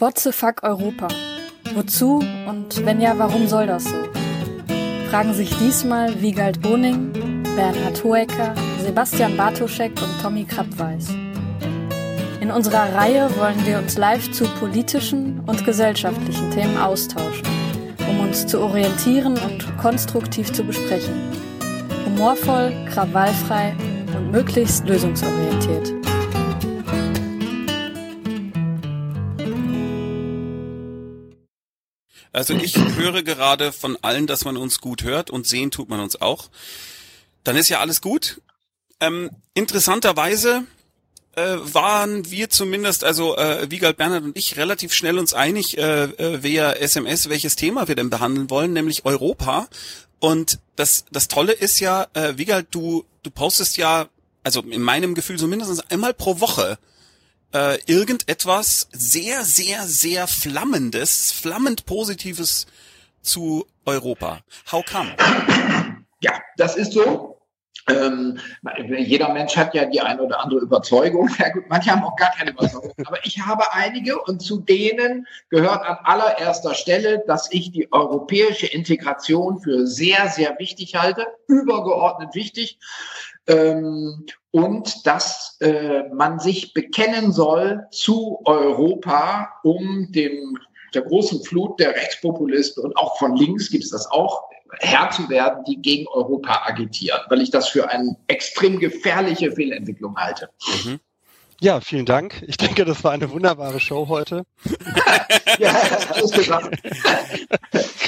What the fuck Europa? Wozu und wenn ja, warum soll das so? Fragen sich diesmal Wiegald Boning, Bernhard Hoecker, Sebastian Bartoschek und Tommy Krappweis. In unserer Reihe wollen wir uns live zu politischen und gesellschaftlichen Themen austauschen, um uns zu orientieren und konstruktiv zu besprechen. Humorvoll, krawallfrei und möglichst lösungsorientiert. Also ich höre gerade von allen, dass man uns gut hört und sehen tut man uns auch. Dann ist ja alles gut. Ähm, interessanterweise äh, waren wir zumindest, also äh, Wiegald Bernhard und ich, relativ schnell uns einig äh, äh, via SMS, welches Thema wir denn behandeln wollen, nämlich Europa. Und das, das Tolle ist ja, äh, Wiegald, du, du postest ja, also in meinem Gefühl so mindestens einmal pro Woche äh, irgendetwas sehr, sehr, sehr Flammendes, flammend Positives zu Europa. How come? Ja, das ist so. Ähm, jeder Mensch hat ja die eine oder andere Überzeugung. Ja gut, manche haben auch gar keine Überzeugung. Aber ich habe einige und zu denen gehört an allererster Stelle, dass ich die europäische Integration für sehr, sehr wichtig halte, übergeordnet wichtig. Ähm, und dass äh, man sich bekennen soll zu Europa, um dem der großen Flut der Rechtspopulisten und auch von links gibt es das auch Herr zu werden, die gegen Europa agitieren, weil ich das für eine extrem gefährliche Fehlentwicklung halte. Mhm. Ja, vielen Dank. Ich denke, das war eine wunderbare Show heute. ja, alles gesagt.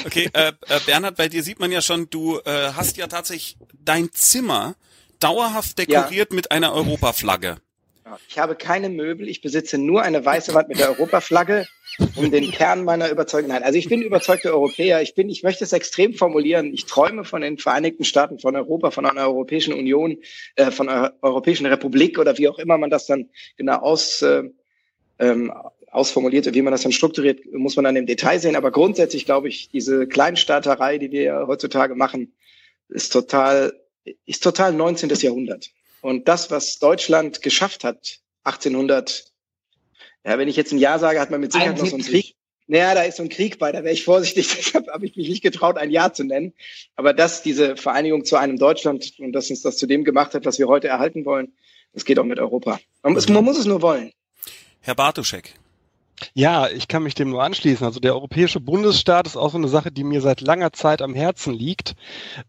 okay, äh, äh, Bernhard, bei dir sieht man ja schon, du äh, hast ja tatsächlich dein Zimmer dauerhaft dekoriert ja. mit einer Europaflagge. Ich habe keine Möbel, ich besitze nur eine weiße Wand mit der Europaflagge, um den Kern meiner Überzeugung. Nein, also ich bin überzeugter Europäer. Ich bin, ich möchte es extrem formulieren. Ich träume von den Vereinigten Staaten, von Europa, von einer Europäischen Union, äh, von einer Europäischen Republik oder wie auch immer man das dann genau aus, äh, ähm, ausformuliert, wie man das dann strukturiert, muss man dann im Detail sehen. Aber grundsätzlich glaube ich, diese Kleinstaaterei, die wir heutzutage machen, ist total, ist total 19. Jahrhundert. Und das, was Deutschland geschafft hat, 1800, ja, wenn ich jetzt ein Jahr sage, hat man mit Sicherheit 71. noch so einen Krieg. Naja, da ist so ein Krieg bei, da wäre ich vorsichtig, deshalb habe ich mich nicht getraut, ein Jahr zu nennen. Aber dass diese Vereinigung zu einem Deutschland und dass uns das zu dem gemacht hat, was wir heute erhalten wollen, das geht auch mit Europa. Man, muss, man muss es nur wollen. Herr Bartuschek. Ja, ich kann mich dem nur anschließen. Also der europäische Bundesstaat ist auch so eine Sache, die mir seit langer Zeit am Herzen liegt.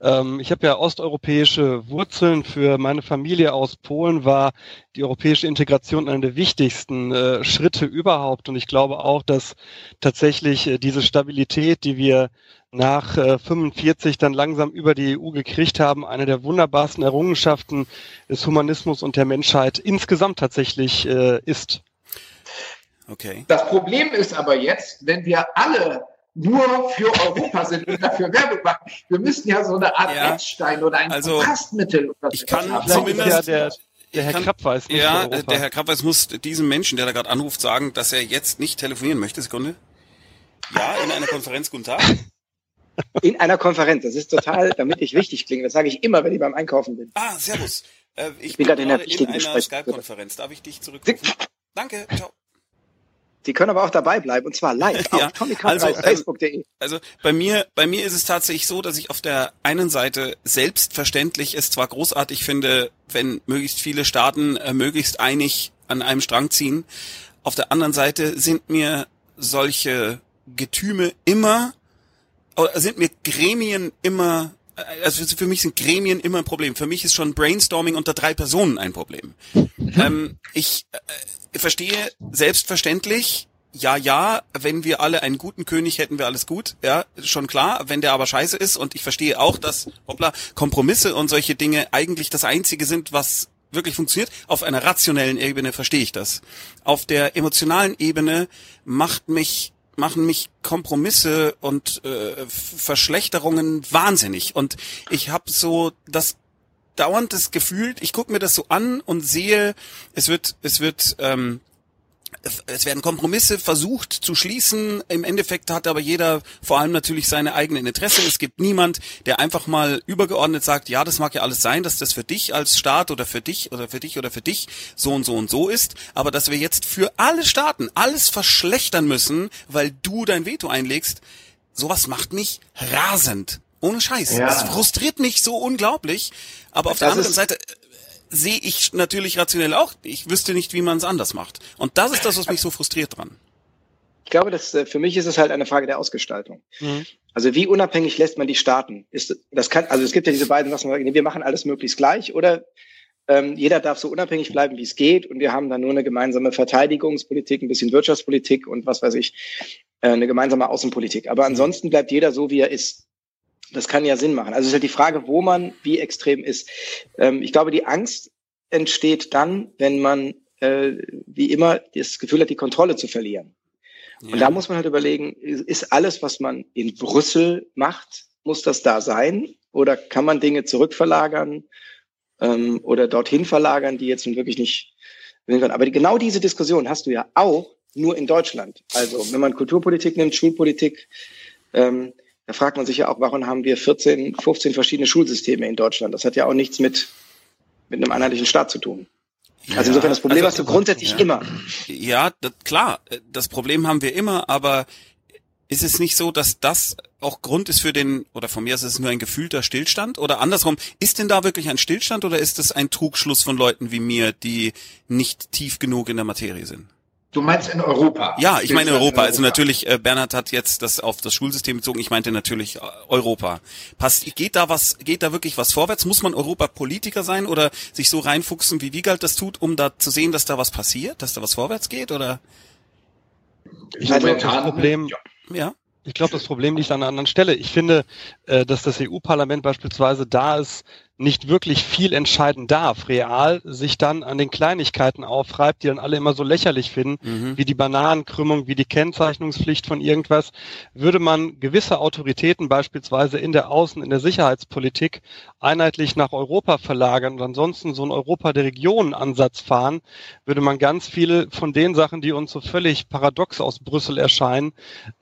Ähm, ich habe ja osteuropäische Wurzeln. Für meine Familie aus Polen war die europäische Integration einer der wichtigsten äh, Schritte überhaupt. Und ich glaube auch, dass tatsächlich äh, diese Stabilität, die wir nach äh, 45 dann langsam über die EU gekriegt haben, eine der wunderbarsten Errungenschaften des Humanismus und der Menschheit insgesamt tatsächlich äh, ist. Okay. Das Problem ist aber jetzt, wenn wir alle nur für Europa sind und dafür Werbung machen. Wir müssten ja so eine Art ja, Etzstein oder ein also, Kontrastmittel oder Ich kann haben. zumindest ja der, der Herr Krapp weiß Ja, der Herr Krapp weiß muss diesem Menschen, der da gerade anruft, sagen, dass er jetzt nicht telefonieren möchte. Sekunde. Ja, in einer Konferenz. Guten Tag. In einer Konferenz. Das ist total, damit ich wichtig klinge. Das sage ich immer, wenn ich beim Einkaufen bin. Ah, servus. Äh, ich, ich bin, bin gerade in einer, in einer Skype-Konferenz. Darf ich dich zurückrufen? Danke. Ciao. Die können aber auch dabei bleiben und zwar live ja, auf also, facebook.de. Also bei mir, bei mir ist es tatsächlich so, dass ich auf der einen Seite selbstverständlich es zwar großartig finde, wenn möglichst viele Staaten äh, möglichst einig an einem Strang ziehen. Auf der anderen Seite sind mir solche Getüme immer, oder sind mir Gremien immer also für mich sind Gremien immer ein Problem. Für mich ist schon Brainstorming unter drei Personen ein Problem. Ähm, ich äh, verstehe selbstverständlich, ja, ja, wenn wir alle einen guten König hätten wir alles gut, ja, schon klar, wenn der aber scheiße ist und ich verstehe auch, dass, hoppla, Kompromisse und solche Dinge eigentlich das einzige sind, was wirklich funktioniert. Auf einer rationellen Ebene verstehe ich das. Auf der emotionalen Ebene macht mich machen mich Kompromisse und äh, Verschlechterungen wahnsinnig. Und ich habe so das dauernd das Gefühl, ich gucke mir das so an und sehe, es wird, es wird ähm, es werden Kompromisse versucht zu schließen. Im Endeffekt hat aber jeder vor allem natürlich seine eigenen Interessen. Es gibt niemand, der einfach mal übergeordnet sagt, ja, das mag ja alles sein, dass das für dich als Staat oder für dich oder für dich oder für dich so und so und so ist. Aber dass wir jetzt für alle Staaten alles verschlechtern müssen, weil du dein Veto einlegst, sowas macht mich rasend. Ohne Scheiß. Ja. Das frustriert mich so unglaublich. Aber auf das der anderen Seite sehe ich natürlich rationell auch. Ich wüsste nicht, wie man es anders macht. Und das ist das, was mich so frustriert dran. Ich glaube, dass äh, für mich ist es halt eine Frage der Ausgestaltung. Mhm. Also wie unabhängig lässt man die Staaten? Ist das kann also es gibt ja diese beiden was man wir machen alles möglichst gleich oder ähm, jeder darf so unabhängig bleiben, wie es geht und wir haben dann nur eine gemeinsame Verteidigungspolitik, ein bisschen Wirtschaftspolitik und was weiß ich, äh, eine gemeinsame Außenpolitik. Aber ansonsten bleibt jeder so, wie er ist. Das kann ja Sinn machen. Also es ist halt die Frage, wo man wie extrem ist. Ähm, ich glaube, die Angst entsteht dann, wenn man äh, wie immer das Gefühl hat, die Kontrolle zu verlieren. Ja. Und da muss man halt überlegen, ist alles, was man in Brüssel macht, muss das da sein? Oder kann man Dinge zurückverlagern ähm, oder dorthin verlagern, die jetzt nun wirklich nicht. Aber genau diese Diskussion hast du ja auch nur in Deutschland. Also wenn man Kulturpolitik nimmt, Schulpolitik, ähm, da fragt man sich ja auch, warum haben wir 14, 15 verschiedene Schulsysteme in Deutschland? Das hat ja auch nichts mit, mit einem einheitlichen Staat zu tun. Also insofern das Problem also, hast du grundsätzlich ja. immer. Ja, das, klar, das Problem haben wir immer, aber ist es nicht so, dass das auch Grund ist für den, oder von mir ist es nur ein gefühlter Stillstand? Oder andersrum, ist denn da wirklich ein Stillstand oder ist es ein Trugschluss von Leuten wie mir, die nicht tief genug in der Materie sind? Du meinst in Europa? Ja, ich meine Europa. Also natürlich, äh, Bernhard hat jetzt das auf das Schulsystem bezogen. Ich meinte natürlich äh, Europa. Passt, geht da was, geht da wirklich was vorwärts? Muss man Europa-Politiker sein oder sich so reinfuchsen, wie Wiegald das tut, um da zu sehen, dass da was passiert, dass da was vorwärts geht? Oder? Ich glaube, das Problem, ja. ja. Ich glaube, das Problem liegt an einer anderen Stelle. Ich finde, äh, dass das EU-Parlament beispielsweise da ist, nicht wirklich viel entscheiden darf, real sich dann an den Kleinigkeiten aufreibt, die dann alle immer so lächerlich finden, mhm. wie die Bananenkrümmung, wie die Kennzeichnungspflicht von irgendwas, würde man gewisse Autoritäten beispielsweise in der Außen-, in der Sicherheitspolitik einheitlich nach Europa verlagern und ansonsten so einen Europa der Regionen Ansatz fahren, würde man ganz viele von den Sachen, die uns so völlig paradox aus Brüssel erscheinen,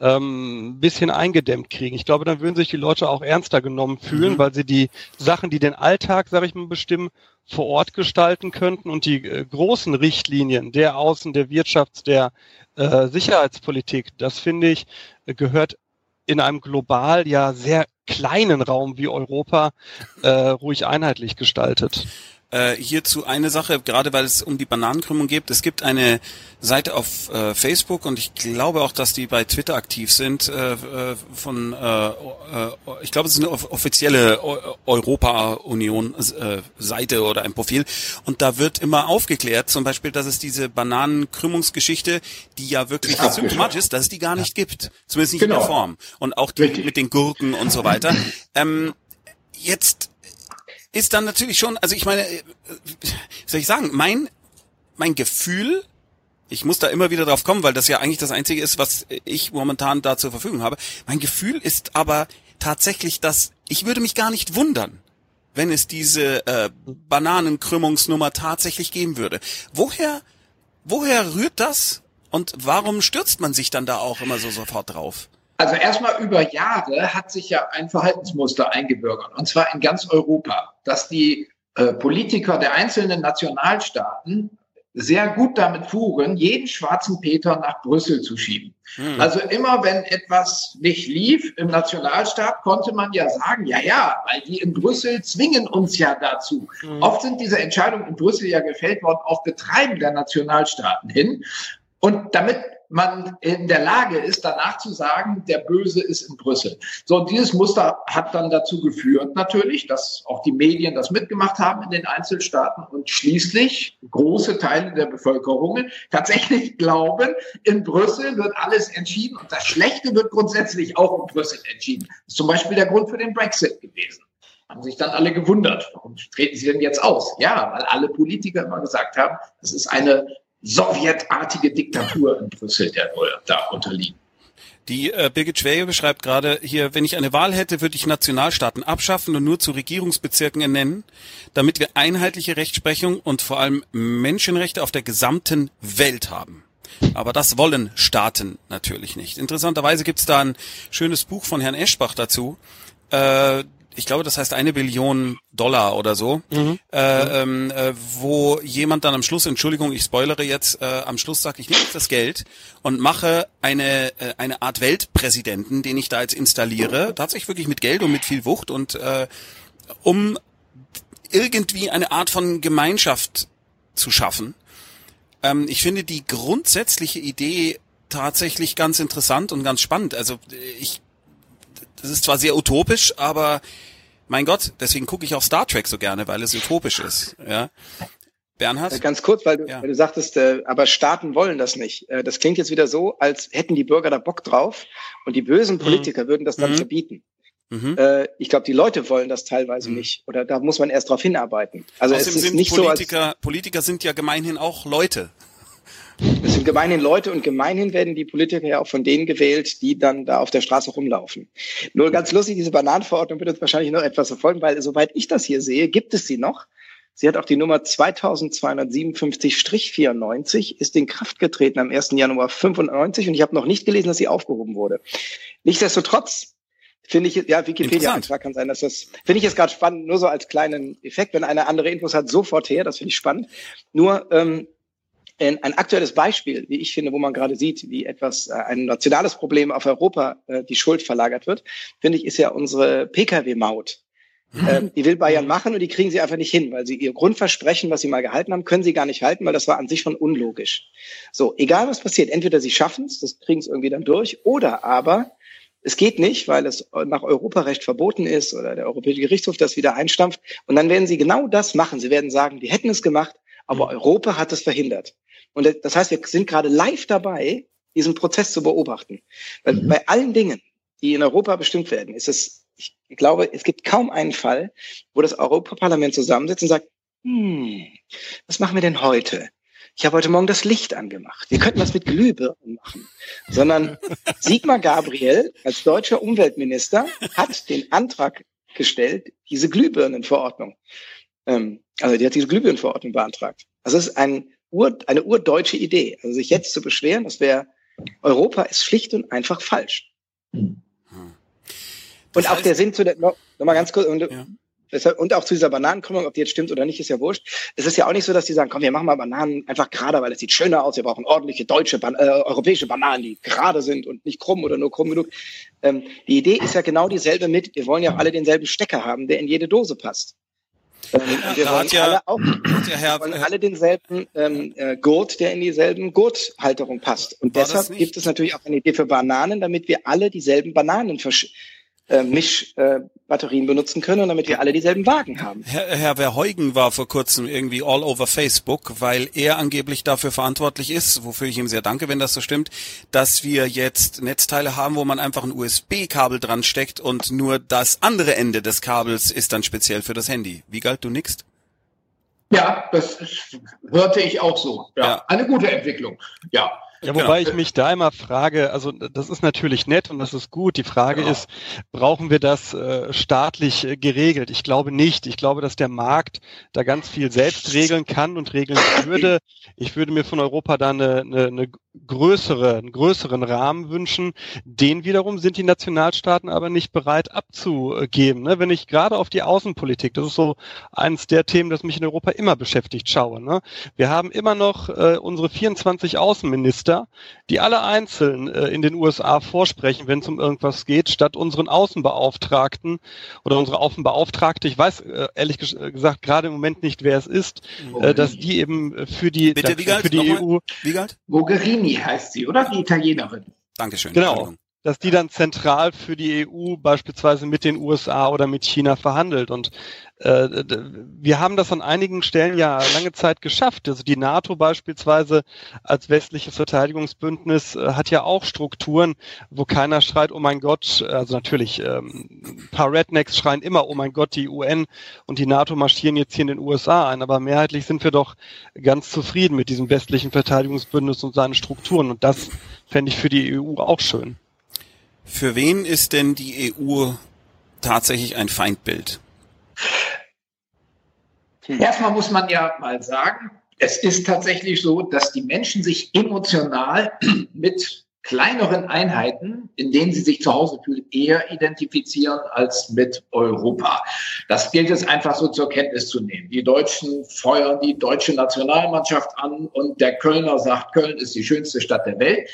ähm, ein bisschen eingedämmt kriegen. Ich glaube, dann würden sich die Leute auch ernster genommen fühlen, mhm. weil sie die Sachen, die den Alltag, sage ich mal, bestimmen, vor Ort gestalten könnten und die äh, großen Richtlinien der Außen-, der Wirtschafts-, der äh, Sicherheitspolitik, das finde ich, äh, gehört in einem global ja sehr kleinen Raum wie Europa äh, ruhig einheitlich gestaltet. Äh, hierzu eine Sache, gerade weil es um die Bananenkrümmung geht. Es gibt eine Seite auf äh, Facebook und ich glaube auch, dass die bei Twitter aktiv sind äh, äh von, äh, äh, ich glaube, es ist eine offizielle Europa-Union-Seite oder ein Profil und da wird immer aufgeklärt, zum Beispiel, dass es diese Bananenkrümmungsgeschichte, die ja wirklich symptomatisch ist, dass es die gar nicht gibt, zumindest nicht genau. in der genau. Form und auch die mit den Gurken und so weiter. Ähm, jetzt ist dann natürlich schon, also ich meine, äh, soll ich sagen, mein, mein Gefühl, ich muss da immer wieder drauf kommen, weil das ja eigentlich das Einzige ist, was ich momentan da zur Verfügung habe. Mein Gefühl ist aber tatsächlich, dass ich würde mich gar nicht wundern, wenn es diese äh, Bananenkrümmungsnummer tatsächlich geben würde. Woher, woher rührt das und warum stürzt man sich dann da auch immer so sofort drauf? Also erstmal über Jahre hat sich ja ein Verhaltensmuster eingebürgert, und zwar in ganz Europa, dass die äh, Politiker der einzelnen Nationalstaaten sehr gut damit fuhren, jeden schwarzen Peter nach Brüssel zu schieben. Hm. Also immer wenn etwas nicht lief im Nationalstaat, konnte man ja sagen, ja, ja, weil die in Brüssel zwingen uns ja dazu. Hm. Oft sind diese Entscheidungen in Brüssel ja gefällt worden auf Betreiben der Nationalstaaten hin. Und damit man in der Lage ist, danach zu sagen, der Böse ist in Brüssel. So, und dieses Muster hat dann dazu geführt, natürlich, dass auch die Medien das mitgemacht haben in den Einzelstaaten und schließlich große Teile der Bevölkerung tatsächlich glauben, in Brüssel wird alles entschieden und das Schlechte wird grundsätzlich auch in Brüssel entschieden. Das ist zum Beispiel der Grund für den Brexit gewesen haben sich dann alle gewundert, warum treten sie denn jetzt aus? Ja, weil alle Politiker immer gesagt haben, das ist eine sowjetartige Diktatur in Brüssel, der da unterliegen. Die äh, Birgit Schwäge beschreibt gerade hier, wenn ich eine Wahl hätte, würde ich Nationalstaaten abschaffen und nur zu Regierungsbezirken ernennen, damit wir einheitliche Rechtsprechung und vor allem Menschenrechte auf der gesamten Welt haben. Aber das wollen Staaten natürlich nicht. Interessanterweise gibt's da ein schönes Buch von Herrn Eschbach dazu. Äh, ich glaube, das heißt eine Billion Dollar oder so, mhm. äh, ähm, äh, wo jemand dann am Schluss, Entschuldigung, ich spoilere jetzt, äh, am Schluss sagt, ich nehme das Geld und mache eine äh, eine Art Weltpräsidenten, den ich da jetzt installiere, tatsächlich wirklich mit Geld und mit viel Wucht und äh, um irgendwie eine Art von Gemeinschaft zu schaffen. Ähm, ich finde die grundsätzliche Idee tatsächlich ganz interessant und ganz spannend. Also ich das ist zwar sehr utopisch, aber mein Gott, deswegen gucke ich auch Star Trek so gerne, weil es utopisch ist. Ja. Bernhard? Äh, ganz kurz, weil du, ja. weil du sagtest, äh, aber Staaten wollen das nicht. Äh, das klingt jetzt wieder so, als hätten die Bürger da Bock drauf und die bösen mhm. Politiker mhm. würden das dann mhm. verbieten. Mhm. Äh, ich glaube, die Leute wollen das teilweise mhm. nicht. Oder da muss man erst darauf hinarbeiten. Also Außerdem es ist nicht Politiker, so, als Politiker sind ja gemeinhin auch Leute. Es sind gemeinhin Leute und gemeinhin werden die Politiker ja auch von denen gewählt, die dann da auf der Straße rumlaufen. Nur ganz lustig, diese Bananenverordnung wird uns wahrscheinlich noch etwas verfolgen, weil soweit ich das hier sehe, gibt es sie noch. Sie hat auch die Nummer 2257-94, ist in Kraft getreten am 1. Januar 95 und ich habe noch nicht gelesen, dass sie aufgehoben wurde. Nichtsdestotrotz finde ich, ja, Wikipedia-Eintrag kann sein, dass das, finde ich jetzt gerade spannend, nur so als kleinen Effekt, wenn einer andere Infos hat, sofort her, das finde ich spannend. Nur, ähm, ein aktuelles Beispiel, wie ich finde, wo man gerade sieht, wie etwas, äh, ein nationales Problem auf Europa äh, die Schuld verlagert wird, finde ich, ist ja unsere Pkw-Maut. Mhm. Ähm, die will Bayern machen und die kriegen sie einfach nicht hin, weil sie ihr Grundversprechen, was sie mal gehalten haben, können sie gar nicht halten, weil das war an sich schon unlogisch. So, egal was passiert, entweder sie schaffen es, das kriegen es irgendwie dann durch, oder aber es geht nicht, weil es nach Europarecht verboten ist oder der Europäische Gerichtshof das wieder einstampft. Und dann werden sie genau das machen. Sie werden sagen, die hätten es gemacht, aber mhm. Europa hat es verhindert. Und das heißt, wir sind gerade live dabei, diesen Prozess zu beobachten. Weil mhm. bei allen Dingen, die in Europa bestimmt werden, ist es, ich glaube, es gibt kaum einen Fall, wo das Europaparlament zusammensitzt und sagt, hm, was machen wir denn heute? Ich habe heute Morgen das Licht angemacht. Wir könnten was mit Glühbirnen machen. Sondern Sigmar Gabriel als deutscher Umweltminister hat den Antrag gestellt, diese Glühbirnenverordnung. Ähm, also die hat diese Glühbirnenverordnung beantragt. Also es ist ein Ur, eine urdeutsche Idee. Also sich jetzt zu beschweren, das wäre, Europa ist schlicht und einfach falsch. Hm. Und auch der Sinn zu der, noch, noch mal ganz kurz, und, ja. und auch zu dieser Bananenkrümmung, ob die jetzt stimmt oder nicht, ist ja wurscht. Es ist ja auch nicht so, dass die sagen, komm, wir machen mal Bananen einfach gerade, weil es sieht schöner aus. Wir brauchen ordentliche deutsche, Ban äh, europäische Bananen, die gerade sind und nicht krumm oder nur krumm genug. Ähm, die Idee ist ja genau dieselbe mit, wir wollen ja auch alle denselben Stecker haben, der in jede Dose passt. Ähm, wir wollen ja, alle auch, ja Herr, wollen alle denselben ähm, äh, Gurt, der in dieselben Gurthalterung passt. Und deshalb gibt es natürlich auch eine Idee für Bananen, damit wir alle dieselben Bananen versch äh, Mischbatterien äh, benutzen können und damit wir alle dieselben Wagen haben. Herr, Herr Verheugen war vor kurzem irgendwie all over Facebook, weil er angeblich dafür verantwortlich ist, wofür ich ihm sehr danke, wenn das so stimmt, dass wir jetzt Netzteile haben, wo man einfach ein USB-Kabel dran steckt und nur das andere Ende des Kabels ist dann speziell für das Handy. Wie galt du nix? Ja, das hörte ich auch so. Ja, ja. Eine gute Entwicklung. Ja. Ja, wobei genau. ich mich da immer frage, also das ist natürlich nett und das ist gut. Die Frage genau. ist, brauchen wir das äh, staatlich äh, geregelt? Ich glaube nicht. Ich glaube, dass der Markt da ganz viel selbst regeln kann und regeln würde. Ich würde mir von Europa da eine, eine, eine größere, einen größeren Rahmen wünschen. Den wiederum sind die Nationalstaaten aber nicht bereit abzugeben. Ne? Wenn ich gerade auf die Außenpolitik, das ist so eines der Themen, das mich in Europa immer beschäftigt, schaue. Ne? Wir haben immer noch äh, unsere 24 Außenminister, die alle einzeln äh, in den USA vorsprechen, wenn es um irgendwas geht, statt unseren Außenbeauftragten oder unsere Außenbeauftragte, ich weiß äh, ehrlich gesagt gerade im Moment nicht, wer es ist, äh, dass die eben für die, Bitte, da, für die EU... Mogherini Meloni heißt sie, oder? Die Italienerin. Dankeschön. Genau. Dass die dann zentral für die EU beispielsweise mit den USA oder mit China verhandelt. Und äh, wir haben das an einigen Stellen ja lange Zeit geschafft. Also die NATO beispielsweise als westliches Verteidigungsbündnis äh, hat ja auch Strukturen, wo keiner schreit, oh mein Gott, also natürlich, ähm, ein paar Rednecks schreien immer, oh mein Gott, die UN und die NATO marschieren jetzt hier in den USA ein, aber mehrheitlich sind wir doch ganz zufrieden mit diesem westlichen Verteidigungsbündnis und seinen Strukturen und das fände ich für die EU auch schön. Für wen ist denn die EU tatsächlich ein Feindbild? Erstmal muss man ja mal sagen, es ist tatsächlich so, dass die Menschen sich emotional mit kleineren Einheiten, in denen sie sich zu Hause fühlen, eher identifizieren als mit Europa. Das gilt es einfach so zur Kenntnis zu nehmen. Die Deutschen feuern die deutsche Nationalmannschaft an und der Kölner sagt, Köln ist die schönste Stadt der Welt.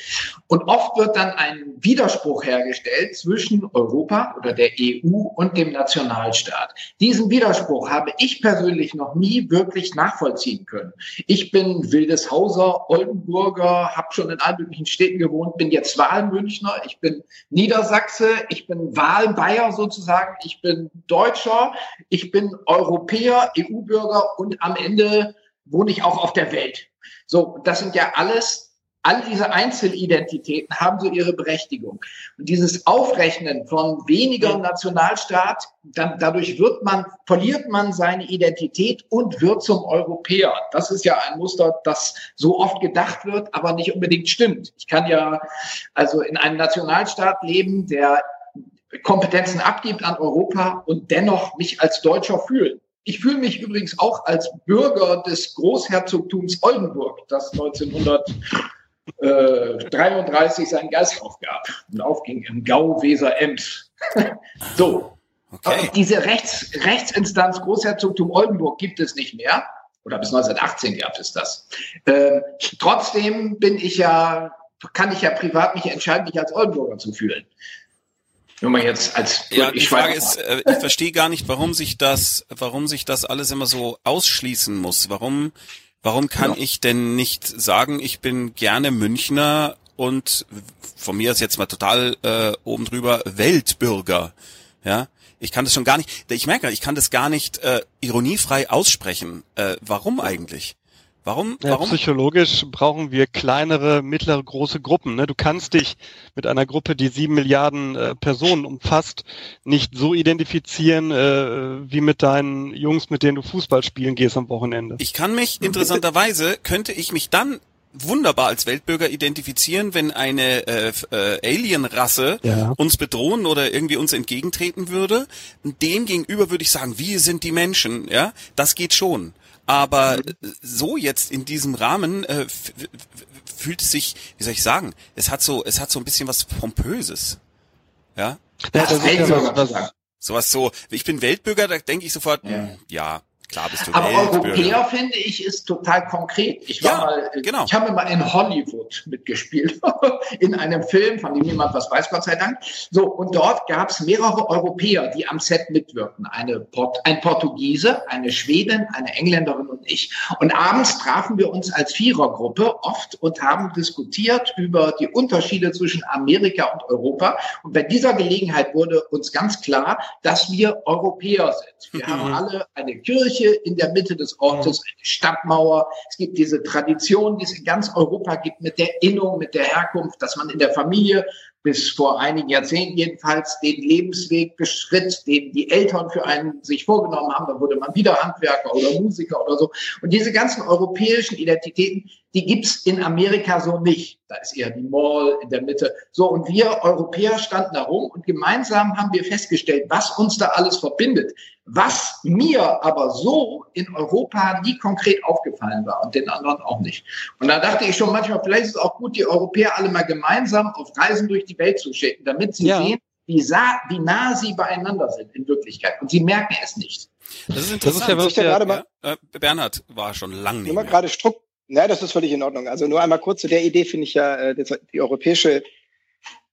Und oft wird dann ein Widerspruch hergestellt zwischen Europa oder der EU und dem Nationalstaat. Diesen Widerspruch habe ich persönlich noch nie wirklich nachvollziehen können. Ich bin Wildeshauser, Oldenburger, habe schon in allen möglichen Städten gewohnt, bin jetzt Wahlmünchner, ich bin Niedersachse, ich bin Wahlbayer sozusagen, ich bin Deutscher, ich bin Europäer, EU-Bürger und am Ende wohne ich auch auf der Welt. So, das sind ja alles all diese Einzelidentitäten haben so ihre Berechtigung. Und dieses Aufrechnen von weniger Nationalstaat, dann, dadurch wird man, verliert man seine Identität und wird zum Europäer. Das ist ja ein Muster, das so oft gedacht wird, aber nicht unbedingt stimmt. Ich kann ja also in einem Nationalstaat leben, der Kompetenzen abgibt an Europa und dennoch mich als Deutscher fühlen. Ich fühle mich übrigens auch als Bürger des Großherzogtums Oldenburg, das 1900 äh, 33 seinen Geist aufgab und aufging im Gau Weser Ems. so. Okay. Diese Rechts, Rechtsinstanz Großherzogtum Oldenburg gibt es nicht mehr. Oder bis 1918 gab es das. Ähm, trotzdem bin ich ja, kann ich ja privat mich entscheiden, mich als Oldenburger zu fühlen. Nur mal jetzt als ja, die Frage ist, äh, ich verstehe gar nicht, warum sich das, warum sich das alles immer so ausschließen muss. Warum Warum kann ja. ich denn nicht sagen, ich bin gerne Münchner und von mir ist jetzt mal total äh, oben drüber Weltbürger? Ja, ich kann das schon gar nicht. Ich merke, ich kann das gar nicht äh, ironiefrei aussprechen. Äh, warum eigentlich? Warum, ja, warum? Psychologisch brauchen wir kleinere, mittlere, große Gruppen. Ne? Du kannst dich mit einer Gruppe, die sieben Milliarden äh, Personen umfasst, nicht so identifizieren äh, wie mit deinen Jungs, mit denen du Fußball spielen gehst am Wochenende. Ich kann mich interessanterweise könnte ich mich dann wunderbar als Weltbürger identifizieren, wenn eine äh, äh, Alien-Rasse ja. uns bedrohen oder irgendwie uns entgegentreten würde. Dem gegenüber würde ich sagen, wir sind die Menschen, ja, das geht schon. Aber mhm. so jetzt in diesem Rahmen äh, fühlt es sich, wie soll ich sagen, es hat so, es hat so ein bisschen was Pompöses. Ja? ja das ist ja was, was, sowas so, ich bin Weltbürger, da denke ich sofort, ja. Mh, ja, Klar bist du Aber Europäer, finde ich, ist total konkret. Ich war ja, mal, genau. ich habe mal in Hollywood mitgespielt, in einem Film, von dem niemand was weiß, Gott sei Dank. So, und dort gab es mehrere Europäer, die am Set mitwirkten. Eine Port ein Portugiese, eine Schwedin, eine Engländerin und ich. Und abends trafen wir uns als Vierergruppe oft und haben diskutiert über die Unterschiede zwischen Amerika und Europa. Und bei dieser Gelegenheit wurde uns ganz klar, dass wir Europäer sind. Wir haben alle eine Kirche, Kirche in der Mitte des Ortes, mhm. eine Stadtmauer. Es gibt diese Tradition, die es in ganz Europa gibt mit der Innung, mit der Herkunft, dass man in der Familie bis vor einigen Jahrzehnten jedenfalls den Lebensweg beschritt, den die Eltern für einen sich vorgenommen haben. Da wurde man wieder Handwerker oder Musiker oder so. Und diese ganzen europäischen Identitäten, die gibt's in Amerika so nicht. Da ist eher die Mall in der Mitte. So, und wir Europäer standen da rum und gemeinsam haben wir festgestellt, was uns da alles verbindet. Was mir aber so in Europa nie konkret aufgefallen war und den anderen auch nicht. Und da dachte ich schon manchmal, vielleicht ist es auch gut, die Europäer alle mal gemeinsam auf Reisen durch die Welt zu schicken, damit sie ja. sehen, wie, wie nah sie beieinander sind in Wirklichkeit. Und sie merken es nicht. Das ist interessant. Das ist ja, ja, mal, äh, Bernhard war schon lange nicht mehr. gerade Struck ja, das ist völlig in Ordnung. Also nur einmal kurz zu der Idee finde ich ja, äh, die europäische,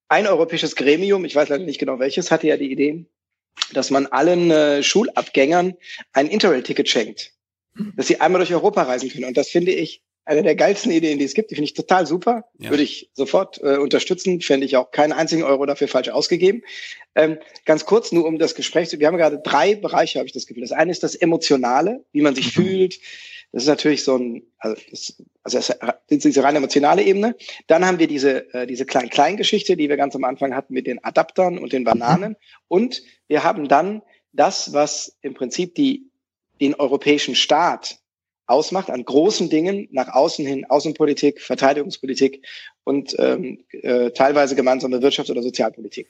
ein europäisches Gremium, ich weiß leider nicht genau welches, hatte ja die Idee, dass man allen äh, Schulabgängern ein Interrail-Ticket schenkt, dass sie einmal durch Europa reisen können. Und das finde ich eine der geilsten Ideen, die es gibt. Die finde ich total super. Ja. Würde ich sofort äh, unterstützen. Fände ich auch keinen einzigen Euro dafür falsch ausgegeben. Ähm, ganz kurz, nur um das Gespräch zu, wir haben gerade drei Bereiche, habe ich das Gefühl. Das eine ist das Emotionale, wie man sich mhm. fühlt. Das ist natürlich so ein, also, das, also das ist diese rein emotionale Ebene. Dann haben wir diese, äh, diese Klein-Klein-Geschichte, die wir ganz am Anfang hatten mit den Adaptern und den Bananen. Und wir haben dann das, was im Prinzip die, den europäischen Staat ausmacht an großen Dingen nach außen hin, Außenpolitik, Verteidigungspolitik und ähm, äh, teilweise gemeinsame Wirtschafts- oder Sozialpolitik.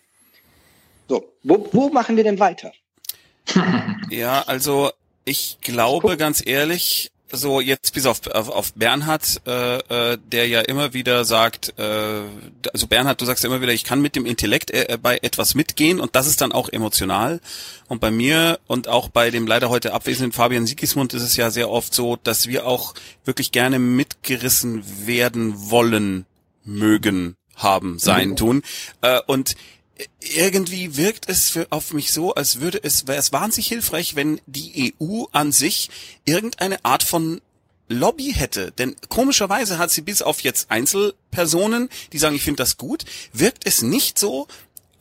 So, wo, wo machen wir denn weiter? Ja, also ich glaube ganz ehrlich, so jetzt bis auf, auf, auf Bernhard, äh, äh, der ja immer wieder sagt, äh, also Bernhard, du sagst ja immer wieder, ich kann mit dem Intellekt äh, bei etwas mitgehen und das ist dann auch emotional. Und bei mir und auch bei dem leider heute abwesenden Fabian Sigismund ist es ja sehr oft so, dass wir auch wirklich gerne mitgerissen werden wollen, mögen, haben, sein, mhm. tun. Äh, und irgendwie wirkt es für, auf mich so, als würde es, wäre es wahnsinnig hilfreich, wenn die EU an sich irgendeine Art von Lobby hätte. Denn komischerweise hat sie bis auf jetzt Einzelpersonen, die sagen, ich finde das gut, wirkt es nicht so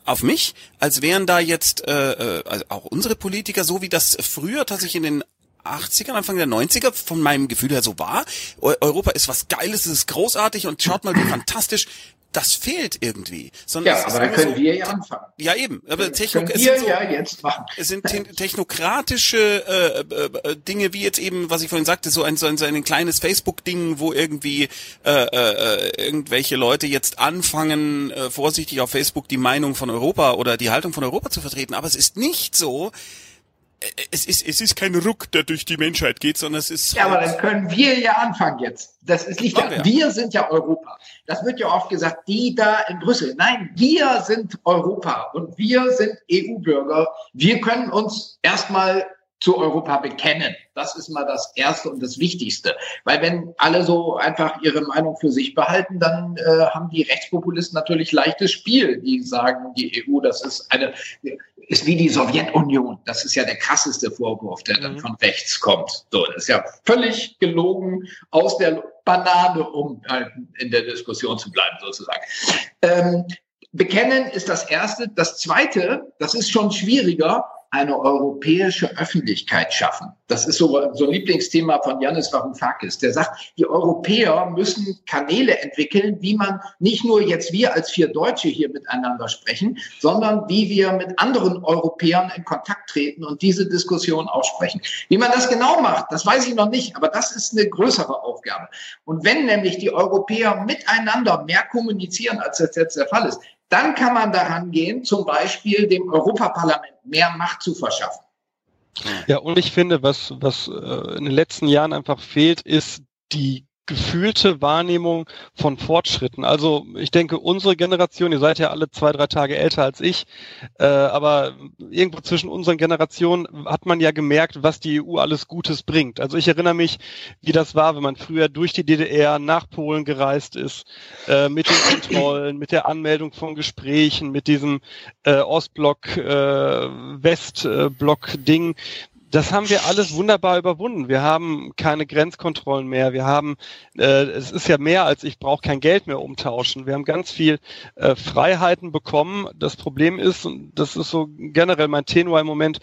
auf mich, als wären da jetzt äh, äh also auch unsere Politiker, so wie das früher tatsächlich in den 80ern, Anfang der 90er von meinem Gefühl her so war. Europa ist was Geiles, es ist großartig und schaut mal, wie fantastisch das fehlt irgendwie. Sondern ja, aber dann können so, wir ja anfangen. Ja, eben. Aber Techno können wir so, ja jetzt machen. Es sind te technokratische äh, äh, Dinge, wie jetzt eben, was ich vorhin sagte, so ein, so ein, so ein kleines Facebook-Ding, wo irgendwie äh, äh, irgendwelche Leute jetzt anfangen, äh, vorsichtig auf Facebook die Meinung von Europa oder die Haltung von Europa zu vertreten. Aber es ist nicht so, es ist, es ist kein Ruck, der durch die Menschheit geht, sondern es ist. Ja, aber dann können wir ja anfangen jetzt. Das ist nicht, ja, wir sind ja Europa. Das wird ja oft gesagt, die da in Brüssel. Nein, wir sind Europa und wir sind EU-Bürger. Wir können uns erstmal zu Europa bekennen. Das ist mal das Erste und das Wichtigste. Weil wenn alle so einfach ihre Meinung für sich behalten, dann äh, haben die Rechtspopulisten natürlich leichtes Spiel. Die sagen, die EU, das ist eine, ist wie die Sowjetunion. Das ist ja der krasseste Vorwurf, der dann mhm. von rechts kommt. So, das ist ja völlig gelogen aus der Banane, um halt in der Diskussion zu bleiben, sozusagen. Ähm, bekennen ist das Erste. Das Zweite, das ist schon schwieriger, eine europäische Öffentlichkeit schaffen. Das ist so, so ein Lieblingsthema von Janis Varoufakis. Der sagt, die Europäer müssen Kanäle entwickeln, wie man nicht nur jetzt wir als vier Deutsche hier miteinander sprechen, sondern wie wir mit anderen Europäern in Kontakt treten und diese Diskussion aussprechen. Wie man das genau macht, das weiß ich noch nicht, aber das ist eine größere Aufgabe. Und wenn nämlich die Europäer miteinander mehr kommunizieren, als das jetzt der Fall ist, dann kann man daran gehen, zum Beispiel dem Europaparlament mehr Macht zu verschaffen. Ja, und ich finde, was, was äh, in den letzten Jahren einfach fehlt, ist die gefühlte Wahrnehmung von Fortschritten. Also ich denke, unsere Generation, ihr seid ja alle zwei, drei Tage älter als ich, äh, aber irgendwo zwischen unseren Generationen hat man ja gemerkt, was die EU alles Gutes bringt. Also ich erinnere mich, wie das war, wenn man früher durch die DDR nach Polen gereist ist, äh, mit den Kontrollen, mit der Anmeldung von Gesprächen, mit diesem äh, Ostblock, äh, Westblock-Ding das haben wir alles wunderbar überwunden. Wir haben keine Grenzkontrollen mehr. Wir haben, äh, es ist ja mehr als ich brauche kein Geld mehr umtauschen. Wir haben ganz viel äh, Freiheiten bekommen. Das Problem ist, und das ist so generell mein Tenor im Moment,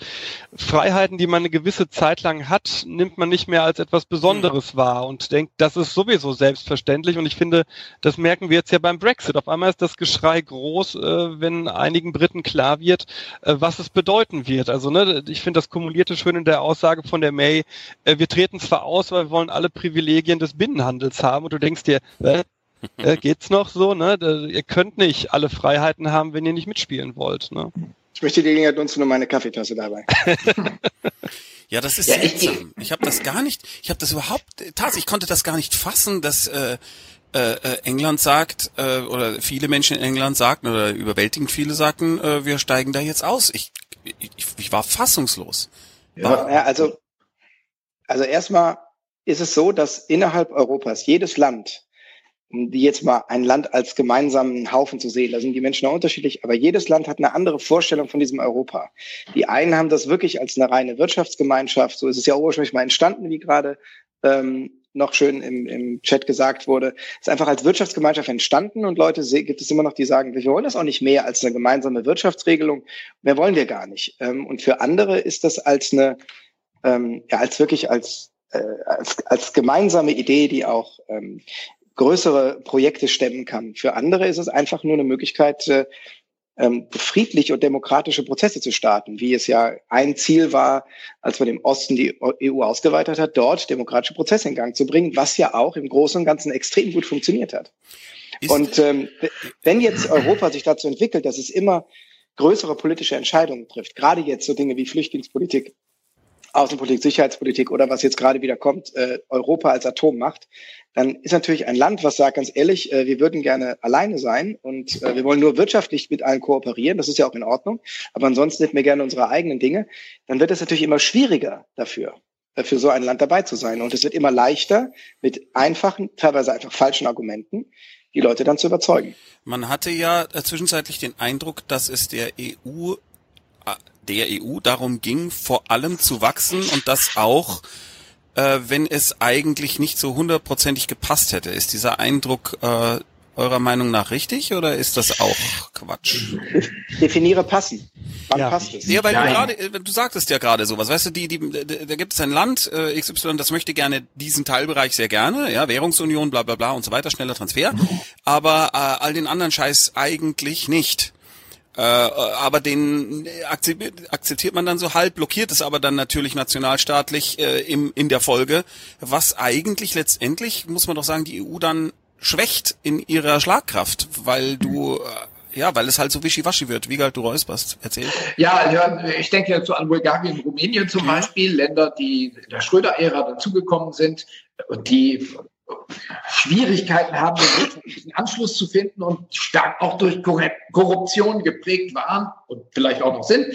Freiheiten, die man eine gewisse Zeit lang hat, nimmt man nicht mehr als etwas Besonderes mhm. wahr und denkt, das ist sowieso selbstverständlich. Und ich finde, das merken wir jetzt ja beim Brexit. Auf einmal ist das Geschrei groß, äh, wenn einigen Briten klar wird, äh, was es bedeuten wird. Also ne, ich finde das kumulierte schön in der Aussage von der May, äh, wir treten zwar aus, aber wir wollen alle Privilegien des Binnenhandels haben und du denkst dir, äh, äh, geht's noch so, ne? Ihr könnt nicht alle Freiheiten haben, wenn ihr nicht mitspielen wollt, ne? Ich möchte die Gelegenheit nutzen, nur meine Kaffeetasse dabei. ja, das ist ja, seltsam. Ich, ich habe das gar nicht, ich habe das überhaupt, tatsächlich, ich konnte das gar nicht fassen, dass äh, äh, England sagt, äh, oder viele Menschen in England sagten, oder überwältigend viele sagten, äh, wir steigen da jetzt aus. Ich, ich, ich war fassungslos. Ja, also, also erstmal ist es so, dass innerhalb Europas jedes Land, um jetzt mal ein Land als gemeinsamen Haufen zu sehen, da sind die Menschen auch unterschiedlich, aber jedes Land hat eine andere Vorstellung von diesem Europa. Die einen haben das wirklich als eine reine Wirtschaftsgemeinschaft, so ist es ja ursprünglich mal entstanden, wie gerade ähm, noch schön im, im Chat gesagt wurde, ist einfach als Wirtschaftsgemeinschaft entstanden und Leute gibt es immer noch, die sagen, wir wollen das auch nicht mehr als eine gemeinsame Wirtschaftsregelung, mehr wollen wir gar nicht. Ähm, und für andere ist das als eine, ähm, ja, als wirklich als, äh, als, als gemeinsame Idee, die auch ähm, größere Projekte stemmen kann. Für andere ist es einfach nur eine Möglichkeit, äh, ähm, friedliche und demokratische Prozesse zu starten, wie es ja ein Ziel war, als man im Osten die EU ausgeweitet hat, dort demokratische Prozesse in Gang zu bringen, was ja auch im Großen und Ganzen extrem gut funktioniert hat. Ist und ähm, wenn jetzt Europa sich dazu entwickelt, dass es immer größere politische Entscheidungen trifft, gerade jetzt so Dinge wie Flüchtlingspolitik, Außenpolitik, Sicherheitspolitik oder was jetzt gerade wieder kommt, äh, Europa als Atommacht, dann ist natürlich ein Land, was sagt ganz ehrlich, äh, wir würden gerne alleine sein und äh, wir wollen nur wirtschaftlich mit allen kooperieren, das ist ja auch in Ordnung, aber ansonsten hätten wir gerne unsere eigenen Dinge, dann wird es natürlich immer schwieriger dafür, äh, für so ein Land dabei zu sein. Und es wird immer leichter, mit einfachen, teilweise einfach falschen Argumenten, die Leute dann zu überzeugen. Man hatte ja äh, zwischenzeitlich den Eindruck, dass es der EU der EU darum ging, vor allem zu wachsen und das auch, äh, wenn es eigentlich nicht so hundertprozentig gepasst hätte. Ist dieser Eindruck äh, eurer Meinung nach richtig oder ist das auch Quatsch? Definiere passen. Wann ja. passt es? Ja, weil Nein. du gerade, äh, du sagtest ja gerade sowas, weißt du, die, die, da gibt es ein Land, äh, XY, das möchte gerne diesen Teilbereich sehr gerne, ja, Währungsunion, bla bla bla und so weiter, schneller Transfer, aber äh, all den anderen Scheiß eigentlich nicht. Äh, aber den akzeptiert man dann so halb, blockiert es aber dann natürlich nationalstaatlich äh, im, in der Folge, was eigentlich letztendlich, muss man doch sagen, die EU dann schwächt in ihrer Schlagkraft, weil du äh, ja, weil es halt so wischiwaschi wird. Wie du räusperst. Erzähl. Ja, ja, ich denke jetzt so an Bulgarien, Rumänien zum Beispiel, Länder, die in der Schröder-Ära dazugekommen sind und die Schwierigkeiten haben, den Anschluss zu finden und stark auch durch Korruption geprägt waren und vielleicht auch noch sind.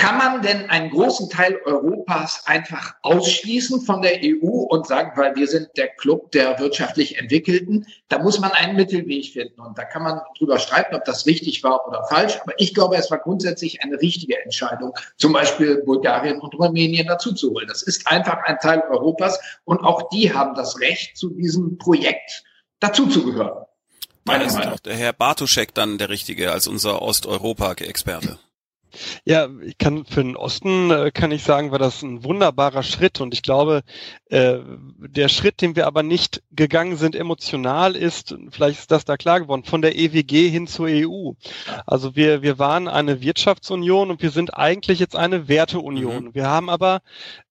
Kann man denn einen großen Teil Europas einfach ausschließen von der EU und sagen, weil wir sind der Club der wirtschaftlich Entwickelten? Da muss man einen Mittelweg finden. Und da kann man drüber streiten, ob das richtig war oder falsch. Aber ich glaube, es war grundsätzlich eine richtige Entscheidung, zum Beispiel Bulgarien und Rumänien dazuzuholen. Das ist einfach ein Teil Europas. Und auch die haben das Recht, zu diesem Projekt dazuzugehören. Meine ist doch der Herr Bartoschek dann der Richtige als unser Osteuropa-Experte. Ja, ich kann für den Osten äh, kann ich sagen, war das ein wunderbarer Schritt und ich glaube, äh, der Schritt, den wir aber nicht gegangen sind emotional, ist vielleicht ist das da klar geworden von der EWG hin zur EU. Also wir wir waren eine Wirtschaftsunion und wir sind eigentlich jetzt eine Werteunion. Mhm. Wir haben aber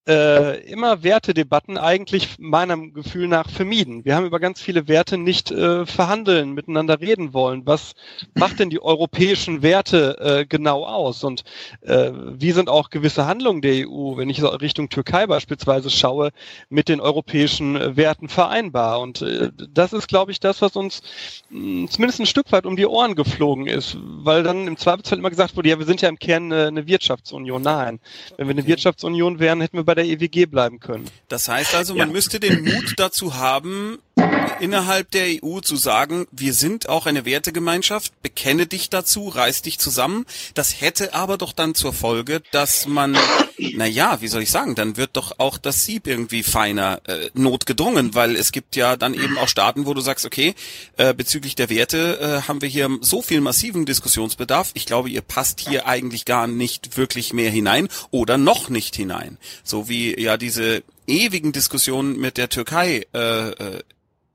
äh, immer Wertedebatten eigentlich meinem Gefühl nach vermieden. Wir haben über ganz viele Werte nicht äh, verhandeln, miteinander reden wollen. Was macht denn die europäischen Werte äh, genau aus? Und äh, wie sind auch gewisse Handlungen der EU, wenn ich Richtung Türkei beispielsweise schaue, mit den europäischen äh, Werten vereinbar? Und äh, das ist, glaube ich, das, was uns mh, zumindest ein Stück weit um die Ohren geflogen ist, weil dann im Zweifelsfall immer gesagt wurde, ja, wir sind ja im Kern eine, eine Wirtschaftsunion. Nein, wenn wir eine Wirtschaftsunion wären, hätten wir bei der EWG bleiben können. Das heißt also, man ja. müsste den Mut dazu haben, innerhalb der EU zu sagen, wir sind auch eine Wertegemeinschaft, bekenne dich dazu, reiß dich zusammen. Das hätte aber doch dann zur Folge, dass man, na ja, wie soll ich sagen, dann wird doch auch das Sieb irgendwie feiner äh, notgedrungen, weil es gibt ja dann eben auch Staaten, wo du sagst, okay, äh, bezüglich der Werte äh, haben wir hier so viel massiven Diskussionsbedarf. Ich glaube, ihr passt hier eigentlich gar nicht wirklich mehr hinein oder noch nicht hinein. So wie ja diese ewigen Diskussionen mit der Türkei äh, äh,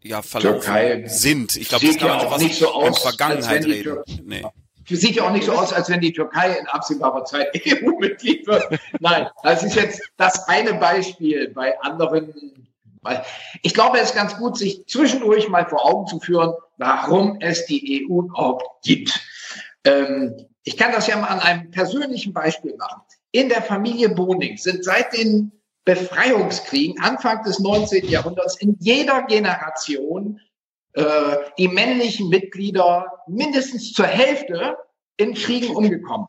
ja verlaufen Türkei sind. Ich glaube, das kann man ja auch nicht so aus, Vergangenheit reden. Nee. Sieht ja auch nicht so aus, als wenn die Türkei in absehbarer Zeit EU-Mitglied wird. Nein, das ist jetzt das eine Beispiel. Bei anderen, ich glaube, es ist ganz gut, sich zwischendurch mal vor Augen zu führen, warum es die EU überhaupt gibt. Ähm, ich kann das ja mal an einem persönlichen Beispiel machen. In der Familie Boning sind seit den Befreiungskriegen Anfang des 19. Jahrhunderts in jeder Generation äh, die männlichen Mitglieder mindestens zur Hälfte in Kriegen umgekommen.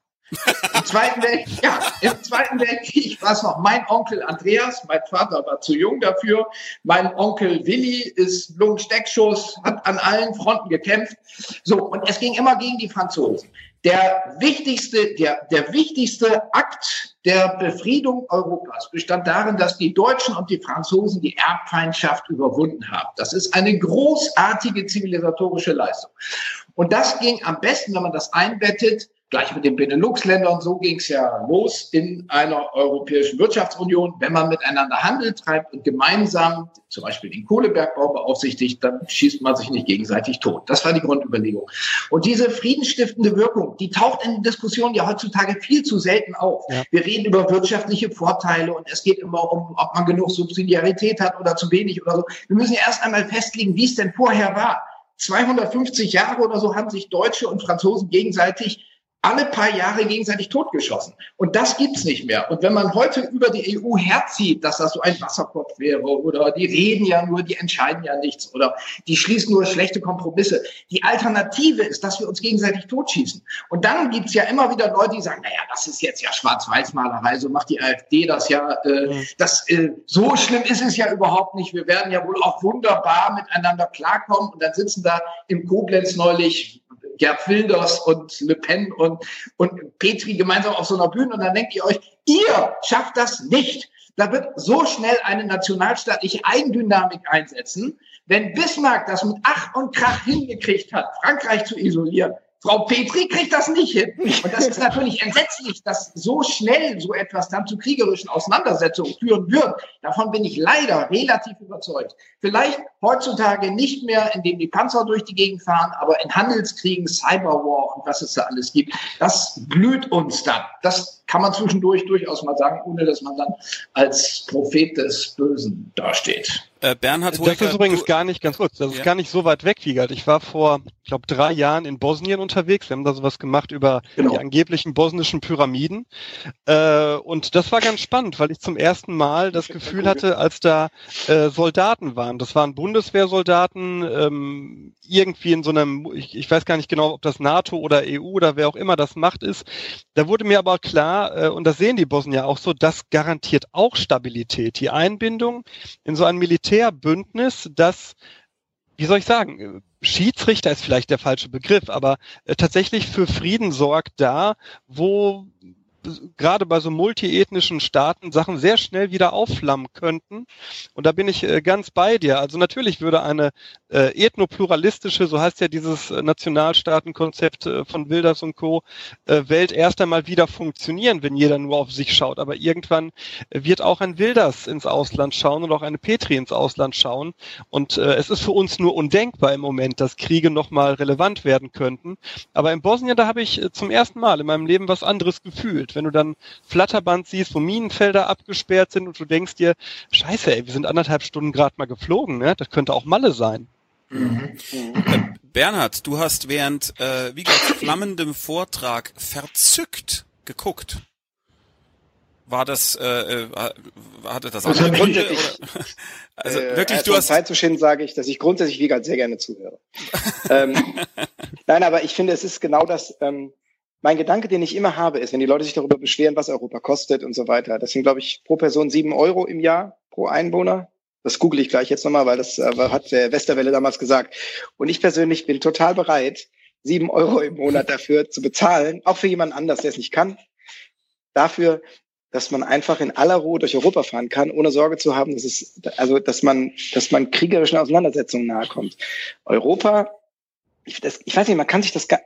Im Zweiten Weltkrieg, ja, im Zweiten Weltkrieg war es noch mein Onkel Andreas, mein Vater war zu jung dafür. Mein Onkel Willi ist Lungensteckschuss, hat an allen Fronten gekämpft. So, und es ging immer gegen die Franzosen. Der wichtigste, der, der wichtigste Akt der Befriedung Europas bestand darin, dass die Deutschen und die Franzosen die Erbfeindschaft überwunden haben. Das ist eine großartige zivilisatorische Leistung. Und das ging am besten, wenn man das einbettet, Gleich mit den Benelux-Ländern, so ging es ja los in einer Europäischen Wirtschaftsunion. Wenn man miteinander Handel treibt und gemeinsam zum Beispiel den Kohlebergbau beaufsichtigt, dann schießt man sich nicht gegenseitig tot. Das war die Grundüberlegung. Und diese friedensstiftende Wirkung, die taucht in Diskussionen ja heutzutage viel zu selten auf. Ja. Wir reden über wirtschaftliche Vorteile und es geht immer um, ob man genug Subsidiarität hat oder zu wenig oder so. Wir müssen erst einmal festlegen, wie es denn vorher war. 250 Jahre oder so haben sich Deutsche und Franzosen gegenseitig alle paar Jahre gegenseitig totgeschossen. Und das gibt's nicht mehr. Und wenn man heute über die EU herzieht, dass das so ein Wasserkopf wäre oder die reden ja nur, die entscheiden ja nichts oder die schließen nur schlechte Kompromisse. Die Alternative ist, dass wir uns gegenseitig totschießen. Und dann gibt's ja immer wieder Leute, die sagen, naja, das ist jetzt ja Schwarz-Weiß-Malerei, so macht die AfD das ja. Äh, das, äh, so schlimm ist es ja überhaupt nicht. Wir werden ja wohl auch wunderbar miteinander klarkommen. Und dann sitzen da im Koblenz neulich Gerd Wilders und Le Pen und, und Petri gemeinsam auf so einer Bühne und dann denkt ihr euch, ihr schafft das nicht. Da wird so schnell eine nationalstaatliche Eigendynamik einsetzen. Wenn Bismarck das mit Ach und Krach hingekriegt hat, Frankreich zu isolieren, Frau Petri kriegt das nicht hin. Und das ist natürlich entsetzlich, dass so schnell so etwas dann zu kriegerischen Auseinandersetzungen führen wird. Davon bin ich leider relativ überzeugt. Vielleicht heutzutage nicht mehr, indem die Panzer durch die Gegend fahren, aber in Handelskriegen, Cyberwar und was es da alles gibt. Das blüht uns dann. Das kann man zwischendurch durchaus mal sagen, ohne dass man dann als Prophet des Bösen dasteht. Äh, Bernhard Das ist übrigens gar nicht, ganz kurz, das ja. ist gar nicht so weit weg, Wiegald. Ich war vor, ich glaube, drei Jahren in Bosnien unterwegs. Wir haben da sowas gemacht über genau. die angeblichen bosnischen Pyramiden. Äh, und das war ganz spannend, weil ich zum ersten Mal das Gefühl hatte, als da äh, Soldaten waren. Das waren Bundeswehrsoldaten, ähm, irgendwie in so einem, ich, ich weiß gar nicht genau, ob das NATO oder EU oder wer auch immer das macht ist. Da wurde mir aber klar, äh, und das sehen die Bosnier auch so, das garantiert auch Stabilität. Die Einbindung in so ein Militärbündnis, das wie soll ich sagen, Schiedsrichter ist vielleicht der falsche Begriff, aber äh, tatsächlich für Frieden sorgt da, wo gerade bei so multiethnischen Staaten Sachen sehr schnell wieder aufflammen könnten. Und da bin ich äh, ganz bei dir. Also natürlich würde eine äh, ethnopluralistische, so heißt ja dieses äh, Nationalstaatenkonzept von Wilders und Co., Welt erst einmal wieder funktionieren, wenn jeder nur auf sich schaut. Aber irgendwann wird auch ein Wilders ins Ausland schauen und auch eine Petri ins Ausland schauen. Und es ist für uns nur undenkbar im Moment, dass Kriege nochmal relevant werden könnten. Aber in Bosnien, da habe ich zum ersten Mal in meinem Leben was anderes gefühlt. Wenn du dann Flatterband siehst, wo Minenfelder abgesperrt sind und du denkst dir, scheiße, ey, wir sind anderthalb Stunden gerade mal geflogen, ne? Das könnte auch Malle sein. Mhm. Äh, Bernhard, du hast während äh, Wiegerts flammendem Vortrag verzückt geguckt. War das, äh, äh hatte das also andere Gründe? Oder? Also äh, wirklich, du hast Zeit zu schinden, sage ich, dass ich grundsätzlich Wiegald sehr gerne zuhöre. ähm, nein, aber ich finde, es ist genau das. Ähm, mein Gedanke, den ich immer habe, ist, wenn die Leute sich darüber beschweren, was Europa kostet und so weiter. Das sind, glaube ich, pro Person sieben Euro im Jahr pro Einwohner. Das google ich gleich jetzt nochmal, weil das äh, hat der Westerwelle damals gesagt. Und ich persönlich bin total bereit, sieben Euro im Monat dafür zu bezahlen, auch für jemand anders, der es nicht kann, dafür, dass man einfach in aller Ruhe durch Europa fahren kann, ohne Sorge zu haben, dass es, also, dass man, dass man kriegerischen Auseinandersetzungen nahe kommt. Europa, ich, das, ich weiß nicht, man kann sich das gar,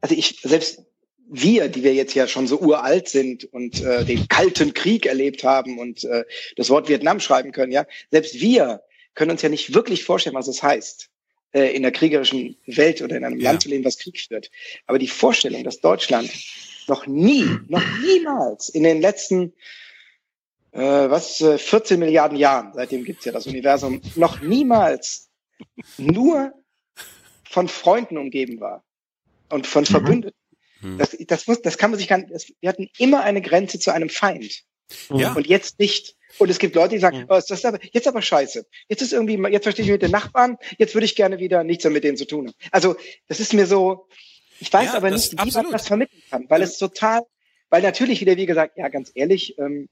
also ich, selbst wir, die wir jetzt ja schon so uralt sind und äh, den Kalten Krieg erlebt haben und äh, das Wort Vietnam schreiben können, ja, selbst wir können uns ja nicht wirklich vorstellen, was es heißt, äh, in der kriegerischen Welt oder in einem ja. Land zu leben, was Krieg führt. Aber die Vorstellung, dass Deutschland noch nie, noch niemals in den letzten äh, was äh, 14 Milliarden Jahren, seitdem gibt's ja das Universum, noch niemals nur von Freunden umgeben war und von mhm. Verbündeten hm. Das, das, muss, das kann man sich gar nicht, wir hatten immer eine Grenze zu einem Feind. Ja. Und jetzt nicht. Und es gibt Leute, die sagen, oh, ist das aber, jetzt aber scheiße. Jetzt ist irgendwie, jetzt verstehe ich mit den Nachbarn, jetzt würde ich gerne wieder nichts mehr mit denen zu tun haben. Also, das ist mir so, ich weiß ja, aber nicht, wie absolut. man das vermitteln kann, weil es total, weil natürlich wieder, wie gesagt, ja, ganz ehrlich, ähm,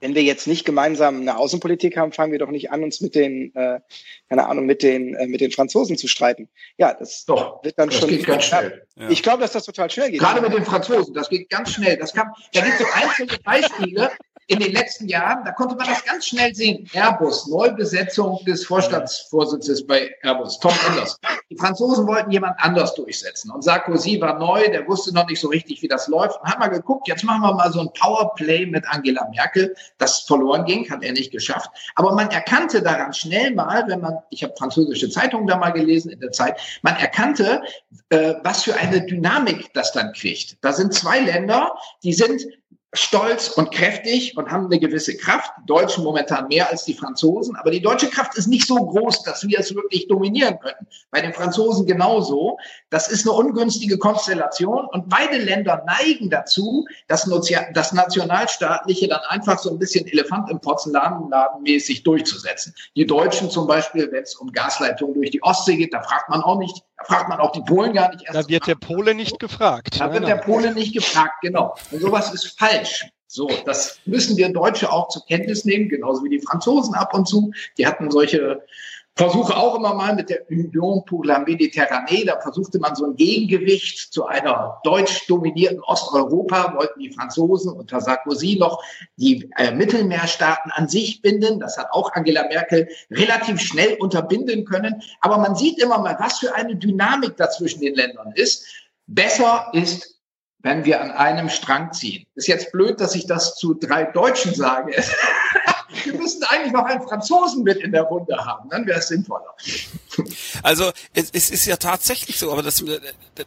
wenn wir jetzt nicht gemeinsam eine Außenpolitik haben, fangen wir doch nicht an, uns mit den, äh, keine Ahnung, mit den, äh, mit den Franzosen zu streiten. Ja, das doch, wird dann das schon. Geht ganz schnell. Ja. Ich glaube, dass das total schnell geht. Gerade mit den Franzosen, das geht ganz schnell. Das kann, da gibt es so einzelne Beispiele, in den letzten Jahren, da konnte man das ganz schnell sehen. Airbus, Neubesetzung des Vorstandsvorsitzes bei Airbus, Tom Enders. Die Franzosen wollten jemand anders durchsetzen. Und Sarkozy war neu, der wusste noch nicht so richtig, wie das läuft. Und hat mal geguckt, jetzt machen wir mal so ein Powerplay mit Angela Merkel. Das verloren ging, hat er nicht geschafft. Aber man erkannte daran schnell mal, wenn man, ich habe französische Zeitungen da mal gelesen in der Zeit, man erkannte, äh, was für eine Dynamik das dann kriegt. Da sind zwei Länder, die sind stolz und kräftig und haben eine gewisse Kraft. Die Deutschen momentan mehr als die Franzosen, aber die deutsche Kraft ist nicht so groß, dass wir es wirklich dominieren können. Bei den Franzosen genauso. Das ist eine ungünstige Konstellation und beide Länder neigen dazu, das, das Nationalstaatliche dann einfach so ein bisschen Elefant im Porzellanladen mäßig durchzusetzen. Die Deutschen zum Beispiel, wenn es um Gasleitungen durch die Ostsee geht, da fragt man auch nicht, da fragt man auch die Polen gar nicht erst. Da wird der Pole nicht gefragt. Da wird der Pole nicht gefragt, genau. Und sowas ist falsch falsch. So, das müssen wir Deutsche auch zur Kenntnis nehmen, genauso wie die Franzosen ab und zu. Die hatten solche Versuche auch immer mal mit der Union pour la Méditerranée. Da versuchte man so ein Gegengewicht zu einer deutsch dominierten Osteuropa, wollten die Franzosen unter Sarkozy noch die äh, Mittelmeerstaaten an sich binden. Das hat auch Angela Merkel relativ schnell unterbinden können. Aber man sieht immer mal, was für eine Dynamik da zwischen den Ländern ist. Besser ist wenn wir an einem Strang ziehen. Ist jetzt blöd, dass ich das zu drei Deutschen sage. wir müssten eigentlich noch einen Franzosen mit in der Runde haben, dann wäre es sinnvoller. Also es, es ist ja tatsächlich so, aber das,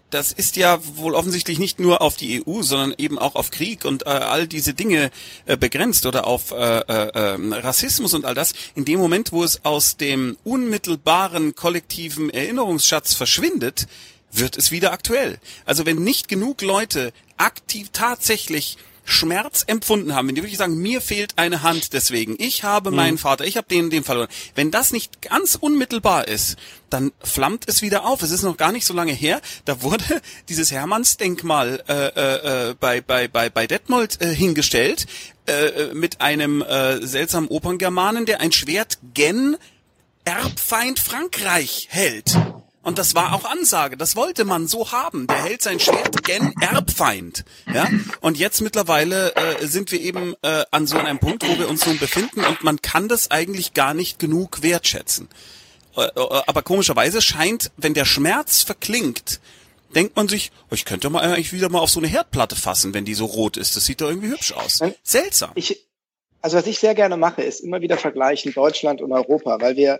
das ist ja wohl offensichtlich nicht nur auf die EU, sondern eben auch auf Krieg und äh, all diese Dinge äh, begrenzt oder auf äh, äh, ähm, Rassismus und all das. In dem Moment, wo es aus dem unmittelbaren kollektiven Erinnerungsschatz verschwindet, wird es wieder aktuell. Also wenn nicht genug Leute aktiv tatsächlich Schmerz empfunden haben, wenn die wirklich sagen, mir fehlt eine Hand deswegen, ich habe mhm. meinen Vater, ich habe den, den verloren. Wenn das nicht ganz unmittelbar ist, dann flammt es wieder auf. Es ist noch gar nicht so lange her, da wurde dieses Hermannsdenkmal äh, äh, äh bei, bei, bei, bei Detmold äh, hingestellt äh, mit einem äh, seltsamen Operngermanen, der ein Schwert gen Erbfeind Frankreich hält. Und das war auch Ansage. Das wollte man so haben. Der hält sein Schwert gen Erbfeind. Ja. Und jetzt mittlerweile äh, sind wir eben äh, an so einem Punkt, wo wir uns nun befinden und man kann das eigentlich gar nicht genug wertschätzen. Äh, äh, aber komischerweise scheint, wenn der Schmerz verklingt, denkt man sich, oh, ich könnte mal eigentlich wieder mal auf so eine Herdplatte fassen, wenn die so rot ist. Das sieht doch irgendwie hübsch aus. Seltsam. Ich, also was ich sehr gerne mache, ist immer wieder vergleichen Deutschland und Europa, weil wir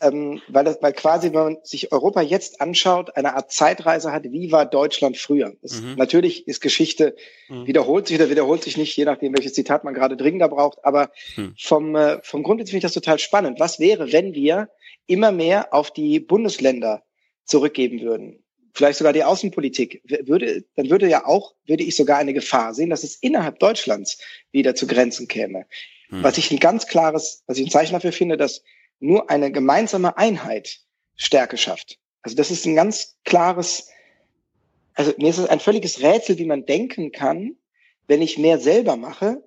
ähm, weil, das, weil quasi, wenn man sich Europa jetzt anschaut, eine Art Zeitreise hat, wie war Deutschland früher? Das, mhm. Natürlich ist Geschichte, mhm. wiederholt sich oder wiederholt sich nicht, je nachdem, welches Zitat man gerade dringender braucht, aber mhm. vom, äh, vom Grund finde ich das total spannend. Was wäre, wenn wir immer mehr auf die Bundesländer zurückgeben würden? Vielleicht sogar die Außenpolitik würde, dann würde ja auch, würde ich sogar eine Gefahr sehen, dass es innerhalb Deutschlands wieder zu Grenzen käme. Mhm. Was ich ein ganz klares, was ich ein Zeichen dafür finde, dass nur eine gemeinsame Einheit Stärke schafft. Also das ist ein ganz klares, also mir ist es ein völliges Rätsel, wie man denken kann, wenn ich mehr selber mache,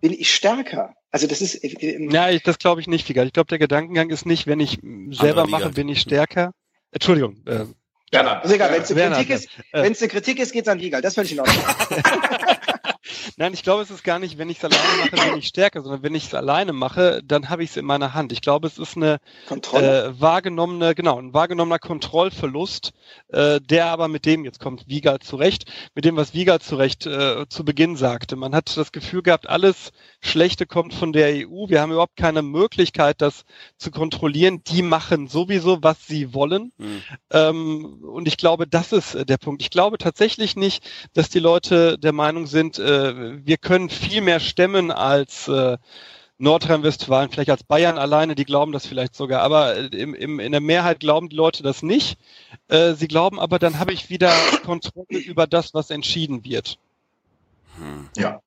bin ich stärker. Also das ist. Äh, ja, ich, das glaube ich nicht, Figal. Ich glaube, der Gedankengang ist nicht, wenn ich selber mache, bin ich stärker. Entschuldigung. Äh, Werner. Ist egal, wenn es eine Kritik ist, äh, wenn es eine Kritik ist, geht's an Wiegald. Das finde ich in Ordnung. Nein, ich glaube, es ist gar nicht, wenn ich es alleine mache, bin ich stärker, sondern wenn ich es alleine mache, dann habe ich es in meiner Hand. Ich glaube, es ist eine äh, wahrgenommene, genau, ein wahrgenommener Kontrollverlust, äh, der aber mit dem, jetzt kommt Wiegald zurecht, mit dem, was Wiegald zurecht äh, zu Beginn sagte. Man hat das Gefühl gehabt, alles Schlechte kommt von der EU. Wir haben überhaupt keine Möglichkeit, das zu kontrollieren. Die machen sowieso, was sie wollen. Mhm. Ähm, und ich glaube, das ist der Punkt. Ich glaube tatsächlich nicht, dass die Leute der Meinung sind, äh, wir können viel mehr stemmen als äh, Nordrhein-Westfalen, vielleicht als Bayern alleine, die glauben das vielleicht sogar, aber äh, im, im, in der Mehrheit glauben die Leute das nicht. Äh, sie glauben aber, dann habe ich wieder Kontrolle über das, was entschieden wird. Ja.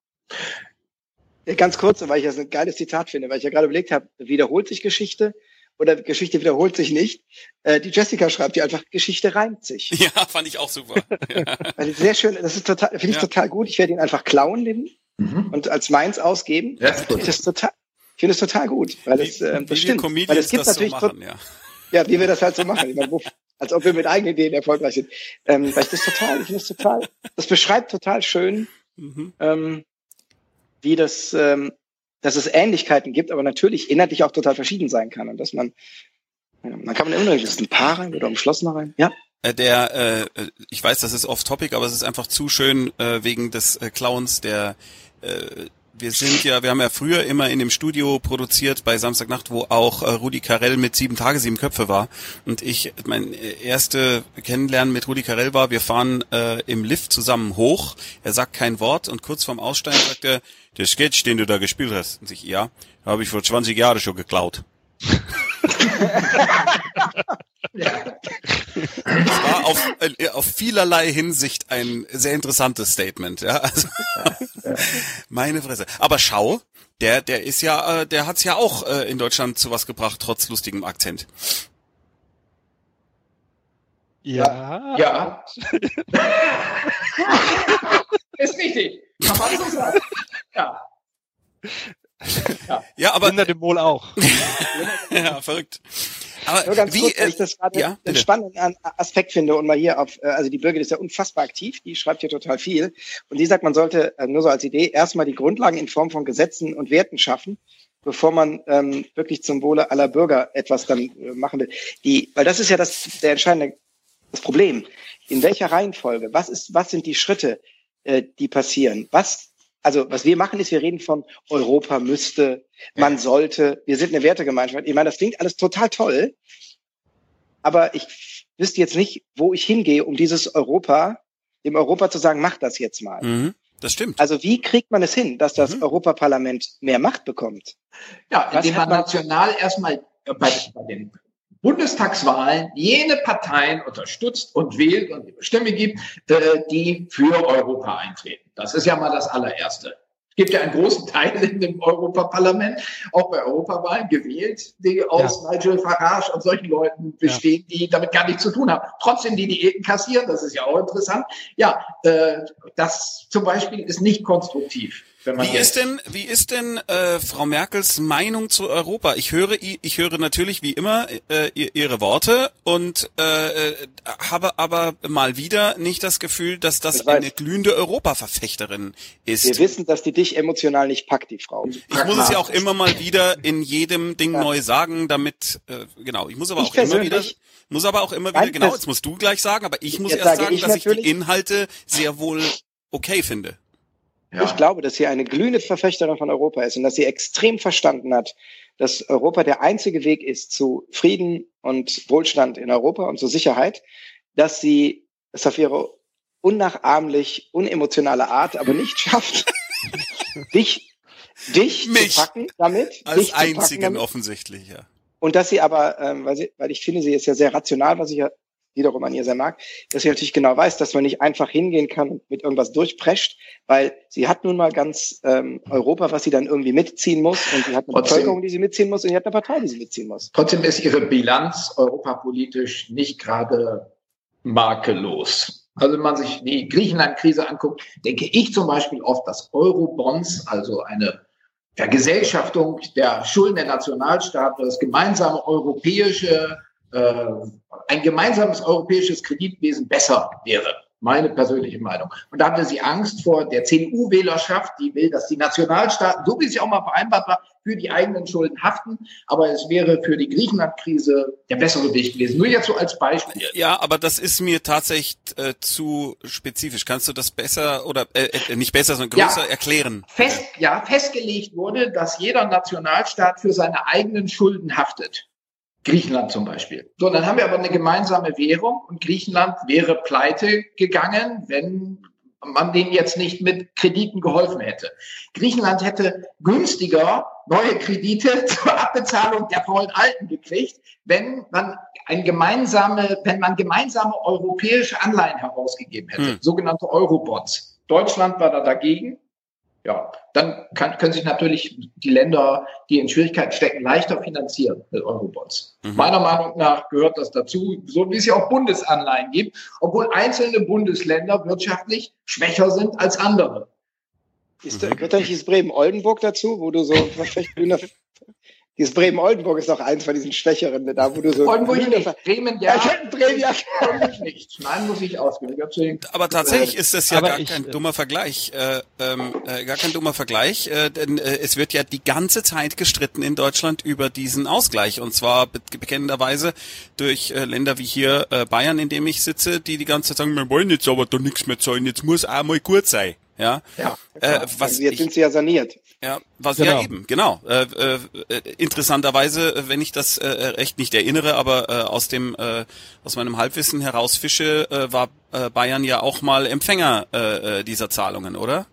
Ganz kurz, weil ich das ein geiles Zitat finde, weil ich ja gerade überlegt habe, wiederholt sich Geschichte oder Geschichte wiederholt sich nicht. Äh, die Jessica schreibt ja einfach, Geschichte reimt sich. Ja, fand ich auch super. also sehr schön, das ist total, finde ich ja. total gut. Ich werde ihn einfach klauen nehmen mhm. und als meins ausgeben. Ja, ich finde es total, ich finde es total gut, weil wie, es äh, das stimmt. Weil es gibt natürlich so machen, ja. ja, wie wir das halt so machen. Meine, wo, als ob wir mit eigenen Ideen erfolgreich sind. Ähm, weil ich das total, ich finde es total, das beschreibt total schön, mhm. ähm, wie das, ähm, dass es Ähnlichkeiten gibt, aber natürlich inhaltlich auch total verschieden sein kann und dass man, dann kann man immer noch ein Paar rein oder umschlossener rein, ja. Äh, der, äh, ich weiß, das ist off-topic, aber es ist einfach zu schön äh, wegen des äh, Clowns, der äh, wir sind ja, wir haben ja früher immer in dem Studio produziert bei Samstagnacht, wo auch äh, Rudi Carell mit sieben Tage, sieben Köpfe war. Und ich, mein erste Kennenlernen mit Rudi Carell war, wir fahren äh, im Lift zusammen hoch. Er sagt kein Wort und kurz vorm Aussteigen sagt er, der Sketch, den du da gespielt hast. Und ich, ja, habe ich vor 20 Jahren schon geklaut. ja. Das war auf, äh, auf vielerlei Hinsicht ein sehr interessantes Statement, ja. Also, meine Fresse. Aber schau, der, der ist ja, äh, der hat's ja auch äh, in Deutschland zu was gebracht, trotz lustigem Akzent. Ja. Ja. ist richtig. Kann man so sagen. Ja. Ja, ja aber. Kinder dem Wohl auch. ja, verrückt. Aber Nur ganz wie, kurz, weil ich das gerade ja, einen spannenden Aspekt finde und mal hier auf, äh, also die Birgit ist ja unfassbar aktiv, die schreibt hier total viel und die sagt, man sollte äh, nur so als Idee erstmal die Grundlagen in Form von Gesetzen und Werten schaffen, bevor man ähm, wirklich zum Wohle aller Bürger etwas dann äh, machen will. Die, weil das ist ja das der entscheidende das Problem. In welcher Reihenfolge? Was ist, was sind die Schritte, äh, die passieren? Was also was wir machen ist, wir reden von Europa müsste, man sollte, wir sind eine Wertegemeinschaft. Ich meine, das klingt alles total toll, aber ich wüsste jetzt nicht, wo ich hingehe, um dieses Europa, dem Europa zu sagen, mach das jetzt mal. Mhm, das stimmt. Also wie kriegt man es hin, dass das mhm. Europaparlament mehr Macht bekommt? Ja, indem man national erstmal bei, bei den Bundestagswahlen jene Parteien unterstützt und wählt und Stimme gibt, äh, die für Europa eintreten. Das ist ja mal das allererste. Es gibt ja einen großen Teil in dem Europaparlament, auch bei Europawahlen gewählt, die aus ja. Nigel Farage und solchen Leuten bestehen, ja. die damit gar nichts zu tun haben. Trotzdem die Diäten kassieren, das ist ja auch interessant. Ja, äh, das zum Beispiel ist nicht konstruktiv wie ist denn, wie ist denn äh, Frau Merkels Meinung zu Europa? Ich höre, ich höre natürlich wie immer äh, ihre Worte und äh, äh, habe aber mal wieder nicht das Gefühl, dass das ich eine glühende Europaverfechterin ist. Wir wissen, dass die dich emotional nicht packt, die Frau. Ich muss es ja auch immer mal wieder in jedem Ding ja. neu sagen, damit äh, genau. Ich muss aber ich auch immer wieder, muss aber auch immer wieder genau. Jetzt musst du gleich sagen, aber ich muss erst sagen, ich dass ich die Inhalte sehr wohl okay finde. Ja. Ich glaube, dass sie eine glühende Verfechterin von Europa ist und dass sie extrem verstanden hat, dass Europa der einzige Weg ist zu Frieden und Wohlstand in Europa und zur Sicherheit, dass sie es auf ihre unnachahmlich, unemotionale Art aber nicht schafft, dich, dich Mich zu packen damit. Als einzigen offensichtlich, ja. Und dass sie aber, ähm, weil, sie, weil ich finde, sie ist ja sehr rational, was ich ja wiederum an ihr sehr mag, dass sie natürlich genau weiß, dass man nicht einfach hingehen kann und mit irgendwas durchprescht, weil sie hat nun mal ganz ähm, Europa, was sie dann irgendwie mitziehen muss und sie hat eine trotzdem, Bevölkerung, die sie mitziehen muss und sie hat eine Partei, die sie mitziehen muss. Trotzdem ist ihre Bilanz europapolitisch nicht gerade makellos. Also wenn man sich die Griechenland-Krise anguckt, denke ich zum Beispiel oft, dass Eurobonds, also eine Vergesellschaftung der Schulden der Nationalstaaten, das gemeinsame europäische äh, ein gemeinsames europäisches Kreditwesen besser wäre. Meine persönliche Meinung. Und da hatte sie Angst vor der CDU-Wählerschaft, die will, dass die Nationalstaaten, so wie es ja auch mal vereinbart war, für die eigenen Schulden haften. Aber es wäre für die Griechenland-Krise der bessere Weg gewesen. Nur jetzt so als Beispiel. Ja, aber das ist mir tatsächlich äh, zu spezifisch. Kannst du das besser oder äh, äh nicht besser, sondern größer ja, erklären? Fest, ja, festgelegt wurde, dass jeder Nationalstaat für seine eigenen Schulden haftet. Griechenland zum Beispiel. So, dann haben wir aber eine gemeinsame Währung und Griechenland wäre pleite gegangen, wenn man denen jetzt nicht mit Krediten geholfen hätte. Griechenland hätte günstiger neue Kredite zur Abbezahlung der faulen Alten gekriegt, wenn man ein gemeinsame, wenn man gemeinsame europäische Anleihen herausgegeben hätte, hm. sogenannte Eurobonds. Deutschland war da dagegen ja, dann kann, können sich natürlich die Länder, die in Schwierigkeiten stecken, leichter finanzieren mit Eurobonds. Mhm. Meiner Meinung nach gehört das dazu, so wie es ja auch Bundesanleihen gibt, obwohl einzelne Bundesländer wirtschaftlich schwächer sind als andere. Ist da, gehört da nicht Bremen-Oldenburg dazu, wo du so dieses Bremen-Oldenburg ist doch eins von diesen Schwächeren, da wo du so. Oldenburg nicht. Bremen, ja. ja Bremen, ja. Oldenburg nicht. Nein, muss ich ausgeben. Aber tatsächlich ist das ja gar ich, kein dummer Vergleich. Äh, ähm, äh, gar kein dummer Vergleich, äh, denn äh, es wird ja die ganze Zeit gestritten in Deutschland über diesen Ausgleich. Und zwar be bekennenderweise durch äh, Länder wie hier äh, Bayern, in dem ich sitze, die die ganze Zeit sagen, wir wollen jetzt aber doch nichts mehr zahlen, jetzt muss auch mal gut sein. Ja. ja äh, was also jetzt ich, sind sie ja saniert. Ja, was genau. ja eben, genau. Äh, äh, interessanterweise, wenn ich das äh, recht nicht erinnere, aber äh, aus dem äh, aus meinem Halbwissen herausfische, äh, war äh, Bayern ja auch mal Empfänger äh, äh dieser Zahlungen, oder?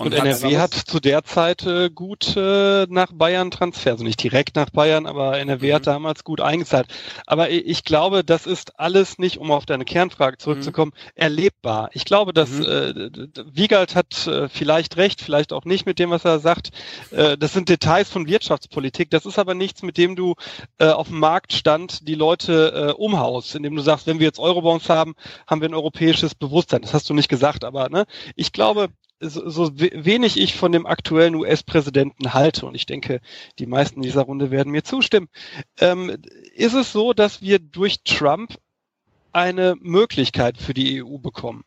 Und, und NRW hat zu der Zeit äh, gut äh, nach Bayern Transfer, also nicht direkt nach Bayern, aber NRW mhm. hat damals gut eingezahlt. Aber ich, ich, glaube, das ist alles nicht, um auf deine Kernfrage zurückzukommen, mhm. erlebbar. Ich glaube, dass mhm. äh, Wiegald hat äh, vielleicht recht, vielleicht auch nicht mit dem, was er sagt. Äh, das sind Details von Wirtschaftspolitik. Das ist aber nichts, mit dem du äh, auf dem Marktstand die Leute äh, umhaust, indem du sagst, wenn wir jetzt Eurobonds haben, haben wir ein europäisches Bewusstsein. Das hast du nicht gesagt, aber ne, ich glaube, so, so wenig ich von dem aktuellen US-Präsidenten halte, und ich denke, die meisten dieser Runde werden mir zustimmen, ähm, ist es so, dass wir durch Trump eine Möglichkeit für die EU bekommen.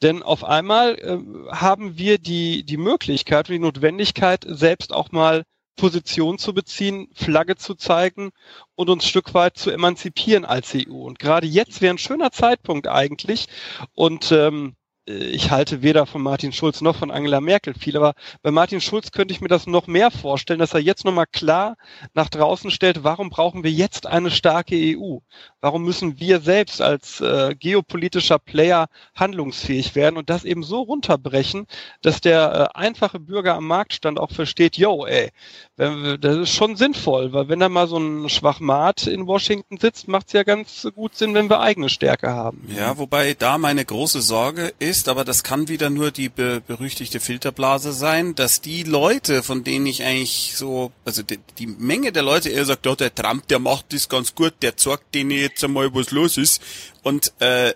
Denn auf einmal äh, haben wir die, die Möglichkeit und die Notwendigkeit, selbst auch mal Position zu beziehen, Flagge zu zeigen und uns Stück weit zu emanzipieren als EU. Und gerade jetzt wäre ein schöner Zeitpunkt eigentlich. Und ähm, ich halte weder von Martin Schulz noch von Angela Merkel viel, aber bei Martin Schulz könnte ich mir das noch mehr vorstellen, dass er jetzt nochmal klar nach draußen stellt, warum brauchen wir jetzt eine starke EU? Warum müssen wir selbst als äh, geopolitischer Player handlungsfähig werden und das eben so runterbrechen, dass der äh, einfache Bürger am Marktstand auch versteht, yo, ey, das ist schon sinnvoll, weil wenn da mal so ein Schwachmat in Washington sitzt, macht es ja ganz gut Sinn, wenn wir eigene Stärke haben. Ja, wobei da meine große Sorge ist, aber das kann wieder nur die be berüchtigte Filterblase sein, dass die Leute, von denen ich eigentlich so, also die, die Menge der Leute eher sagt, oh, der Trump, der macht das ganz gut, der zeigt denen jetzt einmal, was los ist. Und äh,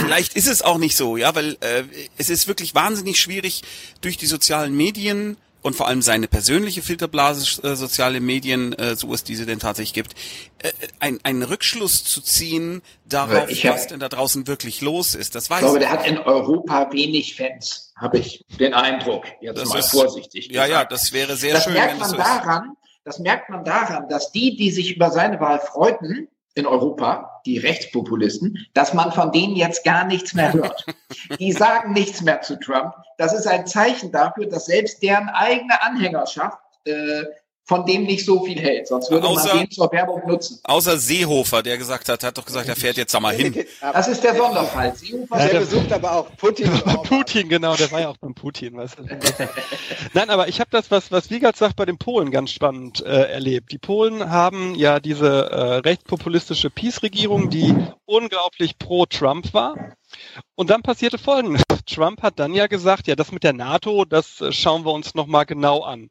vielleicht ist es auch nicht so, ja, weil äh, es ist wirklich wahnsinnig schwierig durch die sozialen Medien und vor allem seine persönliche Filterblase äh, soziale Medien, äh, so es diese denn tatsächlich gibt, äh, ein, einen Rückschluss zu ziehen darauf, hab, was denn da draußen wirklich los ist. Das weiß ich glaube, der hat in Europa wenig Fans, habe ich den Eindruck. Jetzt das mal ist, vorsichtig. Ja, gesagt. ja, das wäre sehr das schön. Merkt man daran, das merkt man daran, dass die, die sich über seine Wahl freuten, in Europa, die Rechtspopulisten, dass man von denen jetzt gar nichts mehr hört. Die sagen nichts mehr zu Trump. Das ist ein Zeichen dafür, dass selbst deren eigene Anhängerschaft äh, von dem nicht so viel hält. Sonst würde außer, man den zur Werbung nutzen. Außer Seehofer, der gesagt hat, hat doch gesagt, er fährt jetzt einmal hin. Das ist der Sonderfall. Seehofer, ja, der besucht aber auch Putin. Putin, genau, der war ja auch beim Putin. Weißt du. Nein, aber ich habe das, was, was Wiegald sagt, bei den Polen ganz spannend äh, erlebt. Die Polen haben ja diese äh, rechtspopulistische Peace-Regierung, die unglaublich pro Trump war. Und dann passierte Folgendes. Trump hat dann ja gesagt, ja, das mit der NATO, das äh, schauen wir uns nochmal genau an.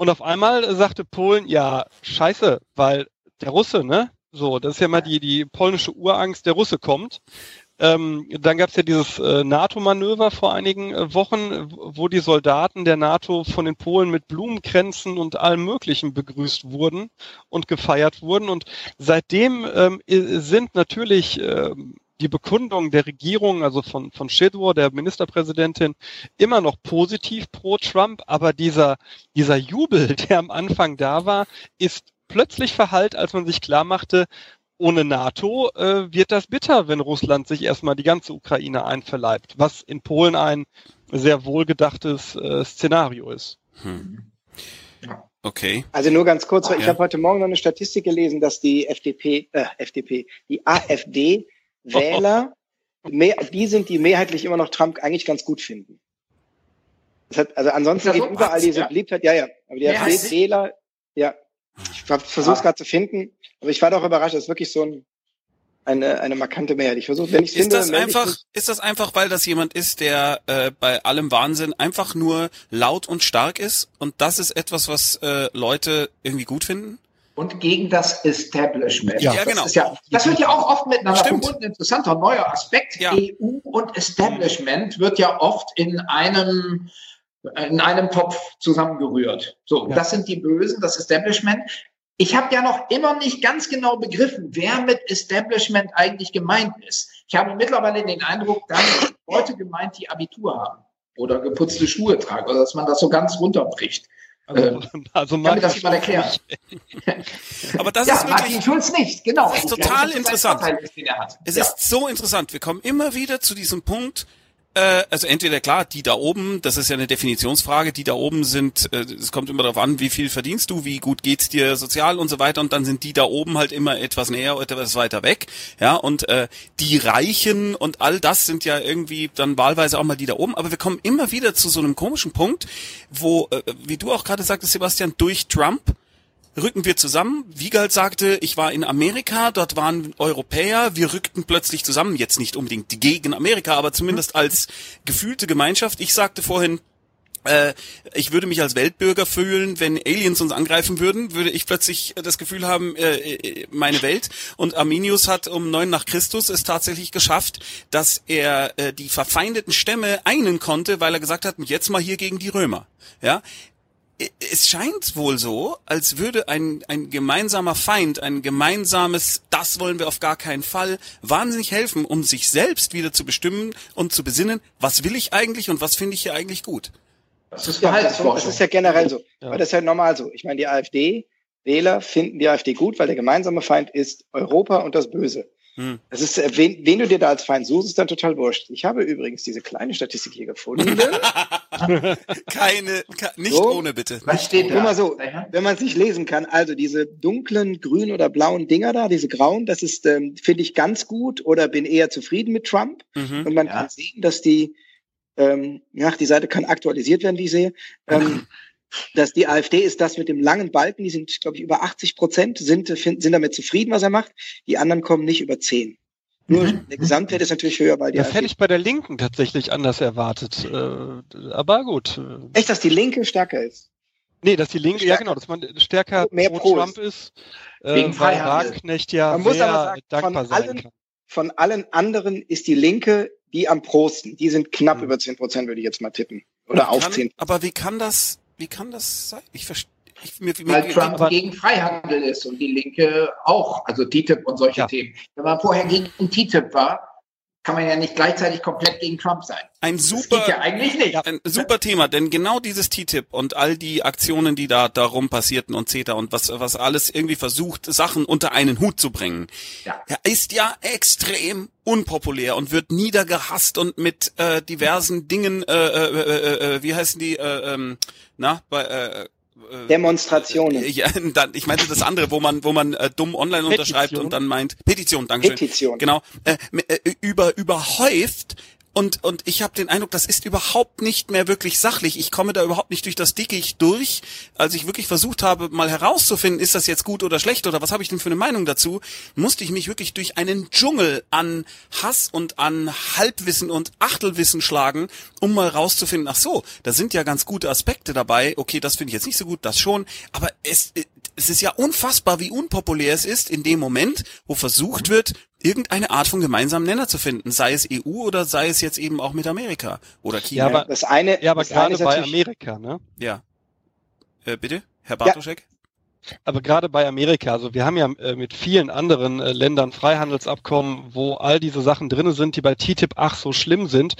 Und auf einmal sagte Polen, ja, scheiße, weil der Russe, ne? So, das ist ja mal die, die polnische Urangst, der Russe kommt. Ähm, dann gab es ja dieses äh, NATO-Manöver vor einigen äh, Wochen, wo die Soldaten der NATO von den Polen mit Blumenkränzen und allem Möglichen begrüßt wurden und gefeiert wurden. Und seitdem ähm, sind natürlich ähm, die Bekundung der Regierung, also von, von Shidwar, der Ministerpräsidentin, immer noch positiv pro Trump, aber dieser, dieser Jubel, der am Anfang da war, ist plötzlich verhallt, als man sich klar machte, ohne NATO äh, wird das bitter, wenn Russland sich erstmal die ganze Ukraine einverleibt, was in Polen ein sehr wohlgedachtes äh, Szenario ist. Hm. Okay. Also nur ganz kurz, ich ja. habe heute Morgen noch eine Statistik gelesen, dass die FDP, äh, FDP, die AfD Wähler, mehr, die sind, die mehrheitlich immer noch Trump eigentlich ganz gut finden. Das hat, also ansonsten geht überall diese ja. Beliebtheit, ja, ja. Aber die ja, Wähler, ja, ich versuche es ah. gerade zu finden, aber ich war doch überrascht, das ist wirklich so ein, eine, eine markante Mehrheit. Ich versuche, wenn ich ist finde, das einfach, ist das einfach, weil das jemand ist, der äh, bei allem Wahnsinn einfach nur laut und stark ist und das ist etwas, was äh, Leute irgendwie gut finden? Und gegen das Establishment. Ja, ja genau. Das, ja, das wird ja auch oft miteinander Stimmt. verbunden. Interessanter neuer Aspekt. Ja. EU und Establishment wird ja oft in einem in einem Topf zusammengerührt. So, ja. das sind die Bösen, das Establishment. Ich habe ja noch immer nicht ganz genau begriffen, wer mit Establishment eigentlich gemeint ist. Ich habe mittlerweile den Eindruck, da sind Leute gemeint, die Abitur haben oder geputzte Schuhe tragen, oder dass man das so ganz runterbricht. Also, ähm, also mir das jemand erklären? Aber das ja, ist wirklich, Martin Schulz nicht, genau. Das ist total das interessant. Ist, es ja. ist so interessant. Wir kommen immer wieder zu diesem Punkt, äh, also entweder klar, die da oben, das ist ja eine Definitionsfrage, die da oben sind, äh, es kommt immer darauf an, wie viel verdienst du, wie gut geht's dir sozial und so weiter und dann sind die da oben halt immer etwas näher, etwas weiter weg, ja, und äh, die Reichen und all das sind ja irgendwie dann wahlweise auch mal die da oben, aber wir kommen immer wieder zu so einem komischen Punkt, wo, äh, wie du auch gerade sagtest, Sebastian, durch Trump rücken wir zusammen. Wiegald sagte, ich war in Amerika, dort waren Europäer, wir rückten plötzlich zusammen, jetzt nicht unbedingt gegen Amerika, aber zumindest als gefühlte Gemeinschaft. Ich sagte vorhin, äh, ich würde mich als Weltbürger fühlen, wenn Aliens uns angreifen würden, würde ich plötzlich das Gefühl haben, äh, äh, meine Welt. Und Arminius hat um neun nach Christus es tatsächlich geschafft, dass er äh, die verfeindeten Stämme einen konnte, weil er gesagt hat, jetzt mal hier gegen die Römer. Ja, es scheint wohl so, als würde ein, ein gemeinsamer Feind, ein gemeinsames, das wollen wir auf gar keinen Fall, wahnsinnig helfen, um sich selbst wieder zu bestimmen und zu besinnen, was will ich eigentlich und was finde ich hier eigentlich gut. Das ist, ja, das, das ist ja generell so. Ja. das ist ja normal so. Ich meine, die AfD-Wähler finden die AfD gut, weil der gemeinsame Feind ist Europa und das Böse. Hm. Das ist, äh, wen, wen du dir da als Feind suchst, ist dann total wurscht. Ich habe übrigens diese kleine Statistik hier gefunden. Keine, nicht so, ohne bitte. Was steht da? Mal so, wenn man es nicht lesen kann, also diese dunklen grün oder blauen Dinger da, diese grauen, das ist, ähm, finde ich ganz gut oder bin eher zufrieden mit Trump. Mhm, Und man ja. kann sehen, dass die, ähm, ja, die Seite kann aktualisiert werden, wie ich sehe. Ähm, dass die AfD ist das mit dem langen Balken, die sind, glaube ich, über 80 Prozent, sind, sind damit zufrieden, was er macht. Die anderen kommen nicht über 10. Nur mhm. der Gesamtwert ist natürlich höher, weil die Das AfD hätte ich bei der Linken tatsächlich anders erwartet. Äh, aber gut. Echt, dass die Linke stärker ist? Nee, dass die Linke, stärker. ja genau, dass man stärker mehr pro Trump ist, äh, Wegen weil Wagenknecht ja man muss aber sagen, dankbar von allen, kann. Von allen anderen ist die Linke die am prosten. Die sind knapp mhm. über 10 Prozent, würde ich jetzt mal tippen. Oder auf kann, 10. Aber wie kann das wie kann das sein? Ich verstehe. Weil Trump mir, gegen Freihandel ist und die Linke auch, also TTIP und solche ja. Themen. Wenn man vorher gegen TTIP war, kann man ja nicht gleichzeitig komplett gegen Trump sein. Ein super, ja eigentlich nicht. Ein super Thema, denn genau dieses TTIP und all die Aktionen, die da darum passierten und CETA und was was alles irgendwie versucht, Sachen unter einen Hut zu bringen, ja. ist ja extrem unpopulär und wird niedergehasst und mit äh, diversen Dingen, äh, äh, äh, äh, wie heißen die, äh, ähm, na, bei äh, äh, Demonstrationen. Ja, dann, ich meinte das andere, wo man, wo man äh, dumm online Petition. unterschreibt und dann meint Petition, Dankeschön. Petition. Genau, äh, äh, über überhäuft und, und ich habe den Eindruck, das ist überhaupt nicht mehr wirklich sachlich. Ich komme da überhaupt nicht durch das Dickicht durch. Als ich wirklich versucht habe, mal herauszufinden, ist das jetzt gut oder schlecht oder was habe ich denn für eine Meinung dazu, musste ich mich wirklich durch einen Dschungel an Hass und an Halbwissen und Achtelwissen schlagen, um mal rauszufinden, ach so, da sind ja ganz gute Aspekte dabei. Okay, das finde ich jetzt nicht so gut, das schon. Aber es, es ist ja unfassbar, wie unpopulär es ist in dem Moment, wo versucht wird, irgendeine Art von gemeinsamen Nenner zu finden, sei es EU oder sei es jetzt eben auch mit Amerika oder China. Ja, aber das eine, ja, aber gerade bei Amerika, ne? Ja. Äh, bitte, Herr Bartoschek? Ja. Aber gerade bei Amerika, also wir haben ja äh, mit vielen anderen äh, Ländern Freihandelsabkommen, wo all diese Sachen drinne sind, die bei TTIP ach so schlimm sind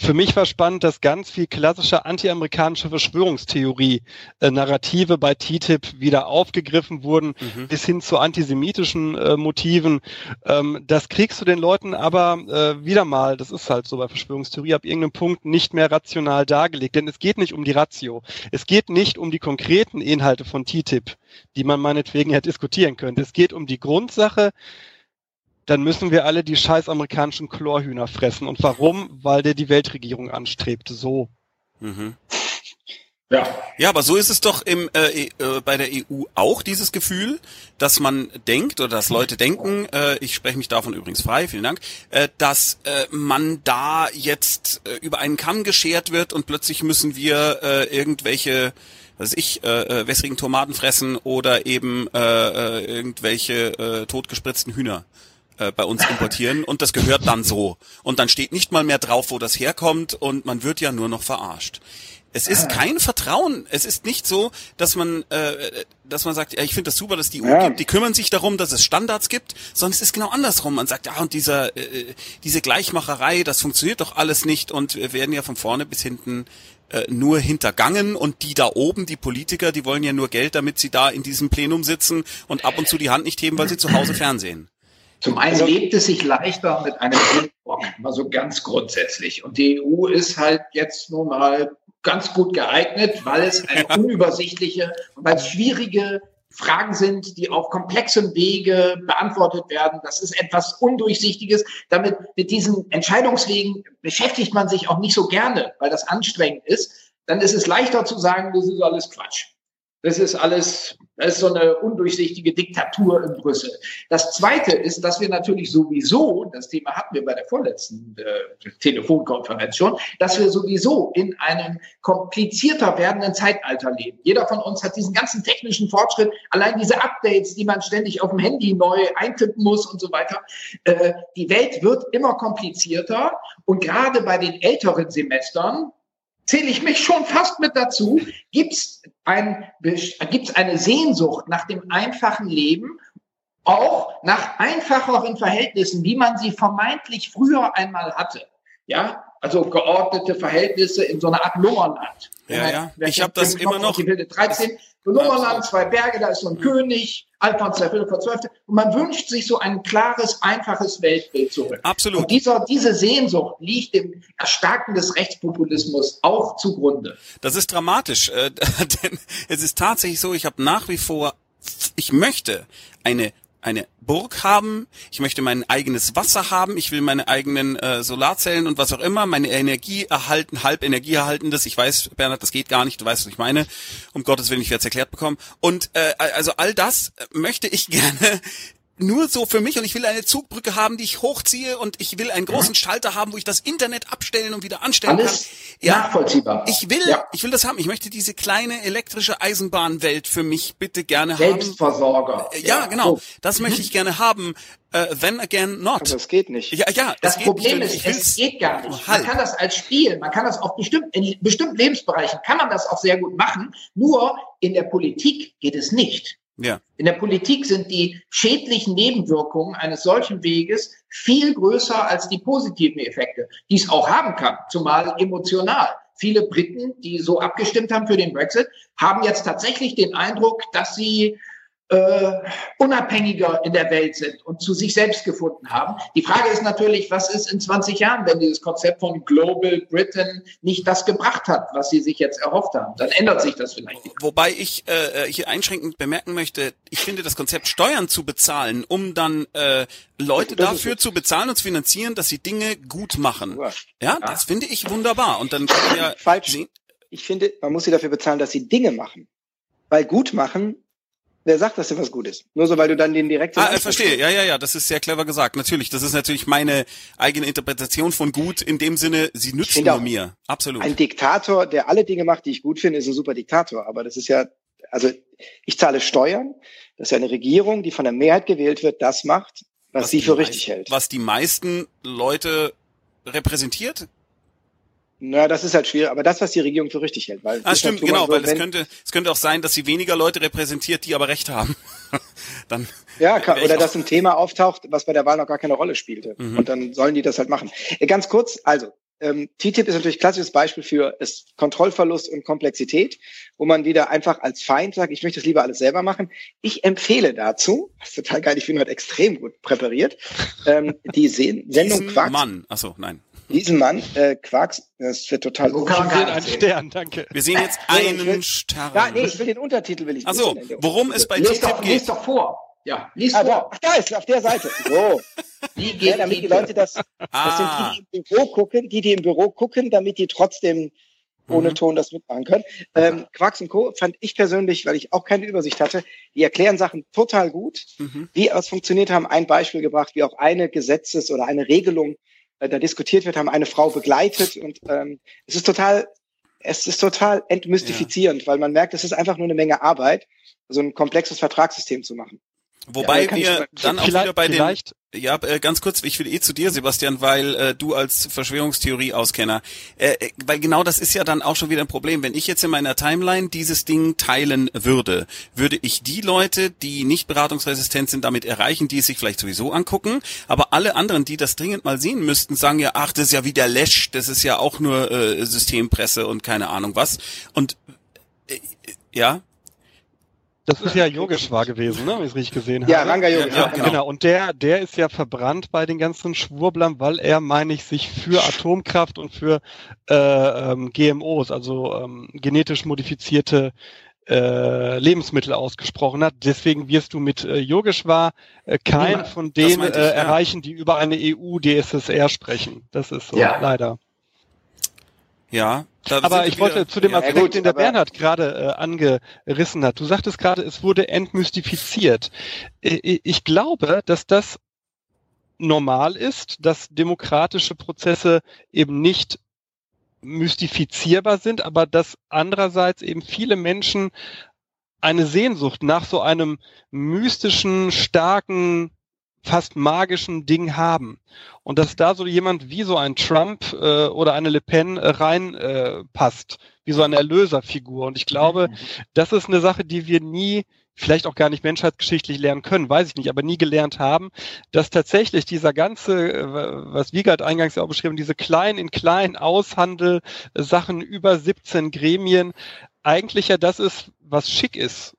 für mich war spannend, dass ganz viel klassische anti-amerikanische Verschwörungstheorie-Narrative äh, bei TTIP wieder aufgegriffen wurden, mhm. bis hin zu antisemitischen äh, Motiven. Ähm, das kriegst du den Leuten aber äh, wieder mal, das ist halt so bei Verschwörungstheorie, ab irgendeinem Punkt nicht mehr rational dargelegt. Denn es geht nicht um die Ratio. Es geht nicht um die konkreten Inhalte von TTIP, die man meinetwegen ja diskutieren könnte. Es geht um die Grundsache, dann müssen wir alle die scheiß amerikanischen Chlorhühner fressen. Und warum? Weil der die Weltregierung anstrebt. So. Mhm. Ja. ja, aber so ist es doch im, äh, äh, bei der EU auch dieses Gefühl, dass man denkt oder dass Leute denken, äh, ich spreche mich davon übrigens frei, vielen Dank, äh, dass äh, man da jetzt äh, über einen Kamm geschert wird und plötzlich müssen wir äh, irgendwelche was ich, äh, äh, wässrigen Tomaten fressen oder eben äh, äh, irgendwelche äh, totgespritzten Hühner äh, bei uns importieren und das gehört dann so. Und dann steht nicht mal mehr drauf, wo das herkommt und man wird ja nur noch verarscht. Es ist kein Vertrauen. Es ist nicht so, dass man, äh, dass man sagt, ja, ich finde das super, dass die EU ja. gibt. Die kümmern sich darum, dass es Standards gibt, sondern es ist genau andersrum. Man sagt, ja, und dieser, äh, diese Gleichmacherei, das funktioniert doch alles nicht und wir werden ja von vorne bis hinten äh, nur hintergangen und die da oben, die Politiker, die wollen ja nur Geld, damit sie da in diesem Plenum sitzen und ab und zu die Hand nicht heben, weil sie zu Hause Fernsehen. Zum einen also, lebt es sich leichter mit einem Block, mal so ganz grundsätzlich. Und die EU ist halt jetzt nun mal ganz gut geeignet, weil es eine unübersichtliche, weil es schwierige Fragen sind, die auf komplexem Wege beantwortet werden. Das ist etwas Undurchsichtiges. Damit, mit diesen Entscheidungswegen beschäftigt man sich auch nicht so gerne, weil das anstrengend ist. Dann ist es leichter zu sagen, das ist alles Quatsch. Das ist alles, das ist so eine undurchsichtige Diktatur in Brüssel. Das Zweite ist, dass wir natürlich sowieso, das Thema hatten wir bei der vorletzten äh, Telefonkonferenz schon, dass wir sowieso in einem komplizierter werdenden Zeitalter leben. Jeder von uns hat diesen ganzen technischen Fortschritt, allein diese Updates, die man ständig auf dem Handy neu eintippen muss und so weiter. Äh, die Welt wird immer komplizierter und gerade bei den älteren Semestern, zähle ich mich schon fast mit dazu, gibt es ein, gibt's eine Sehnsucht nach dem einfachen Leben, auch nach einfacheren Verhältnissen, wie man sie vermeintlich früher einmal hatte. Ja, also geordnete Verhältnisse in so einer Art Nummerland. Ja, ja. Ich habe das immer noch. 13, so Nummerland, zwei Berge, da ist so ein mhm. König, Alphons der Philipp XII. Und man wünscht sich so ein klares, einfaches Weltbild zurück. Absolut. Und dieser, diese Sehnsucht liegt dem Erstarken des Rechtspopulismus auch zugrunde. Das ist dramatisch, äh, denn es ist tatsächlich so, ich habe nach wie vor, ich möchte eine eine Burg haben, ich möchte mein eigenes Wasser haben, ich will meine eigenen äh, Solarzellen und was auch immer, meine Energie erhalten, halb Energie erhaltendes. Ich weiß, Bernhard, das geht gar nicht, du weißt, was ich meine. Um Gottes Willen, ich werde es erklärt bekommen. Und äh, also all das möchte ich gerne nur so für mich und ich will eine Zugbrücke haben, die ich hochziehe und ich will einen großen ja. Schalter haben, wo ich das Internet abstellen und wieder anstellen Alles kann. Ja, nachvollziehbar. Ich will, ja. ich will das haben. Ich möchte diese kleine elektrische Eisenbahnwelt für mich bitte gerne Selbstversorger. haben. Selbstversorger. Ja, genau. So. Das möchte ich gerne haben. Uh, then again not. Aber es geht nicht. Ja, ja. Das, das Problem ist, es geht gar nicht. Halt. Man kann das als Spiel, man kann das auf bestimmten, in bestimmten Lebensbereichen kann man das auch sehr gut machen. Nur in der Politik geht es nicht. Ja. In der Politik sind die schädlichen Nebenwirkungen eines solchen Weges viel größer als die positiven Effekte, die es auch haben kann, zumal emotional. Viele Briten, die so abgestimmt haben für den Brexit, haben jetzt tatsächlich den Eindruck, dass sie äh, unabhängiger in der Welt sind und zu sich selbst gefunden haben. Die Frage ist natürlich, was ist in 20 Jahren, wenn dieses Konzept von Global Britain nicht das gebracht hat, was sie sich jetzt erhofft haben? Dann ändert sich das vielleicht. Wobei ich äh, hier einschränkend bemerken möchte, ich finde das Konzept Steuern zu bezahlen, um dann äh, Leute dafür zu bezahlen und zu finanzieren, dass sie Dinge gut machen. Ja, das finde ich wunderbar. Und dann kann man ja falsch. Sehen. Ich finde, man muss sie dafür bezahlen, dass sie Dinge machen. Weil gut machen Wer sagt, dass dir was gut ist? Nur so, weil du dann den direkt. Ah, ich verstehe. Ja, ja, ja. Das ist sehr clever gesagt. Natürlich. Das ist natürlich meine eigene Interpretation von gut. In dem Sinne, sie nützen nur mir. Absolut. Ein Diktator, der alle Dinge macht, die ich gut finde, ist ein super Diktator. Aber das ist ja, also ich zahle Steuern. Das ist ja eine Regierung, die von der Mehrheit gewählt wird, das macht, was, was sie für richtig hält. Was die meisten Leute repräsentiert? Na, das ist halt schwierig, aber das, was die Regierung für richtig hält. Weil ah, stimmt, genau, so, weil es könnte, es könnte auch sein, dass sie weniger Leute repräsentiert, die aber Recht haben. dann ja, kann, oder dass ein Thema auftaucht, was bei der Wahl noch gar keine Rolle spielte. Mhm. Und dann sollen die das halt machen. Äh, ganz kurz, also, ähm, TTIP ist natürlich ein klassisches Beispiel für es Kontrollverlust und Komplexität, wo man wieder einfach als Feind sagt, ich möchte das lieber alles selber machen. Ich empfehle dazu, das ist total geil, ich bin heute extrem gut präpariert, ähm, die Se Sendung Quarks. Mann, achso, nein diesen Mann, äh, Quarks, das wird total so kann man einen Stern, danke. Wir sehen jetzt einen will, Stern. Ja, nee, ich will den Untertitel will ich Ach so, worum es bei lies TTIP geht. Lies doch vor. Ja, lies ah, vor. Da, ach, da ist auf der Seite. So. Wie geht ja, damit die Leute das, das ah. sind die, die im Büro gucken, die, die im Büro gucken, damit die trotzdem ohne mhm. Ton das mitmachen können. Ähm, Quarks und Co. fand ich persönlich, weil ich auch keine Übersicht hatte, die erklären Sachen total gut. Mhm. Wie es funktioniert haben, ein Beispiel gebracht, wie auch eine Gesetzes- oder eine Regelung äh, da diskutiert wird, haben eine Frau begleitet und ähm, es ist total, es ist total entmystifizierend, ja. weil man merkt, es ist einfach nur eine Menge Arbeit, so ein komplexes Vertragssystem zu machen. Wobei ja, wir dann auch wieder bei den, ja, äh, ganz kurz, ich will eh zu dir, Sebastian, weil äh, du als Verschwörungstheorie-Auskenner, äh, äh, weil genau das ist ja dann auch schon wieder ein Problem. Wenn ich jetzt in meiner Timeline dieses Ding teilen würde, würde ich die Leute, die nicht beratungsresistent sind, damit erreichen, die es sich vielleicht sowieso angucken, aber alle anderen, die das dringend mal sehen müssten, sagen ja, ach, das ist ja wie der Lesch, das ist ja auch nur äh, Systempresse und keine Ahnung was. Und äh, ja, Das ist ja Yogeshwar gewesen, ne, wenn ich es richtig gesehen ja, habe. Ranga Yogeshwar. Ja, genau. genau. Und der, der ist ja verbrannt bei den ganzen Schwurblern, weil er, meine ich, sich für Atomkraft und für äh, ähm, GMOs, also ähm, genetisch modifizierte äh, Lebensmittel ausgesprochen hat. Deswegen wirst du mit äh, Yogeshwar äh, keinen von denen ich, äh, erreichen, die über eine EU-DSSR sprechen. Das ist so, ja. leider. Ja. Aber ich wollte zu dem Aspekt, ja, gut, den der Bernhard gerade äh, angerissen hat. Du sagtest gerade, es wurde entmystifiziert. Ich glaube, dass das normal ist, dass demokratische Prozesse eben nicht mystifizierbar sind, aber dass andererseits eben viele Menschen eine Sehnsucht nach so einem mystischen, starken, fast magischen Ding haben. Und dass da so jemand wie so ein Trump äh, oder eine Le Pen äh, reinpasst, äh, wie so eine Erlöserfigur. Und ich glaube, mhm. das ist eine Sache, die wir nie vielleicht auch gar nicht menschheitsgeschichtlich lernen können, weiß ich nicht, aber nie gelernt haben, dass tatsächlich dieser ganze, äh, was Wiegald eingangs ja auch beschrieben, diese klein in klein Aushandel, Sachen über 17 Gremien, eigentlich ja das ist, was schick ist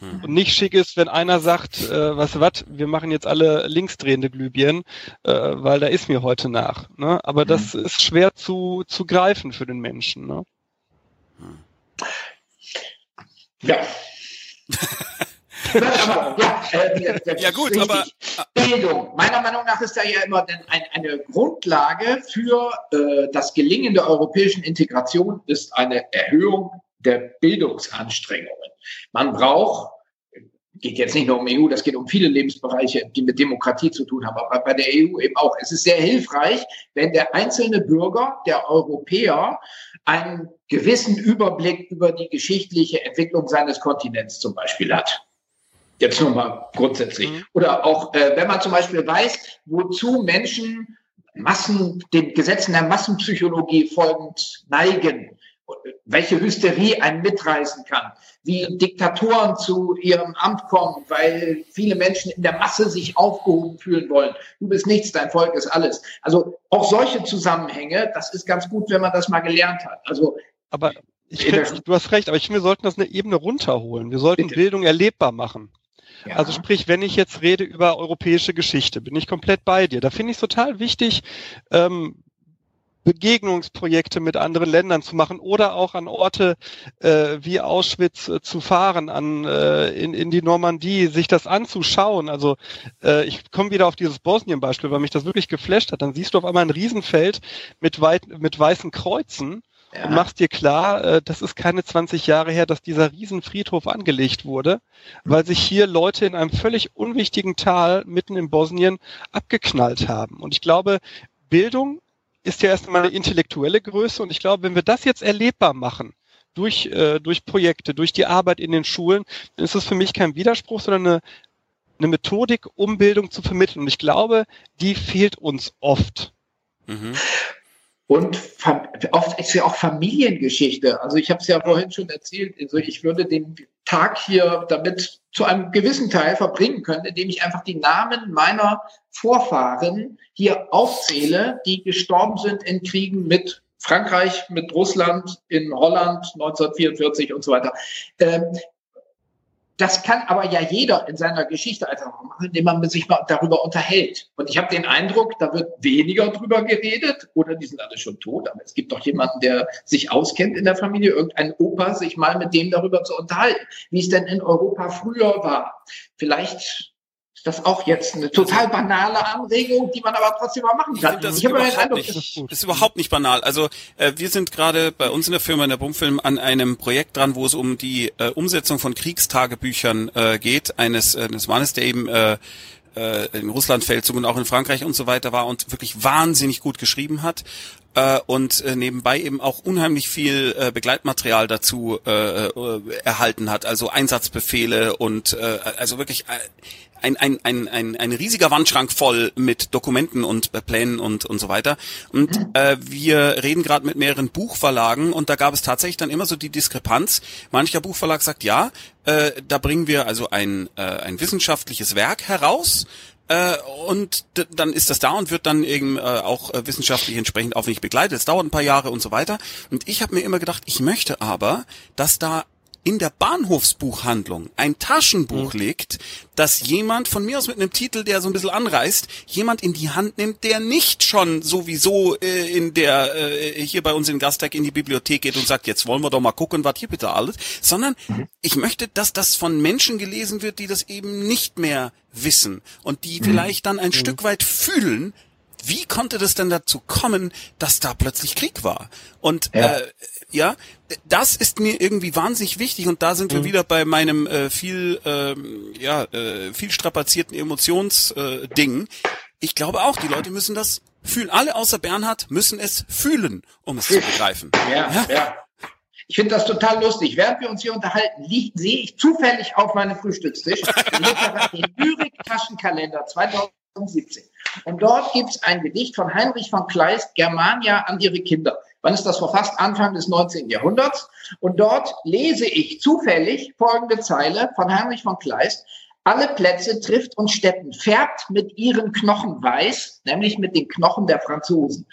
hm. Und nicht schick ist, wenn einer sagt, äh, du was, wir machen jetzt alle linksdrehende Glühbirnen, äh, weil da ist mir heute nach. Ne? Aber hm. das ist schwer zu, zu greifen für den Menschen. Ne? Ja. aber, ja, äh, ja gut, aber Bildung. Meiner Meinung nach ist da ja immer ein, eine Grundlage für äh, das Gelingen der europäischen Integration ist eine Erhöhung der Bildungsanstrengungen. Man braucht, geht jetzt nicht nur um EU, das geht um viele Lebensbereiche, die mit Demokratie zu tun haben, aber bei der EU eben auch. Es ist sehr hilfreich, wenn der einzelne Bürger, der Europäer, einen gewissen Überblick über die geschichtliche Entwicklung seines Kontinents zum Beispiel hat. Jetzt nur mal grundsätzlich. Mhm. Oder auch, äh, wenn man zum Beispiel weiß, wozu Menschen Massen, den Gesetzen der Massenpsychologie folgend neigen, welche Hysterie einen mitreißen kann, wie Diktatoren zu ihrem Amt kommen, weil viele Menschen in der Masse sich aufgehoben fühlen wollen. Du bist nichts, dein Volk ist alles. Also auch solche Zusammenhänge, das ist ganz gut, wenn man das mal gelernt hat. Also aber ich find, du hast recht, aber ich finde, wir sollten das eine Ebene runterholen. Wir sollten Bitte. Bildung erlebbar machen. Ja. Also sprich, wenn ich jetzt rede über europäische Geschichte, bin ich komplett bei dir. Da finde ich es total wichtig, ähm, Begegnungsprojekte mit anderen Ländern zu machen oder auch an Orte äh, wie Auschwitz äh, zu fahren, an äh, in, in die Normandie, sich das anzuschauen. Also äh, ich komme wieder auf dieses Bosnien-Beispiel, weil mich das wirklich geflasht hat. Dann siehst du auf einmal ein Riesenfeld mit, weit, mit weißen Kreuzen ja. und machst dir klar, äh, das ist keine 20 Jahre her, dass dieser Riesenfriedhof angelegt wurde, weil sich hier Leute in einem völlig unwichtigen Tal mitten in Bosnien abgeknallt haben. Und ich glaube, Bildung ist ja erstmal eine intellektuelle Größe und ich glaube, wenn wir das jetzt erlebbar machen, durch, äh, durch Projekte, durch die Arbeit in den Schulen, dann ist es für mich kein Widerspruch, sondern eine, eine Methodik, um Bildung zu vermitteln. Und ich glaube, die fehlt uns oft. Mhm. Und oft ist ja auch Familiengeschichte. Also ich habe es ja vorhin schon erzählt. Also ich würde den Tag hier damit zu einem gewissen Teil verbringen können, indem ich einfach die Namen meiner Vorfahren hier aufzähle, die gestorben sind in Kriegen mit Frankreich, mit Russland, in Holland 1944 und so weiter. Ähm, das kann aber ja jeder in seiner Geschichte einfach machen, indem man sich mal darüber unterhält. Und ich habe den Eindruck, da wird weniger drüber geredet oder die sind alle schon tot. Aber es gibt doch jemanden, der sich auskennt in der Familie, irgendein Opa, sich mal mit dem darüber zu unterhalten, wie es denn in Europa früher war. Vielleicht ist das auch jetzt eine total banale Anregung, die man aber trotzdem mal machen kann. Ich, das ich habe überhaupt Eindruck, nicht, das ist überhaupt nicht banal. Also äh, wir sind gerade bei uns in der Firma in der Bumfilm an einem Projekt dran, wo es um die äh, Umsetzung von Kriegstagebüchern äh, geht, eines, äh, eines Mannes, der eben äh, äh, in Russlandfeldzug und auch in Frankreich und so weiter war und wirklich wahnsinnig gut geschrieben hat äh, und äh, nebenbei eben auch unheimlich viel äh, Begleitmaterial dazu äh, äh, erhalten hat, also Einsatzbefehle und äh, also wirklich äh, ein, ein, ein, ein, ein riesiger Wandschrank voll mit Dokumenten und äh, Plänen und, und so weiter. Und äh, wir reden gerade mit mehreren Buchverlagen und da gab es tatsächlich dann immer so die Diskrepanz. Mancher Buchverlag sagt, ja, äh, da bringen wir also ein, äh, ein wissenschaftliches Werk heraus, äh, und dann ist das da und wird dann eben äh, auch äh, wissenschaftlich entsprechend aufwendig begleitet. Es dauert ein paar Jahre und so weiter. Und ich habe mir immer gedacht, ich möchte aber, dass da in der Bahnhofsbuchhandlung ein Taschenbuch mhm. legt, das jemand von mir aus mit einem Titel, der so ein bisschen anreißt, jemand in die Hand nimmt, der nicht schon sowieso äh, in der äh, hier bei uns in Gastag in die Bibliothek geht und sagt, jetzt wollen wir doch mal gucken, was hier bitte alles, sondern mhm. ich möchte, dass das von Menschen gelesen wird, die das eben nicht mehr wissen und die mhm. vielleicht dann ein mhm. Stück weit fühlen, wie konnte das denn dazu kommen, dass da plötzlich Krieg war? Und ja, äh, ja das ist mir irgendwie wahnsinnig wichtig und da sind mhm. wir wieder bei meinem äh, viel ähm, ja äh, viel strapazierten Emotionsding. Äh, ich glaube auch, die Leute müssen das fühlen. Alle außer Bernhard müssen es fühlen, um es zu begreifen. Ja, ja. ja. Ich finde das total lustig. Während wir uns hier unterhalten, liegt, sehe ich zufällig auf meinem Frühstückstisch den Lyrik-Taschenkalender 2017. Und dort gibt es ein Gedicht von Heinrich von Kleist, Germania an ihre Kinder. Wann ist das? Vor fast Anfang des 19. Jahrhunderts. Und dort lese ich zufällig folgende Zeile von Heinrich von Kleist. Alle Plätze trifft und Städten färbt mit ihren Knochen weiß, nämlich mit den Knochen der Franzosen.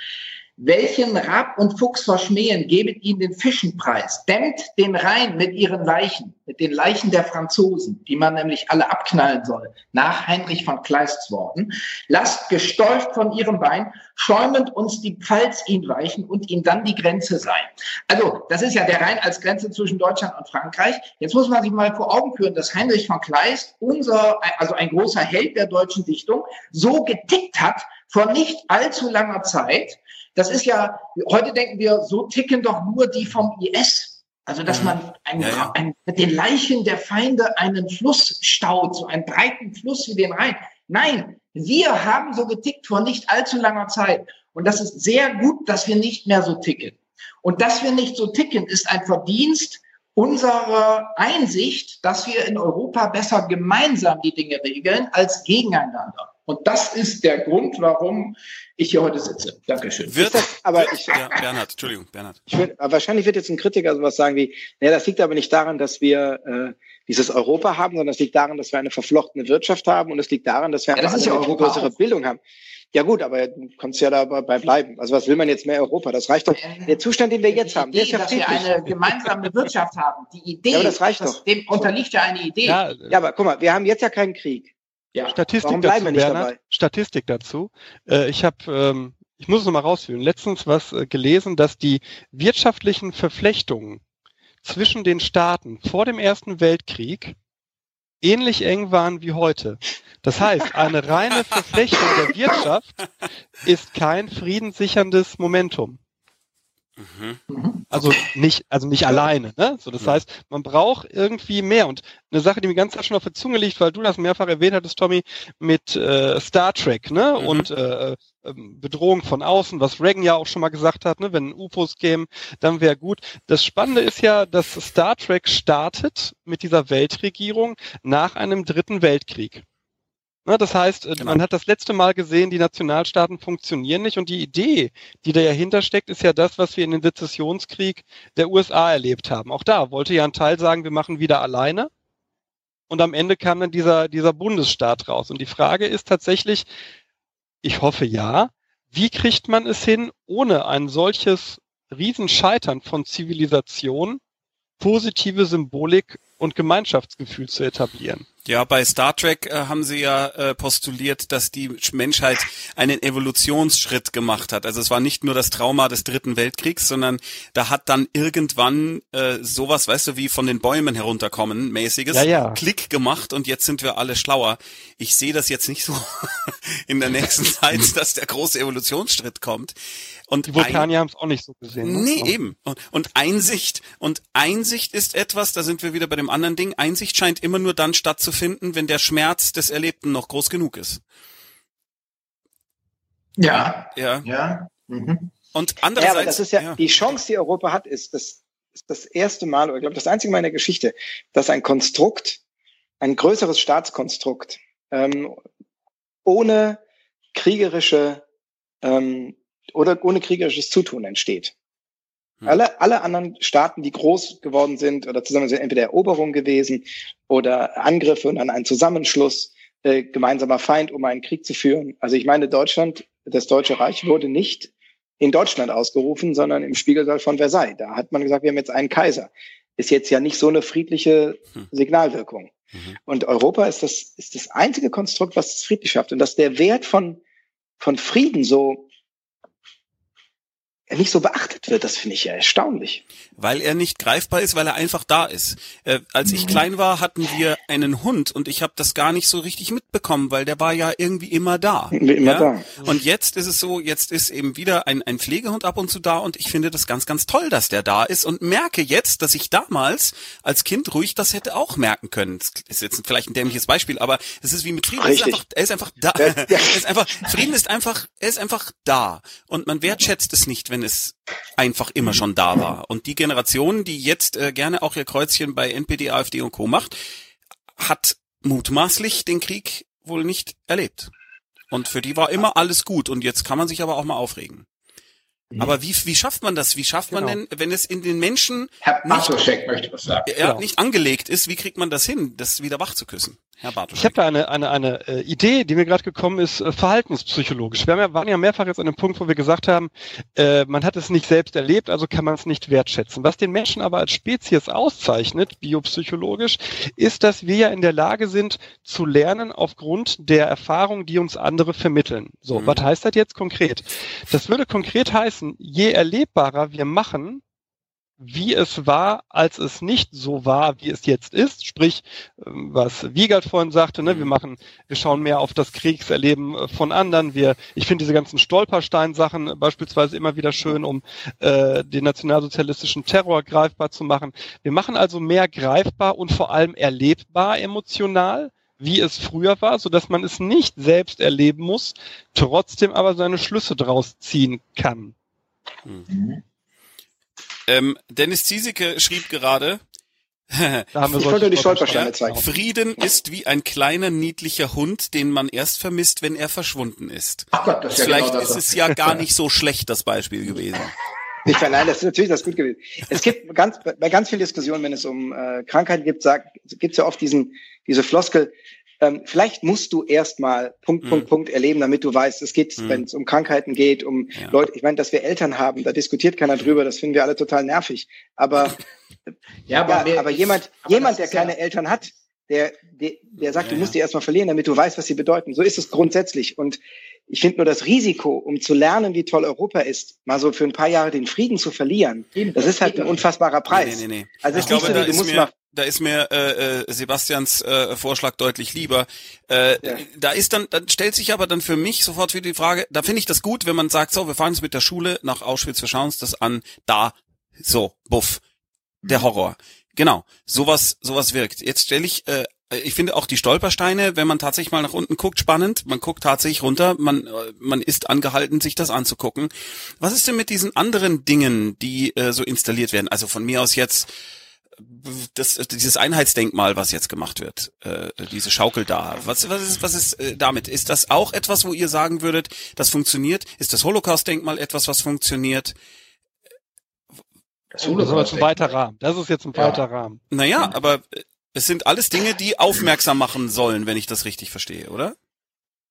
Welchen Rab und Fuchs verschmähen, gebet ihnen den Fischenpreis. Dämmt den Rhein mit ihren Leichen, mit den Leichen der Franzosen, die man nämlich alle abknallen soll, nach Heinrich von Kleists Worten. Lasst gestäuft von ihrem Bein, schäumend uns die Pfalz ihn weichen und ihm dann die Grenze sein. Also, das ist ja der Rhein als Grenze zwischen Deutschland und Frankreich. Jetzt muss man sich mal vor Augen führen, dass Heinrich von Kleist, unser, also ein großer Held der deutschen Dichtung, so getickt hat vor nicht allzu langer Zeit, das ist ja, heute denken wir, so ticken doch nur die vom IS. Also, dass mhm. man ein, ja, ja. Ein, mit den Leichen der Feinde einen Fluss staut, so einen breiten Fluss wie den Rhein. Nein, wir haben so getickt vor nicht allzu langer Zeit. Und das ist sehr gut, dass wir nicht mehr so ticken. Und dass wir nicht so ticken, ist ein Verdienst unserer Einsicht, dass wir in Europa besser gemeinsam die Dinge regeln als gegeneinander. Und das ist der Grund, warum ich hier heute sitze. Dankeschön. Wird das, aber ich, ja, Bernhard, Entschuldigung, Bernhard. Ich würd, wahrscheinlich wird jetzt ein Kritiker sowas sagen wie, naja, das liegt aber nicht daran, dass wir äh, dieses Europa haben, sondern es liegt daran, dass wir eine verflochtene Wirtschaft haben und es liegt daran, dass wir ja, das eine ja größere auch. Bildung haben. Ja gut, aber du kannst ja dabei bleiben. Also was will man jetzt mehr Europa? Das reicht doch. Der Zustand, den wir jetzt haben, der ist ja dass wir eine gemeinsame Wirtschaft haben. Die Idee, ja, aber das reicht das, doch. dem unterliegt ja eine Idee. Ja, ja, aber guck mal, wir haben jetzt ja keinen Krieg. Ja. Statistik dazu, Bernhard, Statistik dazu. Äh, ich habe, ähm, ich muss es nochmal rausführen, letztens was äh, gelesen, dass die wirtschaftlichen Verflechtungen zwischen den Staaten vor dem Ersten Weltkrieg ähnlich eng waren wie heute. Das heißt, eine reine Verflechtung der Wirtschaft ist kein friedenssicherndes Momentum. Mhm. Also nicht, also nicht alleine. Ne? So, das ja. heißt, man braucht irgendwie mehr. Und eine Sache, die mir ganz schon auf der Zunge liegt, weil du das mehrfach erwähnt hattest, Tommy, mit äh, Star Trek, ne? Mhm. Und äh, ähm, Bedrohung von außen, was Reagan ja auch schon mal gesagt hat, ne? wenn UFOs kämen, dann wäre gut. Das Spannende ist ja, dass Star Trek startet mit dieser Weltregierung nach einem dritten Weltkrieg. Ne, das heißt, äh, genau. man hat das letzte Mal gesehen, die Nationalstaaten funktionieren nicht und die Idee, die dahinter steckt, ist ja das, was wir in den Sezessionskrieg der USA erlebt haben. Auch da wollte ja ein Teil sagen, wir machen wieder alleine. Und am Ende kam dann dieser, dieser Bundesstaat raus. Und die Frage ist tatsächlich, ich hoffe ja, wie kriegt man es hin, ohne ein solches Riesenscheitern von Zivilisation positive Symbolik und Gemeinschaftsgefühl zu etablieren? Ja, bei Star Trek äh, haben sie ja äh, postuliert, dass die Menschheit einen Evolutionsschritt gemacht hat. Also es war nicht nur das Trauma des Dritten Weltkriegs, sondern da hat dann irgendwann äh, sowas, weißt du, wie von den Bäumen herunterkommen, mäßiges, ja, ja. Klick gemacht und jetzt sind wir alle schlauer. Ich sehe das jetzt nicht so in der nächsten Zeit, dass der große Evolutionsschritt kommt. Und die Vulkanier haben es auch nicht so gesehen. Ne? Nee, eben. Und, und Einsicht. Und Einsicht ist etwas, da sind wir wieder bei dem anderen Ding. Einsicht scheint immer nur dann stattzufinden, wenn der Schmerz des Erlebten noch groß genug ist. Ja. Ja. Ja. Mhm. Und andererseits. Ja, aber das ist ja, ja, die Chance, die Europa hat, ist das, ist das erste Mal, oder ich glaube, das einzige Mal in der Geschichte, dass ein Konstrukt, ein größeres Staatskonstrukt, ähm, ohne kriegerische ähm, oder ohne kriegerisches Zutun entsteht. Hm. Alle, alle anderen Staaten, die groß geworden sind oder zusammen sind entweder Eroberung gewesen oder Angriffe und dann ein Zusammenschluss, äh, gemeinsamer Feind, um einen Krieg zu führen. Also ich meine, Deutschland, das Deutsche Reich wurde nicht in Deutschland ausgerufen, sondern im Spiegelsaal von Versailles. Da hat man gesagt, wir haben jetzt einen Kaiser. ist jetzt ja nicht so eine friedliche hm. Signalwirkung. Mhm. Und Europa ist das, ist das einzige Konstrukt, was es friedlich schafft. Und dass der Wert von, von Frieden so nicht so beachtet wird, das finde ich ja erstaunlich. Weil er nicht greifbar ist, weil er einfach da ist. Äh, als ich mhm. klein war, hatten wir einen Hund und ich habe das gar nicht so richtig mitbekommen, weil der war ja irgendwie immer da. Immer ja? da. Und jetzt ist es so, jetzt ist eben wieder ein, ein Pflegehund ab und zu da und ich finde das ganz, ganz toll, dass der da ist und merke jetzt, dass ich damals als Kind ruhig das hätte auch merken können. Das ist jetzt vielleicht ein dämliches Beispiel, aber es ist wie mit Frieden. Er ist einfach, er ist einfach da. Ja. er ist einfach, Frieden ist einfach, er ist einfach da und man wertschätzt es nicht, wenn es einfach immer schon da war. Und die Generation, die jetzt äh, gerne auch ihr Kreuzchen bei NPD, AfD und Co. macht, hat mutmaßlich den Krieg wohl nicht erlebt. Und für die war immer alles gut. Und jetzt kann man sich aber auch mal aufregen. Aber wie, wie schafft man das? Wie schafft genau. man denn, wenn es in den Menschen Herr nicht, möchte was sagen. Ja, genau. nicht angelegt ist, wie kriegt man das hin, das wieder wach zu küssen? Herr Bartosch. Ich habe da eine, eine, eine äh, Idee, die mir gerade gekommen ist, äh, verhaltenspsychologisch. Wir haben ja, waren ja mehrfach jetzt an dem Punkt, wo wir gesagt haben, äh, man hat es nicht selbst erlebt, also kann man es nicht wertschätzen. Was den Menschen aber als Spezies auszeichnet, biopsychologisch, ist, dass wir ja in der Lage sind zu lernen aufgrund der Erfahrung, die uns andere vermitteln. So, mhm. was heißt das jetzt konkret? Das würde konkret heißen, je erlebbarer wir machen, wie es war, als es nicht so war, wie es jetzt ist. Sprich, ähm, was Wiegald vorhin sagte, ne, wir mhm. machen, wir schauen mehr auf das Kriegserleben äh, von anderen. Wir, ich finde diese ganzen Stolperstein-Sachen beispielsweise immer wieder schön, um äh, den nationalsozialistischen Terror greifbar zu machen. Wir machen also mehr greifbar und vor allem erlebbar emotional wie es früher war, so dass man es nicht selbst erleben muss, trotzdem aber seine Schlüsse draus ziehen kann. Mhm. Ähm, Dennis Ziesecke schrieb gerade, da haben wir ich wollte die Stolpersteine zeigen. Frieden ist wie ein kleiner niedlicher Hund, den man erst vermisst, wenn er verschwunden ist. Ach Gott, das ist Vielleicht ja genau ist es ja gar nicht so schlecht, das Beispiel gewesen. Ich meine, nein, das ist natürlich das gut gewesen. Es gibt ganz, bei ganz vielen Diskussionen, wenn es um äh, Krankheiten gibt, gibt es ja oft diesen, diese Floskel, ähm, vielleicht musst du erstmal Punkt, mhm. Punkt, Punkt erleben, damit du weißt, es geht, mhm. wenn es um Krankheiten geht, um ja. Leute, ich meine, dass wir Eltern haben, da diskutiert keiner drüber, das finden wir alle total nervig. Aber, ja, aber, ja, aber jemand, aber jemand, der keine ja Eltern hat, der, der, der sagt, du musst die erstmal verlieren, damit du weißt, was sie bedeuten. So ist es grundsätzlich. Und ich finde nur das Risiko, um zu lernen, wie toll Europa ist, mal so für ein paar Jahre den Frieden zu verlieren, das ist halt ein unfassbarer Preis. Nee, nee, nee. Also ich glaube, so, da, ist mir, da ist mir äh, äh, Sebastians äh, Vorschlag deutlich lieber. Äh, ja. Da ist dann, dann stellt sich aber dann für mich sofort wieder die Frage, da finde ich das gut, wenn man sagt, so, wir fahren jetzt mit der Schule nach Auschwitz, wir schauen uns das an, da, so, buff, der Horror. Genau, sowas, sowas wirkt. Jetzt stelle ich äh, ich finde auch die Stolpersteine, wenn man tatsächlich mal nach unten guckt, spannend. Man guckt tatsächlich runter, man, man ist angehalten, sich das anzugucken. Was ist denn mit diesen anderen Dingen, die äh, so installiert werden? Also von mir aus jetzt das, dieses Einheitsdenkmal, was jetzt gemacht wird, äh, diese Schaukel da. Was, was ist, was ist äh, damit? Ist das auch etwas, wo ihr sagen würdet, das funktioniert? Ist das Holocaust-Denkmal etwas, was funktioniert? Das, das ist jetzt ein weiter Rahmen. Das ist jetzt ein weiter ja. Rahmen. Naja, aber es sind alles Dinge, die aufmerksam machen sollen, wenn ich das richtig verstehe, oder?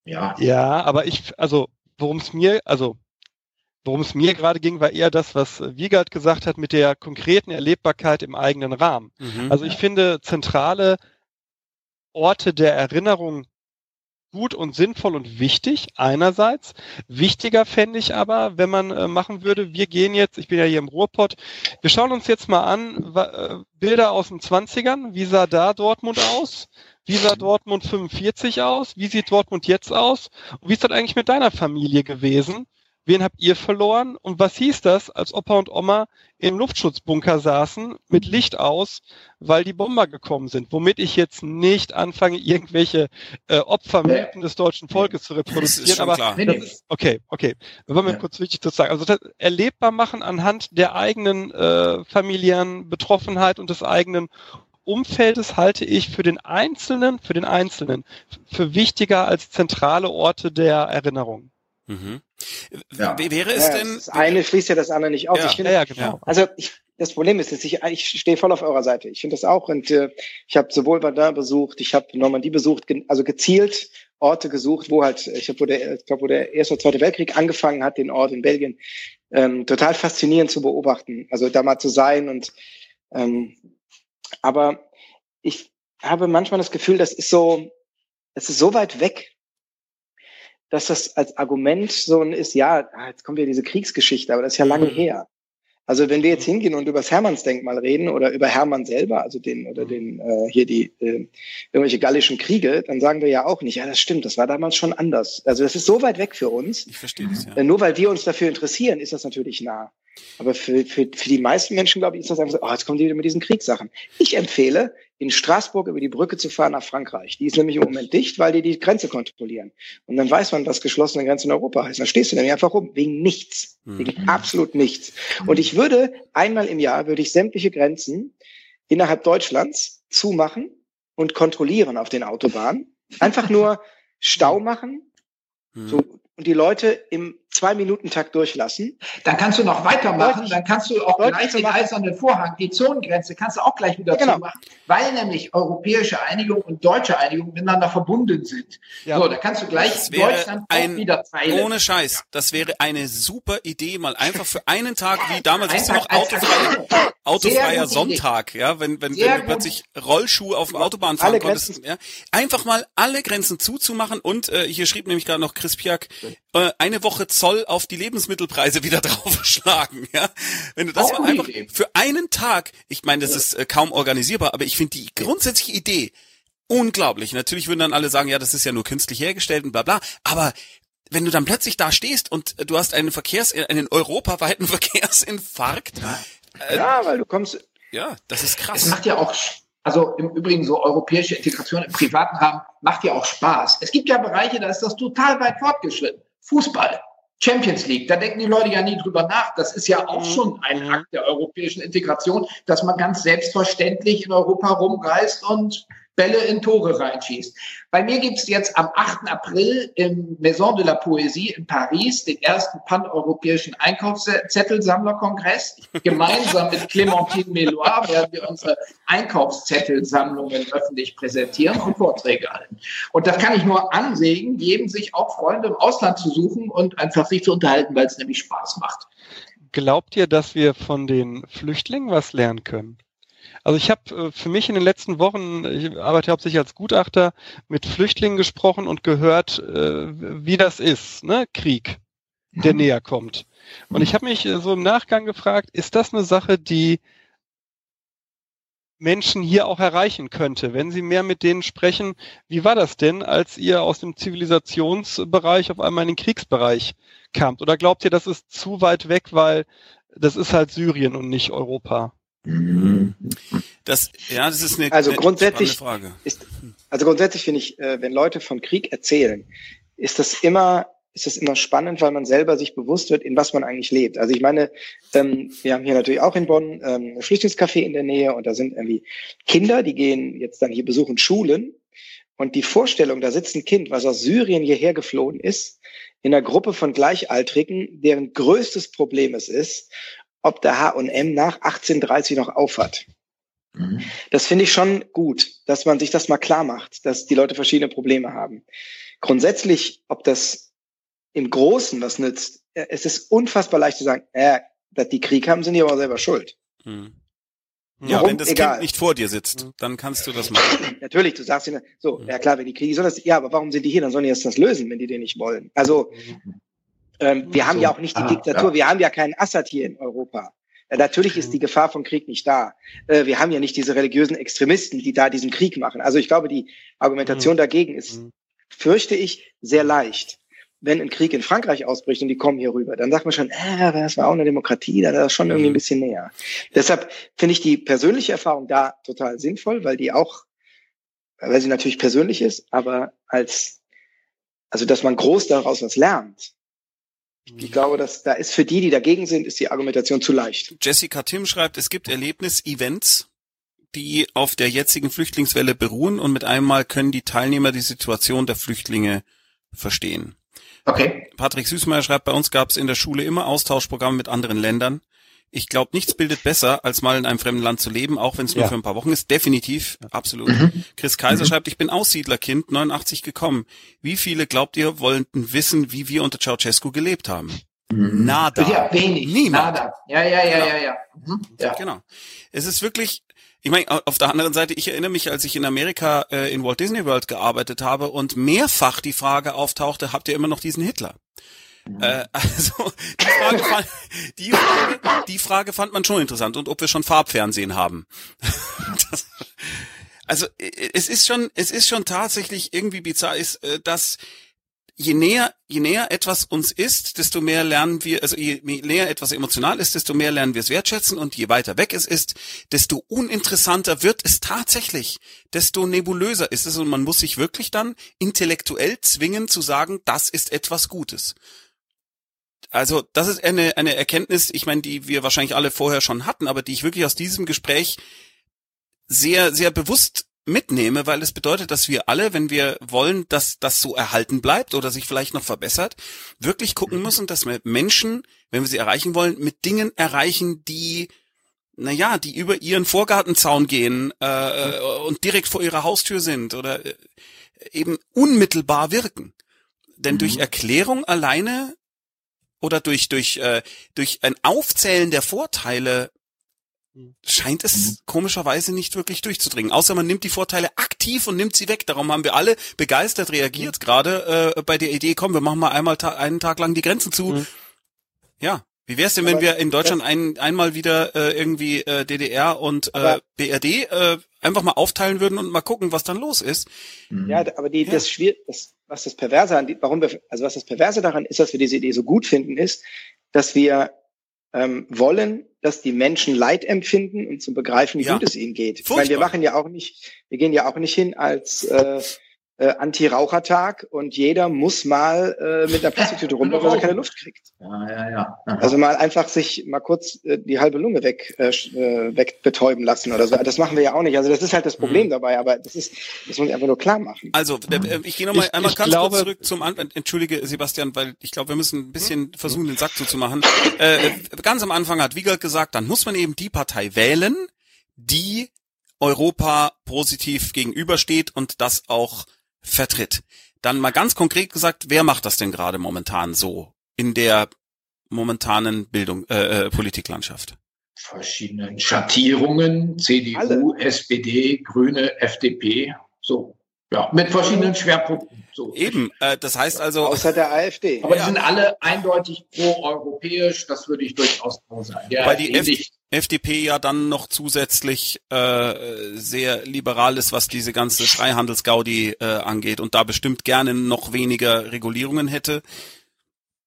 Ja. Ja, aber ich, also, worum es mir, also, worum es mir gerade ging, war eher das, was Wiegald gesagt hat mit der konkreten Erlebbarkeit im eigenen Rahmen. Mhm. Also ich finde zentrale Orte der Erinnerung gut und sinnvoll und wichtig einerseits. Wichtiger fände ich aber, wenn man äh, machen würde, wir gehen jetzt, ich bin ja hier im Ruhrpott, wir schauen uns jetzt mal an, äh, Bilder aus den 20ern, wie sah da Dortmund aus? Wie sah Dortmund 45 aus? Wie sieht Dortmund jetzt aus? Und wie ist das eigentlich mit deiner Familie gewesen? Wen habt ihr verloren? Und was hieß das, als Opa und Oma im Luftschutzbunker saßen, mit Licht aus, weil die Bomber gekommen sind? Womit ich jetzt nicht anfange, irgendwelche äh, Opfermythen des deutschen Volkes zu reproduzieren. aber klar. Das ist, okay, okay. Das war mir ja. kurz wichtig zu sagen. Also das erlebbar machen anhand der eigenen äh, familiären Betroffenheit und des eigenen Umfeldes halte ich für den Einzelnen, für den Einzelnen, für wichtiger als zentrale Orte der Erinnerung. Mhm. Ja. Wäre es ja, denn? Das eine schließt ja das andere nicht aus. Ja, ich finde, ja, genau. Also ich, das Problem ist, dass ich, ich stehe voll auf eurer Seite. Ich finde das auch. Und äh, ich habe sowohl Verdun besucht, ich habe Normandie besucht, also gezielt Orte gesucht, wo halt, ich habe, wo der, ich glaube, wo der Erste oder Zweite Weltkrieg angefangen hat, den Ort in Belgien, ähm, total faszinierend zu beobachten. Also da mal zu sein und ähm, Aber ich habe manchmal das Gefühl, das ist so, das ist so weit weg, dass das als Argument so ein ist, ja, jetzt kommt ja diese Kriegsgeschichte, aber das ist ja lange mhm. her. Also wenn wir jetzt hingehen und über das Hermannsdenkmal reden oder über Hermann selber, also den oder mhm. den äh, hier die äh, irgendwelche gallischen Kriege, dann sagen wir ja auch nicht, ja das stimmt, das war damals schon anders. Also das ist so weit weg für uns. Ich verstehe das ja. Äh, nur weil wir uns dafür interessieren, ist das natürlich nah. Aber für, für, für die meisten Menschen, glaube ich, ist das einfach so, oh, jetzt kommen die wieder mit diesen Kriegssachen. Ich empfehle, in Straßburg über die Brücke zu fahren nach Frankreich. Die ist nämlich im Moment dicht, weil die die Grenze kontrollieren. Und dann weiß man, was geschlossene Grenzen in Europa heißt. Dann stehst du nämlich einfach rum, wegen nichts. Mhm. Wegen absolut nichts. Und ich würde, einmal im Jahr, würde ich sämtliche Grenzen innerhalb Deutschlands zumachen und kontrollieren auf den Autobahnen. Einfach nur Stau machen, mhm. so und die Leute im Zwei-Minuten-Takt durchlassen. Dann kannst du noch weitermachen, dann kannst du auch gleich den eisernen Vorhang, die Zonengrenze, kannst du auch gleich wieder genau. zumachen, weil nämlich europäische Einigung und deutsche Einigung miteinander verbunden sind. Ja. So, da kannst du gleich Deutschland ein, wieder teilen. Ohne Scheiß, das wäre eine super Idee, mal einfach für einen Tag, wie damals ist noch autofreie, autofreier Sonntag, ja, wenn, wenn, wenn du plötzlich Rollschuhe auf dem Autobahn fahren konntest, ja, einfach mal alle Grenzen zuzumachen und äh, hier schrieb nämlich gerade noch Chris Piak, äh, eine Woche Zoll auf die Lebensmittelpreise wieder draufschlagen. Ja? Wenn du das mal einfach für einen Tag, ich meine, das ist äh, kaum organisierbar, aber ich finde die grundsätzliche Idee unglaublich. Natürlich würden dann alle sagen, ja, das ist ja nur künstlich hergestellt und bla bla. Aber wenn du dann plötzlich da stehst und du hast einen Verkehrs, einen europaweiten Verkehrsinfarkt. Äh, ja, weil du kommst. Ja, das ist krass. Es macht ja auch also im Übrigen so europäische Integration im privaten Rahmen macht ja auch Spaß. Es gibt ja Bereiche, da ist das total weit fortgeschritten. Fußball, Champions League, da denken die Leute ja nie drüber nach. Das ist ja auch schon ein Akt der europäischen Integration, dass man ganz selbstverständlich in Europa rumreist und Bälle in Tore reinschießt. Bei mir gibt es jetzt am 8. April im Maison de la Poésie in Paris den ersten paneuropäischen Einkaufszettelsammlerkongress. Gemeinsam mit Clémentine Meloir werden wir unsere Einkaufszettelsammlungen öffentlich präsentieren und Vorträge halten. Und das kann ich nur anregen, jedem sich auch Freunde im Ausland zu suchen und einfach sich zu unterhalten, weil es nämlich Spaß macht. Glaubt ihr, dass wir von den Flüchtlingen was lernen können? Also ich habe äh, für mich in den letzten Wochen, ich arbeite hauptsächlich als Gutachter, mit Flüchtlingen gesprochen und gehört, äh, wie das ist, ne? Krieg, der mhm. näher kommt. Und ich habe mich äh, so im Nachgang gefragt, ist das eine Sache, die Menschen hier auch erreichen könnte, wenn Sie mehr mit denen sprechen. Wie war das denn, als ihr aus dem Zivilisationsbereich auf einmal in den Kriegsbereich kamt? Oder glaubt ihr, das ist zu weit weg, weil das ist halt Syrien und nicht Europa? Das, ja, das ist eine, also grundsätzlich Frage. Ist, also grundsätzlich finde ich, äh, wenn Leute von Krieg erzählen, ist das immer ist das immer spannend, weil man selber sich bewusst wird, in was man eigentlich lebt. Also ich meine, ähm, wir haben hier natürlich auch in Bonn ähm, ein Flüchtlingscafé in der Nähe und da sind irgendwie Kinder, die gehen jetzt dann hier besuchen Schulen und die Vorstellung, da sitzt ein Kind, was aus Syrien hierher geflohen ist, in einer Gruppe von Gleichaltrigen, deren größtes Problem es ist, ob der H&M nach 1830 noch aufhat. Mhm. Das finde ich schon gut, dass man sich das mal klar macht, dass die Leute verschiedene Probleme haben. Grundsätzlich, ob das im Großen was nützt, es ist unfassbar leicht zu sagen, äh, dass die Krieg haben, sind die aber selber schuld. Mhm. Ja, Warum? wenn das Egal. Kind nicht vor dir sitzt, dann kannst du das machen. Natürlich, du sagst ihnen, so, mhm. ja klar, wenn die Kriege sollen das, ja, aber warum sind die hier? Dann sollen die jetzt das lösen, wenn die den nicht wollen. Also, mhm. Ähm, wir so. haben ja auch nicht die ah, Diktatur, ja. wir haben ja keinen Assad hier in Europa. Äh, natürlich ist die Gefahr vom Krieg nicht da. Äh, wir haben ja nicht diese religiösen Extremisten, die da diesen Krieg machen. Also ich glaube, die Argumentation mhm. dagegen ist, mhm. fürchte ich, sehr leicht. Wenn ein Krieg in Frankreich ausbricht und die kommen hier rüber, dann sagt man schon, äh, das war auch eine Demokratie, da ist schon irgendwie ein mhm. bisschen näher. Deshalb finde ich die persönliche Erfahrung da total sinnvoll, weil die auch, weil sie natürlich persönlich ist, aber als, also dass man groß daraus was lernt, ich glaube, dass da ist für die, die dagegen sind, ist die Argumentation zu leicht. Jessica Tim schreibt, es gibt Erlebnis-Events, die auf der jetzigen Flüchtlingswelle beruhen und mit einmal können die Teilnehmer die Situation der Flüchtlinge verstehen. Okay. Patrick Süßmeier schreibt, bei uns gab es in der Schule immer Austauschprogramme mit anderen Ländern. Ich glaube, nichts bildet besser, als mal in einem fremden Land zu leben, auch wenn es nur ja. für ein paar Wochen ist. Definitiv, absolut. Mhm. Chris Kaiser mhm. schreibt, ich bin Aussiedlerkind, 89 gekommen. Wie viele glaubt ihr wollten wissen, wie wir unter Ceausescu gelebt haben? Mhm. Nada. Ja, wenig. Niemand. Nada. Ja, ja, ja, genau. ja, ja. Mhm. ja. Genau. Es ist wirklich, ich meine, auf der anderen Seite, ich erinnere mich, als ich in Amerika äh, in Walt Disney World gearbeitet habe und mehrfach die Frage auftauchte, habt ihr immer noch diesen Hitler? Mhm. Äh, also die Frage, fand, die, Frage, die Frage fand man schon interessant und ob wir schon Farbfernsehen haben. das, also es ist schon, es ist schon tatsächlich irgendwie bizarr, ist, äh, dass je näher, je näher etwas uns ist, desto mehr lernen wir, also je näher etwas emotional ist, desto mehr lernen wir es wertschätzen und je weiter weg es ist, desto uninteressanter wird es tatsächlich, desto nebulöser ist es und man muss sich wirklich dann intellektuell zwingen zu sagen, das ist etwas Gutes. Also das ist eine, eine Erkenntnis, ich meine, die wir wahrscheinlich alle vorher schon hatten, aber die ich wirklich aus diesem Gespräch sehr, sehr bewusst mitnehme, weil es bedeutet, dass wir alle, wenn wir wollen, dass das so erhalten bleibt oder sich vielleicht noch verbessert, wirklich gucken mhm. müssen, dass wir Menschen, wenn wir sie erreichen wollen, mit Dingen erreichen, die naja, die über ihren Vorgartenzaun gehen äh, mhm. und direkt vor ihrer Haustür sind oder äh, eben unmittelbar wirken. Denn mhm. durch Erklärung alleine oder durch durch äh, durch ein Aufzählen der Vorteile scheint es mhm. komischerweise nicht wirklich durchzudringen. Außer man nimmt die Vorteile aktiv und nimmt sie weg. Darum haben wir alle begeistert reagiert, mhm. gerade äh, bei der Idee, komm, wir machen mal einmal ta einen Tag lang die Grenzen zu. Mhm. Ja. Wie wär's denn, wenn wir in Deutschland ein, einmal wieder äh, irgendwie äh, DDR und äh, BRD äh, einfach mal aufteilen würden und mal gucken, was dann los ist? Mhm. Ja, aber die, ja. das schwierig, das, was das Perverse an, warum wir, also was das Perverse daran ist, dass wir diese Idee so gut finden, ist, dass wir ähm, wollen, dass die Menschen Leid empfinden und zu begreifen, wie ja. gut es ihnen geht. Furchtbar. Ich meine, wir machen ja auch nicht, wir gehen ja auch nicht hin als äh, äh, Anti-Rauchertag und jeder muss mal äh, mit der Plastiktüte rumlaufen, weil er keine Luft kriegt. Ja, ja, ja. Aha. Also mal einfach sich mal kurz äh, die halbe Lunge weg, äh, äh wegbetäuben lassen oder so. Das machen wir ja auch nicht. Also das ist halt das Problem mhm. dabei, aber das ist, das muss ich einfach nur klar machen. Also äh, ich gehe nochmal einmal ich ganz glaube, kurz zurück zum Anfang. Entschuldige, Sebastian, weil ich glaube, wir müssen ein bisschen versuchen, den Sack zuzumachen. Äh, ganz am Anfang hat Wiegald gesagt, dann muss man eben die Partei wählen, die Europa positiv gegenübersteht und das auch vertritt. Dann mal ganz konkret gesagt, wer macht das denn gerade momentan so in der momentanen Bildung, äh, äh, Politiklandschaft? Verschiedene Schattierungen, CDU, Alle. SPD, Grüne, FDP, so. Ja, mit verschiedenen Schwerpunkten. So. Eben, äh, das heißt also. Außer der AfD. Aber ja. die sind alle eindeutig pro-europäisch, das würde ich durchaus sagen. Der Weil die F FDP ja dann noch zusätzlich äh, sehr liberal ist, was diese ganze Freihandelsgaudi äh, angeht und da bestimmt gerne noch weniger Regulierungen hätte.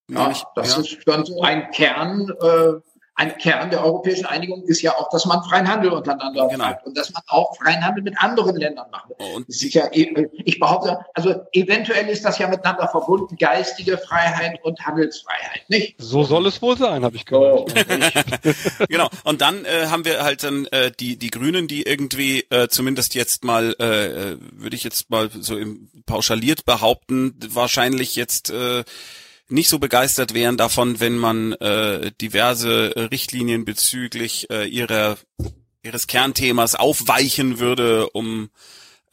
Ja, ich, das ja. ist dann so ein Kern äh, ein Kern der europäischen Einigung ist ja auch, dass man freien Handel untereinander genau. hat und dass man auch freien Handel mit anderen Ländern macht. Und das ist ja, ich behaupte, also eventuell ist das ja miteinander verbunden, geistige Freiheit und Handelsfreiheit, nicht? So soll es wohl sein, habe ich gehört. Oh, genau. Und dann äh, haben wir halt dann äh, die die Grünen, die irgendwie äh, zumindest jetzt mal, äh, äh würde ich jetzt mal so im pauschaliert behaupten, wahrscheinlich jetzt äh, nicht so begeistert wären davon, wenn man äh, diverse Richtlinien bezüglich äh, ihrer ihres Kernthemas aufweichen würde, um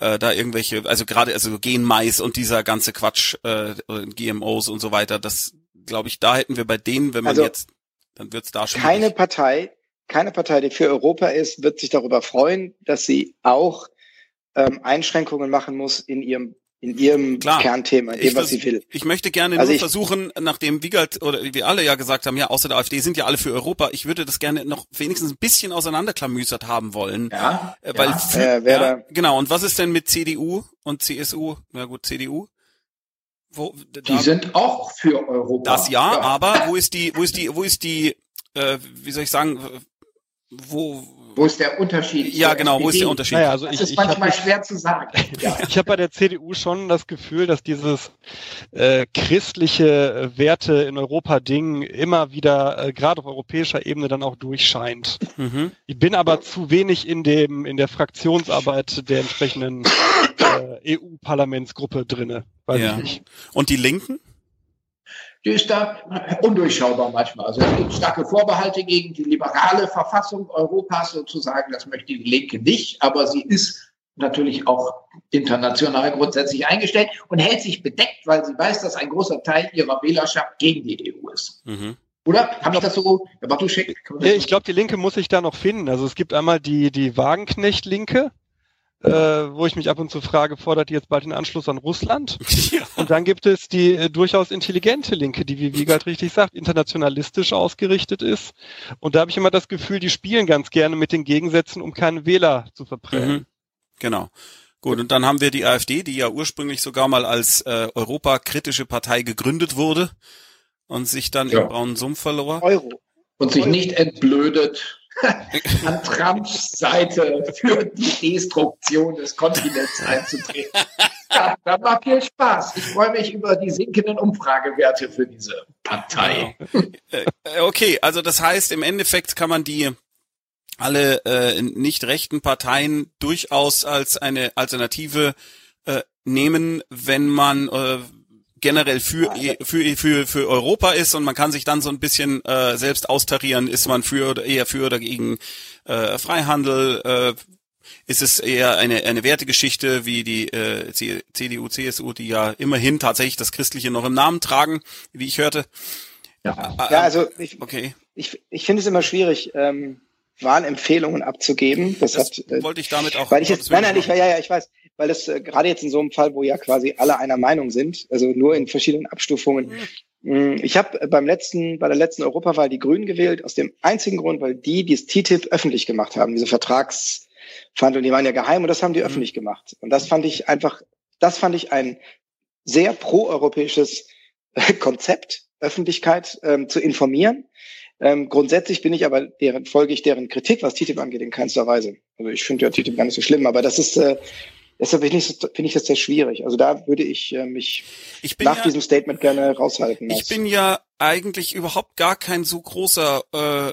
äh, da irgendwelche, also gerade also Genmais und dieser ganze Quatsch, äh, GMOs und so weiter, das glaube ich, da hätten wir bei denen, wenn man also jetzt, dann wird's da schon. Keine Partei, keine Partei, die für Europa ist, wird sich darüber freuen, dass sie auch ähm, Einschränkungen machen muss in ihrem in ihrem Klar. Kernthema, in dem, was sie will. Ich möchte gerne also nur versuchen, nachdem Wiegald oder wir alle ja gesagt haben, ja, außer der AfD sind ja alle für Europa, ich würde das gerne noch wenigstens ein bisschen auseinanderklamüsert haben wollen. Ja. Äh, weil ja. Für, äh, ja, genau, und was ist denn mit CDU und CSU? Na gut, CDU? Wo, da, die sind auch für Europa. Das ja, ja, aber wo ist die, wo ist die, wo ist die, äh, wie soll ich sagen, wo, wo ist der Unterschied? Ja, genau, wo ist der Unterschied? Naja, also das ich, ist manchmal ich schwer zu sagen. Ja. Ich habe bei der CDU schon das Gefühl, dass dieses äh, christliche Werte in Europa-Ding immer wieder, äh, gerade auf europäischer Ebene, dann auch durchscheint. Mhm. Ich bin aber zu wenig in dem in der Fraktionsarbeit der entsprechenden äh, EU-Parlamentsgruppe drinne. Weiß ja. ich nicht. Und die Linken? Die ist da undurchschaubar manchmal. Also es gibt starke Vorbehalte gegen die liberale Verfassung Europas sozusagen. Das möchte die Linke nicht, aber sie ist natürlich auch international grundsätzlich eingestellt und hält sich bedeckt, weil sie weiß, dass ein großer Teil ihrer Wählerschaft gegen die EU ist. Mhm. Oder? Habe ich das so? Herr Bartuschek? Ja, ich glaube, die Linke muss sich da noch finden. Also es gibt einmal die, die Wagenknecht-Linke, äh, wo ich mich ab und zu frage, fordert die jetzt bald den Anschluss an Russland? Ja. Und dann gibt es die äh, durchaus intelligente Linke, die, wie Wiegald richtig sagt, internationalistisch ausgerichtet ist. Und da habe ich immer das Gefühl, die spielen ganz gerne mit den Gegensätzen, um keinen Wähler zu verprellen. Mhm. Genau. Gut, und dann haben wir die AfD, die ja ursprünglich sogar mal als äh, europakritische Partei gegründet wurde und sich dann ja. im braunen Sumpf verlor. Euro. Und sich nicht entblödet an Trumps Seite für die Destruktion des Kontinents einzutreten. Ja, das macht viel Spaß. Ich freue mich über die sinkenden Umfragewerte für diese Partei. Äh, okay, also das heißt, im Endeffekt kann man die alle äh, nicht rechten Parteien durchaus als eine Alternative äh, nehmen, wenn man äh, generell für, für, für, für Europa ist und man kann sich dann so ein bisschen äh, selbst austarieren, ist man für oder eher für oder gegen äh, Freihandel, äh, ist es eher eine, eine Wertegeschichte wie die äh, CDU, CSU, die ja immerhin tatsächlich das Christliche noch im Namen tragen, wie ich hörte. Ja, ja also ich, okay. ich, ich finde es immer schwierig, ähm, Wahlempfehlungen abzugeben. Das, das hat, äh, wollte ich damit auch. Weil ich jetzt, nein, nein, ich, ja, ja, ich weiß, weil das äh, gerade jetzt in so einem Fall, wo ja quasi alle einer Meinung sind, also nur in verschiedenen Abstufungen. Mhm. Ich habe beim letzten, bei der letzten Europawahl die Grünen gewählt, aus dem einzigen Grund, weil die die TTIP öffentlich gemacht haben, diese Vertragsverhandlungen, die waren ja geheim und das haben die mhm. öffentlich gemacht. Und das fand ich einfach, das fand ich ein sehr proeuropäisches Konzept, Öffentlichkeit ähm, zu informieren. Ähm, grundsätzlich bin ich aber deren, folge ich deren Kritik, was TTIP angeht, in keinster Weise. Also ich finde ja TTIP gar nicht so schlimm, aber das ist, äh, Deshalb finde ich, find ich das sehr schwierig. Also da würde ich äh, mich ich nach ja, diesem Statement gerne raushalten. Ich bin ja eigentlich überhaupt gar kein so großer, äh,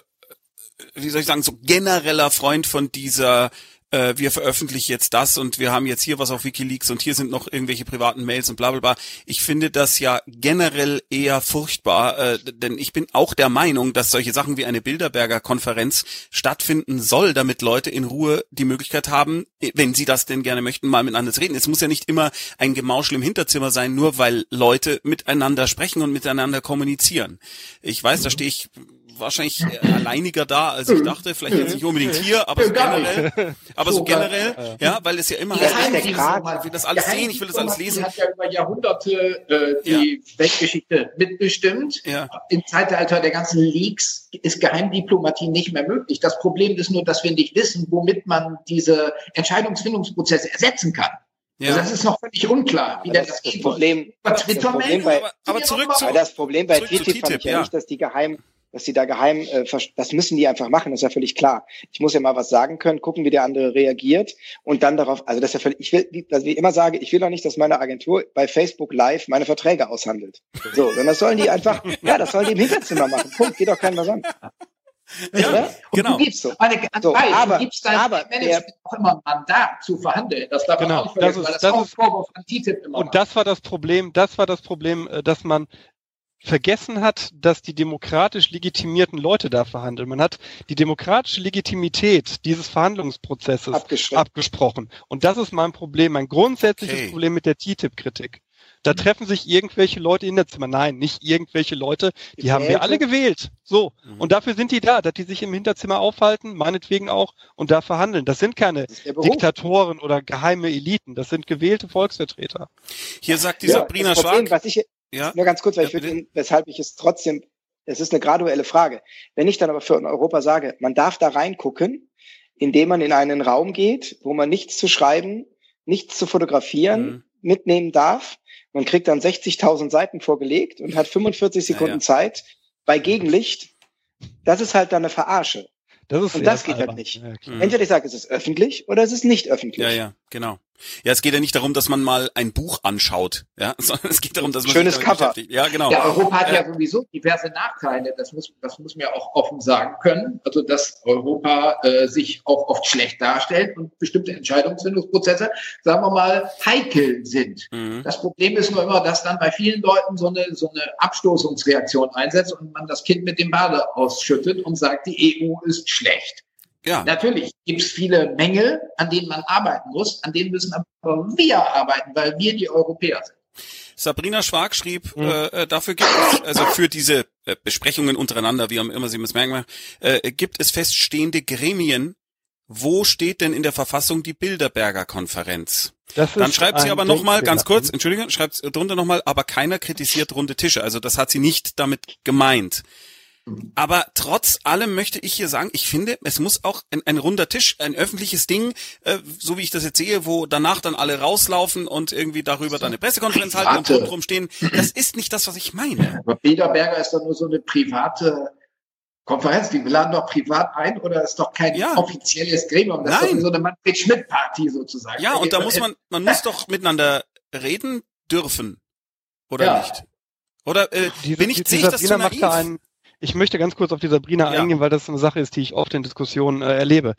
wie soll ich sagen, so genereller Freund von dieser äh, wir veröffentlichen jetzt das und wir haben jetzt hier was auf Wikileaks und hier sind noch irgendwelche privaten Mails und bla bla bla. Ich finde das ja generell eher furchtbar, äh, denn ich bin auch der Meinung, dass solche Sachen wie eine Bilderberger Konferenz stattfinden soll, damit Leute in Ruhe die Möglichkeit haben, wenn sie das denn gerne möchten, mal miteinander zu reden. Es muss ja nicht immer ein Gemauschel im Hinterzimmer sein, nur weil Leute miteinander sprechen und miteinander kommunizieren. Ich weiß, da stehe ich wahrscheinlich alleiniger da, als ich dachte. Vielleicht jetzt nicht unbedingt hier, aber so generell. Aber so generell, ja, weil es ja immer heißt, ich will das alles sehen, ich will das alles lesen. hat ja über Jahrhunderte äh, die ja. Weltgeschichte mitbestimmt. Ja. Im Zeitalter der ganzen Leaks ist Geheimdiplomatie nicht mehr möglich. Das Problem ist nur, dass wir nicht wissen, womit man diese Entscheidungsfindungsprozesse ersetzen kann. Ja. Also das ist noch völlig unklar, wie das, das, das Problem, das Problem bei, aber, aber zurück zu, das Problem bei TTIP fand ich ja nicht, dass die geheim dass sie da geheim, äh, das müssen die einfach machen, das ist ja völlig klar. Ich muss ja mal was sagen können, gucken, wie der andere reagiert und dann darauf, also das ist ja völlig, ich will, dass ich immer sage, ich will auch nicht, dass meine Agentur bei Facebook Live meine Verträge aushandelt. So, sondern das sollen die einfach, ja, das sollen die im Hinterzimmer machen. Punkt, geht doch kein was an. Ja, ja? genau. Du gibst, meine, so, aber, du gibst deinem aber Management der, auch immer ein Mandat zu verhandeln. Das darf genau, man auch vergessen, das ist, weil das, das ist, Vorwurf an TTIP immer Und macht. das war das Problem, das war das Problem, äh, dass man vergessen hat, dass die demokratisch legitimierten Leute da verhandeln. Man hat die demokratische Legitimität dieses Verhandlungsprozesses abgesprochen. Und das ist mein Problem, mein grundsätzliches okay. Problem mit der TTIP-Kritik. Da treffen sich irgendwelche Leute in der Zimmer. Nein, nicht irgendwelche Leute. Die Gewählte. haben wir alle gewählt. So. Mhm. Und dafür sind die da, dass die sich im Hinterzimmer aufhalten, meinetwegen auch, und da verhandeln. Das sind keine das Diktatoren oder geheime Eliten. Das sind gewählte Volksvertreter. Hier sagt die ja, Sabrina Schwarz. Was ich, ja. Nur ganz kurz, weil ja, ich würde, weshalb ich es trotzdem, es ist eine graduelle Frage. Wenn ich dann aber für Europa sage, man darf da reingucken, indem man in einen Raum geht, wo man nichts zu schreiben, nichts zu fotografieren, mhm. mitnehmen darf. Man kriegt dann 60.000 Seiten vorgelegt und hat 45 Sekunden ja, ja. Zeit bei Gegenlicht. Das ist halt dann eine Verarsche. Das ist und das geht halt nicht. Entweder ich sage, es ist öffentlich oder es ist nicht öffentlich. Ja, ja, genau. Ja, es geht ja nicht darum, dass man mal ein Buch anschaut, ja, sondern es geht darum, dass man schönes Cover. Ja, genau. Ja, Europa hat ja. ja sowieso diverse Nachteile. Das muss, das muss man ja auch offen sagen können. Also dass Europa äh, sich auch oft schlecht darstellt und bestimmte Entscheidungsfindungsprozesse, sagen wir mal, heikel sind. Mhm. Das Problem ist nur immer, dass dann bei vielen Leuten so eine so eine Abstoßungsreaktion einsetzt und man das Kind mit dem Bade ausschüttet und sagt, die EU ist schlecht. Ja. Natürlich gibt es viele Mängel, an denen man arbeiten muss, an denen müssen aber wir arbeiten, weil wir die Europäer sind. Sabrina Schwag schrieb, mhm. äh, dafür gibt es, also für diese äh, Besprechungen untereinander, wie auch immer Sie es merken, äh, gibt es feststehende Gremien. Wo steht denn in der Verfassung die Bilderberger Konferenz? Dann schreibt sie aber nochmal, ganz kurz, Entschuldigung, schreibt drunter nochmal, aber keiner kritisiert runde Tische. Also das hat sie nicht damit gemeint. Aber trotz allem möchte ich hier sagen, ich finde, es muss auch ein, ein runder Tisch, ein öffentliches Ding, äh, so wie ich das jetzt sehe, wo danach dann alle rauslaufen und irgendwie darüber dann eine Pressekonferenz halten und rundherum stehen. Das ist nicht das, was ich meine. Aber Biederberger ist doch nur so eine private Konferenz, die laden doch privat ein oder ist doch kein ja. offizielles Gremium. Das Nein. ist so eine Manfred Schmidt-Party sozusagen. Ja, und da muss man, man muss doch miteinander reden dürfen. Oder ja. nicht? Oder äh, Diese, bin ich, sehe ich das zu naiv? Ich möchte ganz kurz auf die Sabrina ja. eingehen, weil das eine Sache ist, die ich oft in Diskussionen äh, erlebe.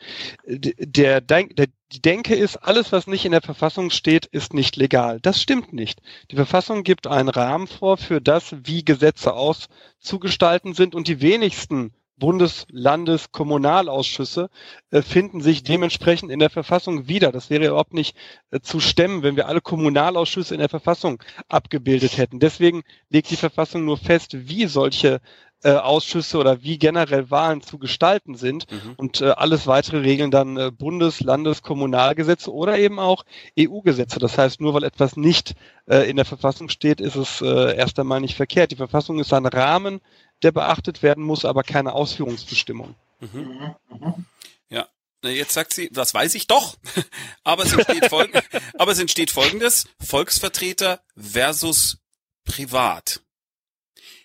Der, der, der, die Denke ist, alles, was nicht in der Verfassung steht, ist nicht legal. Das stimmt nicht. Die Verfassung gibt einen Rahmen vor für das, wie Gesetze auszugestalten sind und die wenigsten Bundes-, Landes-, Kommunalausschüsse äh, finden sich dementsprechend in der Verfassung wieder. Das wäre überhaupt nicht äh, zu stemmen, wenn wir alle Kommunalausschüsse in der Verfassung abgebildet hätten. Deswegen legt die Verfassung nur fest, wie solche äh, Ausschüsse oder wie generell Wahlen zu gestalten sind mhm. und äh, alles weitere regeln dann äh, Bundes-, Landes-, Kommunalgesetze oder eben auch EU-Gesetze. Das heißt, nur weil etwas nicht äh, in der Verfassung steht, ist es äh, erst einmal nicht verkehrt. Die Verfassung ist ein Rahmen, der beachtet werden muss, aber keine Ausführungsbestimmung. Mhm. Mhm. Ja, Jetzt sagt sie, das weiß ich doch, aber es entsteht, folg aber es entsteht folgendes, Volksvertreter versus Privat.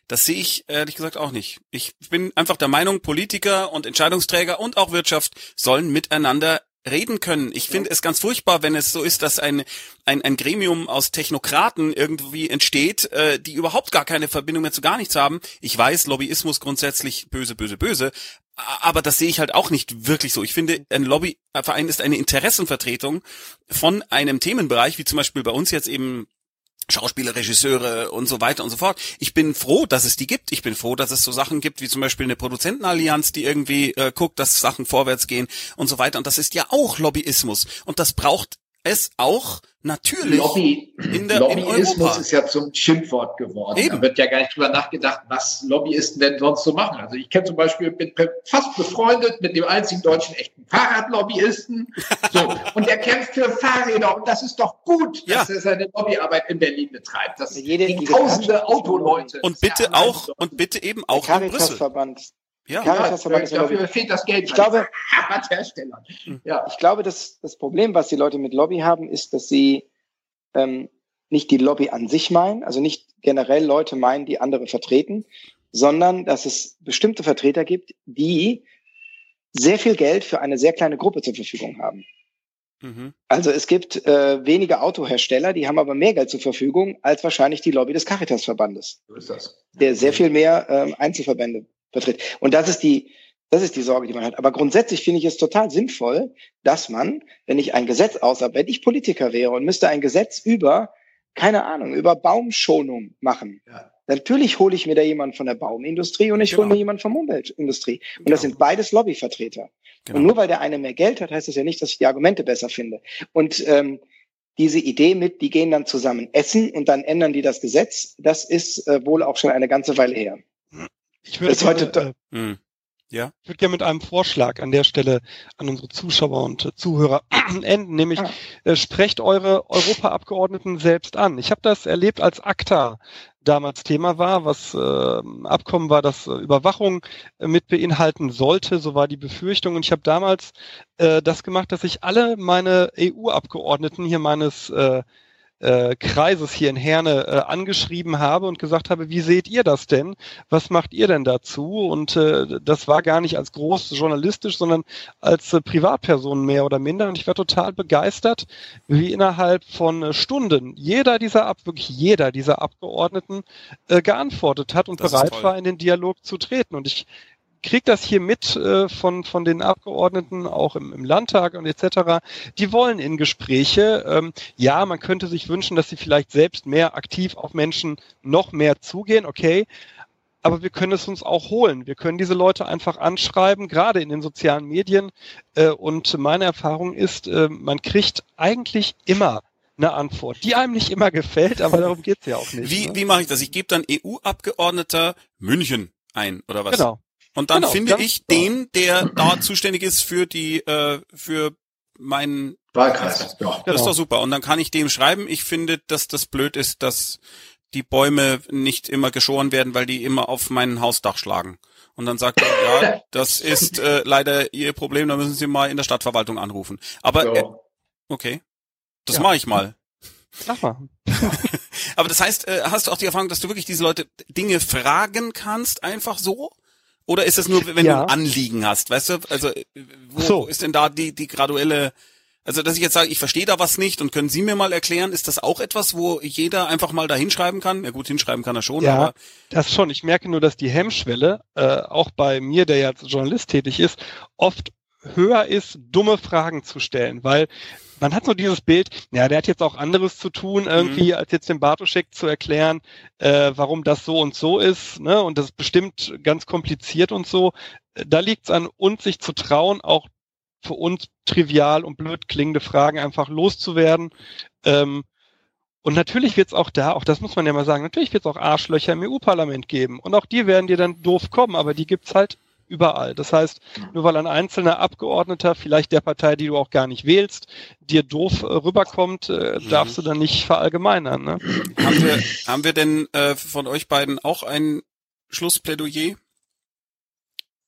Das sehe ich ehrlich gesagt auch nicht. Ich bin einfach der Meinung, Politiker und Entscheidungsträger und auch Wirtschaft sollen miteinander reden können. Ich finde es ganz furchtbar, wenn es so ist, dass ein, ein, ein Gremium aus Technokraten irgendwie entsteht, äh, die überhaupt gar keine Verbindung mehr zu gar nichts haben. Ich weiß, Lobbyismus grundsätzlich böse, böse, böse. Aber das sehe ich halt auch nicht wirklich so. Ich finde, ein Lobbyverein ist eine Interessenvertretung von einem Themenbereich, wie zum Beispiel bei uns jetzt eben Schauspieler, Regisseure und so weiter und so fort. Ich bin froh, dass es die gibt. Ich bin froh, dass es so Sachen gibt wie zum Beispiel eine Produzentenallianz, die irgendwie äh, guckt, dass Sachen vorwärts gehen und so weiter. Und das ist ja auch Lobbyismus. Und das braucht es auch natürlich Lobby, in der Lobbyismus ist ja zum Schimpfwort geworden. Eben. Da wird ja gar nicht drüber nachgedacht, was Lobbyisten denn sonst so machen. Also ich kenne zum Beispiel, bin fast befreundet mit dem einzigen deutschen echten Fahrradlobbyisten. So, und der kämpft für Fahrräder und das ist doch gut, ja. dass er seine Lobbyarbeit in Berlin betreibt. Das jede, die tausende Autoleute. Und bitte auch, und bitte eben auch in Brüssel. Ja, ja, dafür fehlt das Geld. Ich glaube, hm. ja. ich glaube, dass das Problem, was die Leute mit Lobby haben, ist, dass sie ähm, nicht die Lobby an sich meinen, also nicht generell Leute meinen, die andere vertreten, sondern dass es bestimmte Vertreter gibt, die sehr viel Geld für eine sehr kleine Gruppe zur Verfügung haben. Mhm. Also es gibt äh, wenige Autohersteller, die haben aber mehr Geld zur Verfügung als wahrscheinlich die Lobby des Caritas-Verbandes. So ist das. Der sehr viel mehr ähm, Einzelverbände vertritt. Und das ist die, das ist die Sorge, die man hat. Aber grundsätzlich finde ich es total sinnvoll, dass man, wenn ich ein Gesetz ausarbeite, wenn ich Politiker wäre und müsste ein Gesetz über, keine Ahnung, über Baumschonung machen. Ja. Natürlich hole ich mir da jemanden von der Baumindustrie und ich genau. hole mir jemanden von der Umweltindustrie. Und genau. das sind beides Lobbyvertreter. Genau. Und nur weil der eine mehr Geld hat, heißt das ja nicht, dass ich die Argumente besser finde. Und ähm, diese Idee mit, die gehen dann zusammen essen und dann ändern die das Gesetz, das ist äh, wohl auch schon eine ganze Weile her. Ich würde heute, äh, ja? ich würde gerne mit einem Vorschlag an der Stelle an unsere Zuschauer und Zuhörer enden, nämlich ah. äh, sprecht eure Europaabgeordneten selbst an. Ich habe das erlebt, als ACTA damals Thema war, was äh, Abkommen war, das äh, Überwachung äh, mit beinhalten sollte, so war die Befürchtung. Und ich habe damals äh, das gemacht, dass ich alle meine EU-Abgeordneten hier meines äh, äh, Kreises hier in Herne äh, angeschrieben habe und gesagt habe, wie seht ihr das denn? Was macht ihr denn dazu? Und äh, das war gar nicht als groß journalistisch, sondern als äh, Privatperson mehr oder minder. Und ich war total begeistert, wie innerhalb von äh, Stunden jeder dieser Ab wirklich jeder dieser Abgeordneten äh, geantwortet hat und das bereit war, in den Dialog zu treten. Und ich kriege das hier mit äh, von, von den Abgeordneten, auch im, im Landtag und etc. Die wollen in Gespräche. Ähm, ja, man könnte sich wünschen, dass sie vielleicht selbst mehr aktiv auf Menschen noch mehr zugehen, okay. Aber wir können es uns auch holen. Wir können diese Leute einfach anschreiben, gerade in den sozialen Medien. Äh, und meine Erfahrung ist, äh, man kriegt eigentlich immer eine Antwort, die einem nicht immer gefällt, aber darum geht's ja auch nicht. Wie, ne? wie mache ich das? Ich gebe dann EU-Abgeordneter München ein, oder was? Genau. Und dann genau, finde ich den, der da zuständig ist für die, äh, für meinen Wahlkreis. Ja, das genau. ist doch super. Und dann kann ich dem schreiben, ich finde, dass das blöd ist, dass die Bäume nicht immer geschoren werden, weil die immer auf mein Hausdach schlagen. Und dann sagt er, ja, das ist äh, leider Ihr Problem, da müssen Sie mal in der Stadtverwaltung anrufen. Aber so. äh, okay, das ja. mache ich mal. Mach mal. Aber das heißt, äh, hast du auch die Erfahrung, dass du wirklich diese Leute Dinge fragen kannst, einfach so? Oder ist es nur, wenn ja. du ein Anliegen hast, weißt du? Also wo so. ist denn da die, die graduelle also, dass ich jetzt sage, ich verstehe da was nicht und können Sie mir mal erklären, ist das auch etwas, wo jeder einfach mal da hinschreiben kann? Ja gut, hinschreiben kann er schon, ja, aber. Das schon. Ich merke nur, dass die Hemmschwelle, äh, auch bei mir, der ja als Journalist tätig ist, oft höher ist, dumme Fragen zu stellen, weil man hat so dieses Bild, ja, der hat jetzt auch anderes zu tun, irgendwie, mhm. als jetzt dem Bartoschek zu erklären, äh, warum das so und so ist, ne? Und das ist bestimmt ganz kompliziert und so. Da liegt es an uns, sich zu trauen, auch für uns trivial und blöd klingende Fragen einfach loszuwerden. Ähm, und natürlich wird es auch da, auch das muss man ja mal sagen, natürlich wird es auch Arschlöcher im EU-Parlament geben. Und auch die werden dir dann doof kommen, aber die gibt's halt überall. Das heißt, nur weil ein einzelner Abgeordneter, vielleicht der Partei, die du auch gar nicht wählst, dir doof äh, rüberkommt, äh, mhm. darfst du dann nicht verallgemeinern. Ne? Haben, wir, haben wir denn äh, von euch beiden auch ein Schlussplädoyer?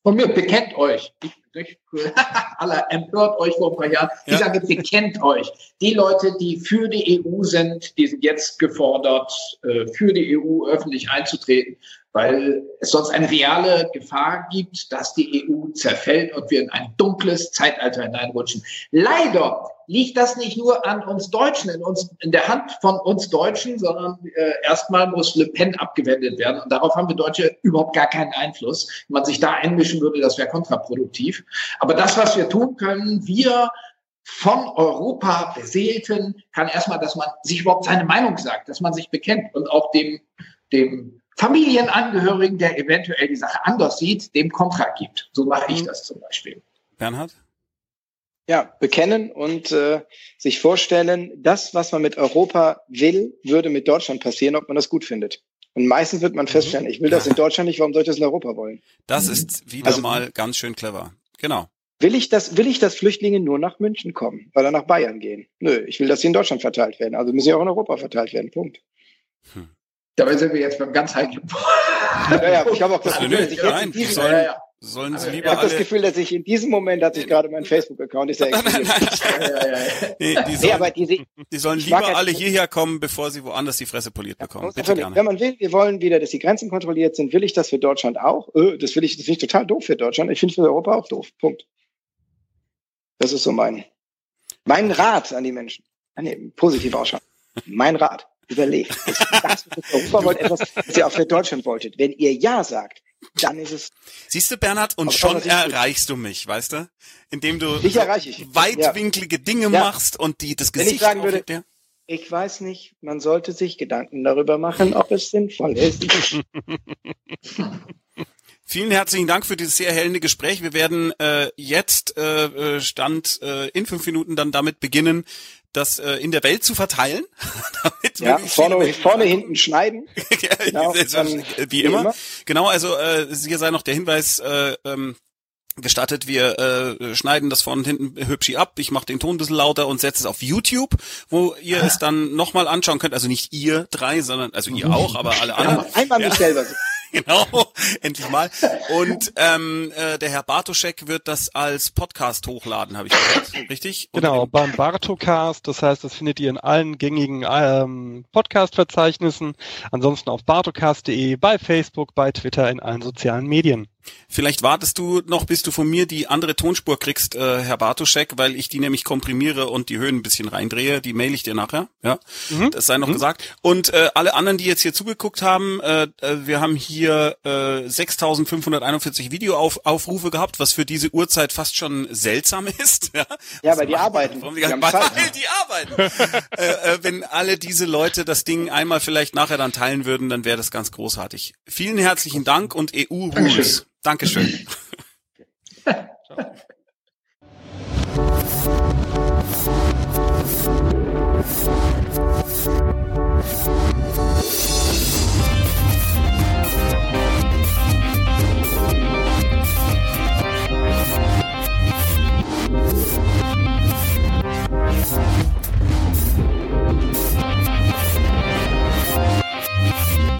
Von mir, bekennt euch. Ich, aller empört euch vor ein paar Jahren. Ich ja. sage, bekennt euch. Die Leute, die für die EU sind, die sind jetzt gefordert, äh, für die EU öffentlich einzutreten weil es sonst eine reale Gefahr gibt, dass die EU zerfällt und wir in ein dunkles Zeitalter hineinrutschen. Leider liegt das nicht nur an uns Deutschen, in, uns, in der Hand von uns Deutschen, sondern äh, erstmal muss Le Pen abgewendet werden. Und darauf haben wir Deutsche überhaupt gar keinen Einfluss. Wenn man sich da einmischen würde, das wäre kontraproduktiv. Aber das, was wir tun können, wir von Europa beseelten, kann erstmal, dass man sich überhaupt seine Meinung sagt, dass man sich bekennt und auch dem, dem Familienangehörigen, der eventuell die Sache anders sieht, dem Kontra gibt. So mache ich mhm. das zum Beispiel. Bernhard? Ja, bekennen und äh, sich vorstellen, das, was man mit Europa will, würde mit Deutschland passieren, ob man das gut findet. Und meistens wird man mhm. feststellen, ich will das in Deutschland nicht, warum soll ich das in Europa wollen? Das ist wieder also, mal ganz schön clever. Genau. Will ich das, will ich, dass Flüchtlinge nur nach München kommen, weil er nach Bayern gehen? Nö, ich will, dass sie in Deutschland verteilt werden. Also müssen sie auch in Europa verteilt werden. Punkt. Hm. Dabei sind wir jetzt beim ganz heiklen ja, ja, ich habe auch das Gefühl, dass ich jetzt in diesem, sollen, ja, ja. sollen sie lieber ich habe das Gefühl, dass ich in diesem Moment, dass ich gerade mein Facebook-Account ist ja nee, die sollen, nee, aber diese, die sollen lieber alle hierher kommen, bevor sie woanders die Fresse poliert bekommen. Bitte gerne. Wenn man will, wir wollen wieder, dass die Grenzen kontrolliert sind, will ich das für Deutschland auch? Öh, das will ich, das finde ich total doof für Deutschland. Ich finde für Europa auch doof. Punkt. Das ist so mein, mein Rat an die Menschen. Ah, nee, positiv ausschauen. Mein Rat überlegt. Ist das, was Europa wollt, etwas, was ihr auch für Deutschland wolltet. Wenn ihr Ja sagt, dann ist es. Siehst du, Bernhard, und schon erreichst du mich, weißt du? Indem du ich weitwinklige ja. Dinge ja. machst und die das Gesicht Wenn ich sagen würde, ja. ich weiß nicht, man sollte sich Gedanken darüber machen, ob es sinnvoll ist. Vielen herzlichen Dank für dieses sehr erhellende Gespräch. Wir werden äh, jetzt äh, äh Stand äh, in fünf Minuten dann damit beginnen, das äh, in der Welt zu verteilen. damit ja, vorne, vorne hinten schneiden. ja, genau, dann, wie, immer. immer. Genau, also äh, hier sei noch der Hinweis, äh, ähm, gestattet, wir äh, schneiden das von hinten hübsch ab, ich mache den Ton ein bisschen lauter und setze es auf YouTube, wo ihr ah. es dann nochmal anschauen könnt. Also nicht ihr drei, sondern, also ihr auch, aber alle anderen. Ja, einmal mich selber. genau, endlich mal. Und ähm, äh, der Herr Bartoschek wird das als Podcast hochladen, habe ich gehört, richtig? Und genau, beim Bartocast, das heißt, das findet ihr in allen gängigen ähm, Podcast-Verzeichnissen, ansonsten auf bartocast.de, bei Facebook, bei Twitter, in allen sozialen Medien. Vielleicht wartest du noch, bis du von mir die andere Tonspur kriegst, äh, Herr Bartoschek, weil ich die nämlich komprimiere und die Höhen ein bisschen reindrehe. Die mail ich dir nachher. Ja, mhm. das sei noch mhm. gesagt. Und äh, alle anderen, die jetzt hier zugeguckt haben, äh, äh wir haben hier äh, 6.541 Videoaufrufe gehabt, was für diese Uhrzeit fast schon seltsam ist. Ja, ja weil die arbeiten. Die, die, weil die arbeiten. äh, äh, wenn alle diese Leute das Ding einmal vielleicht nachher dann teilen würden, dann wäre das ganz großartig. Vielen herzlichen Dank und EU Rules. Dankeschön. Ciao.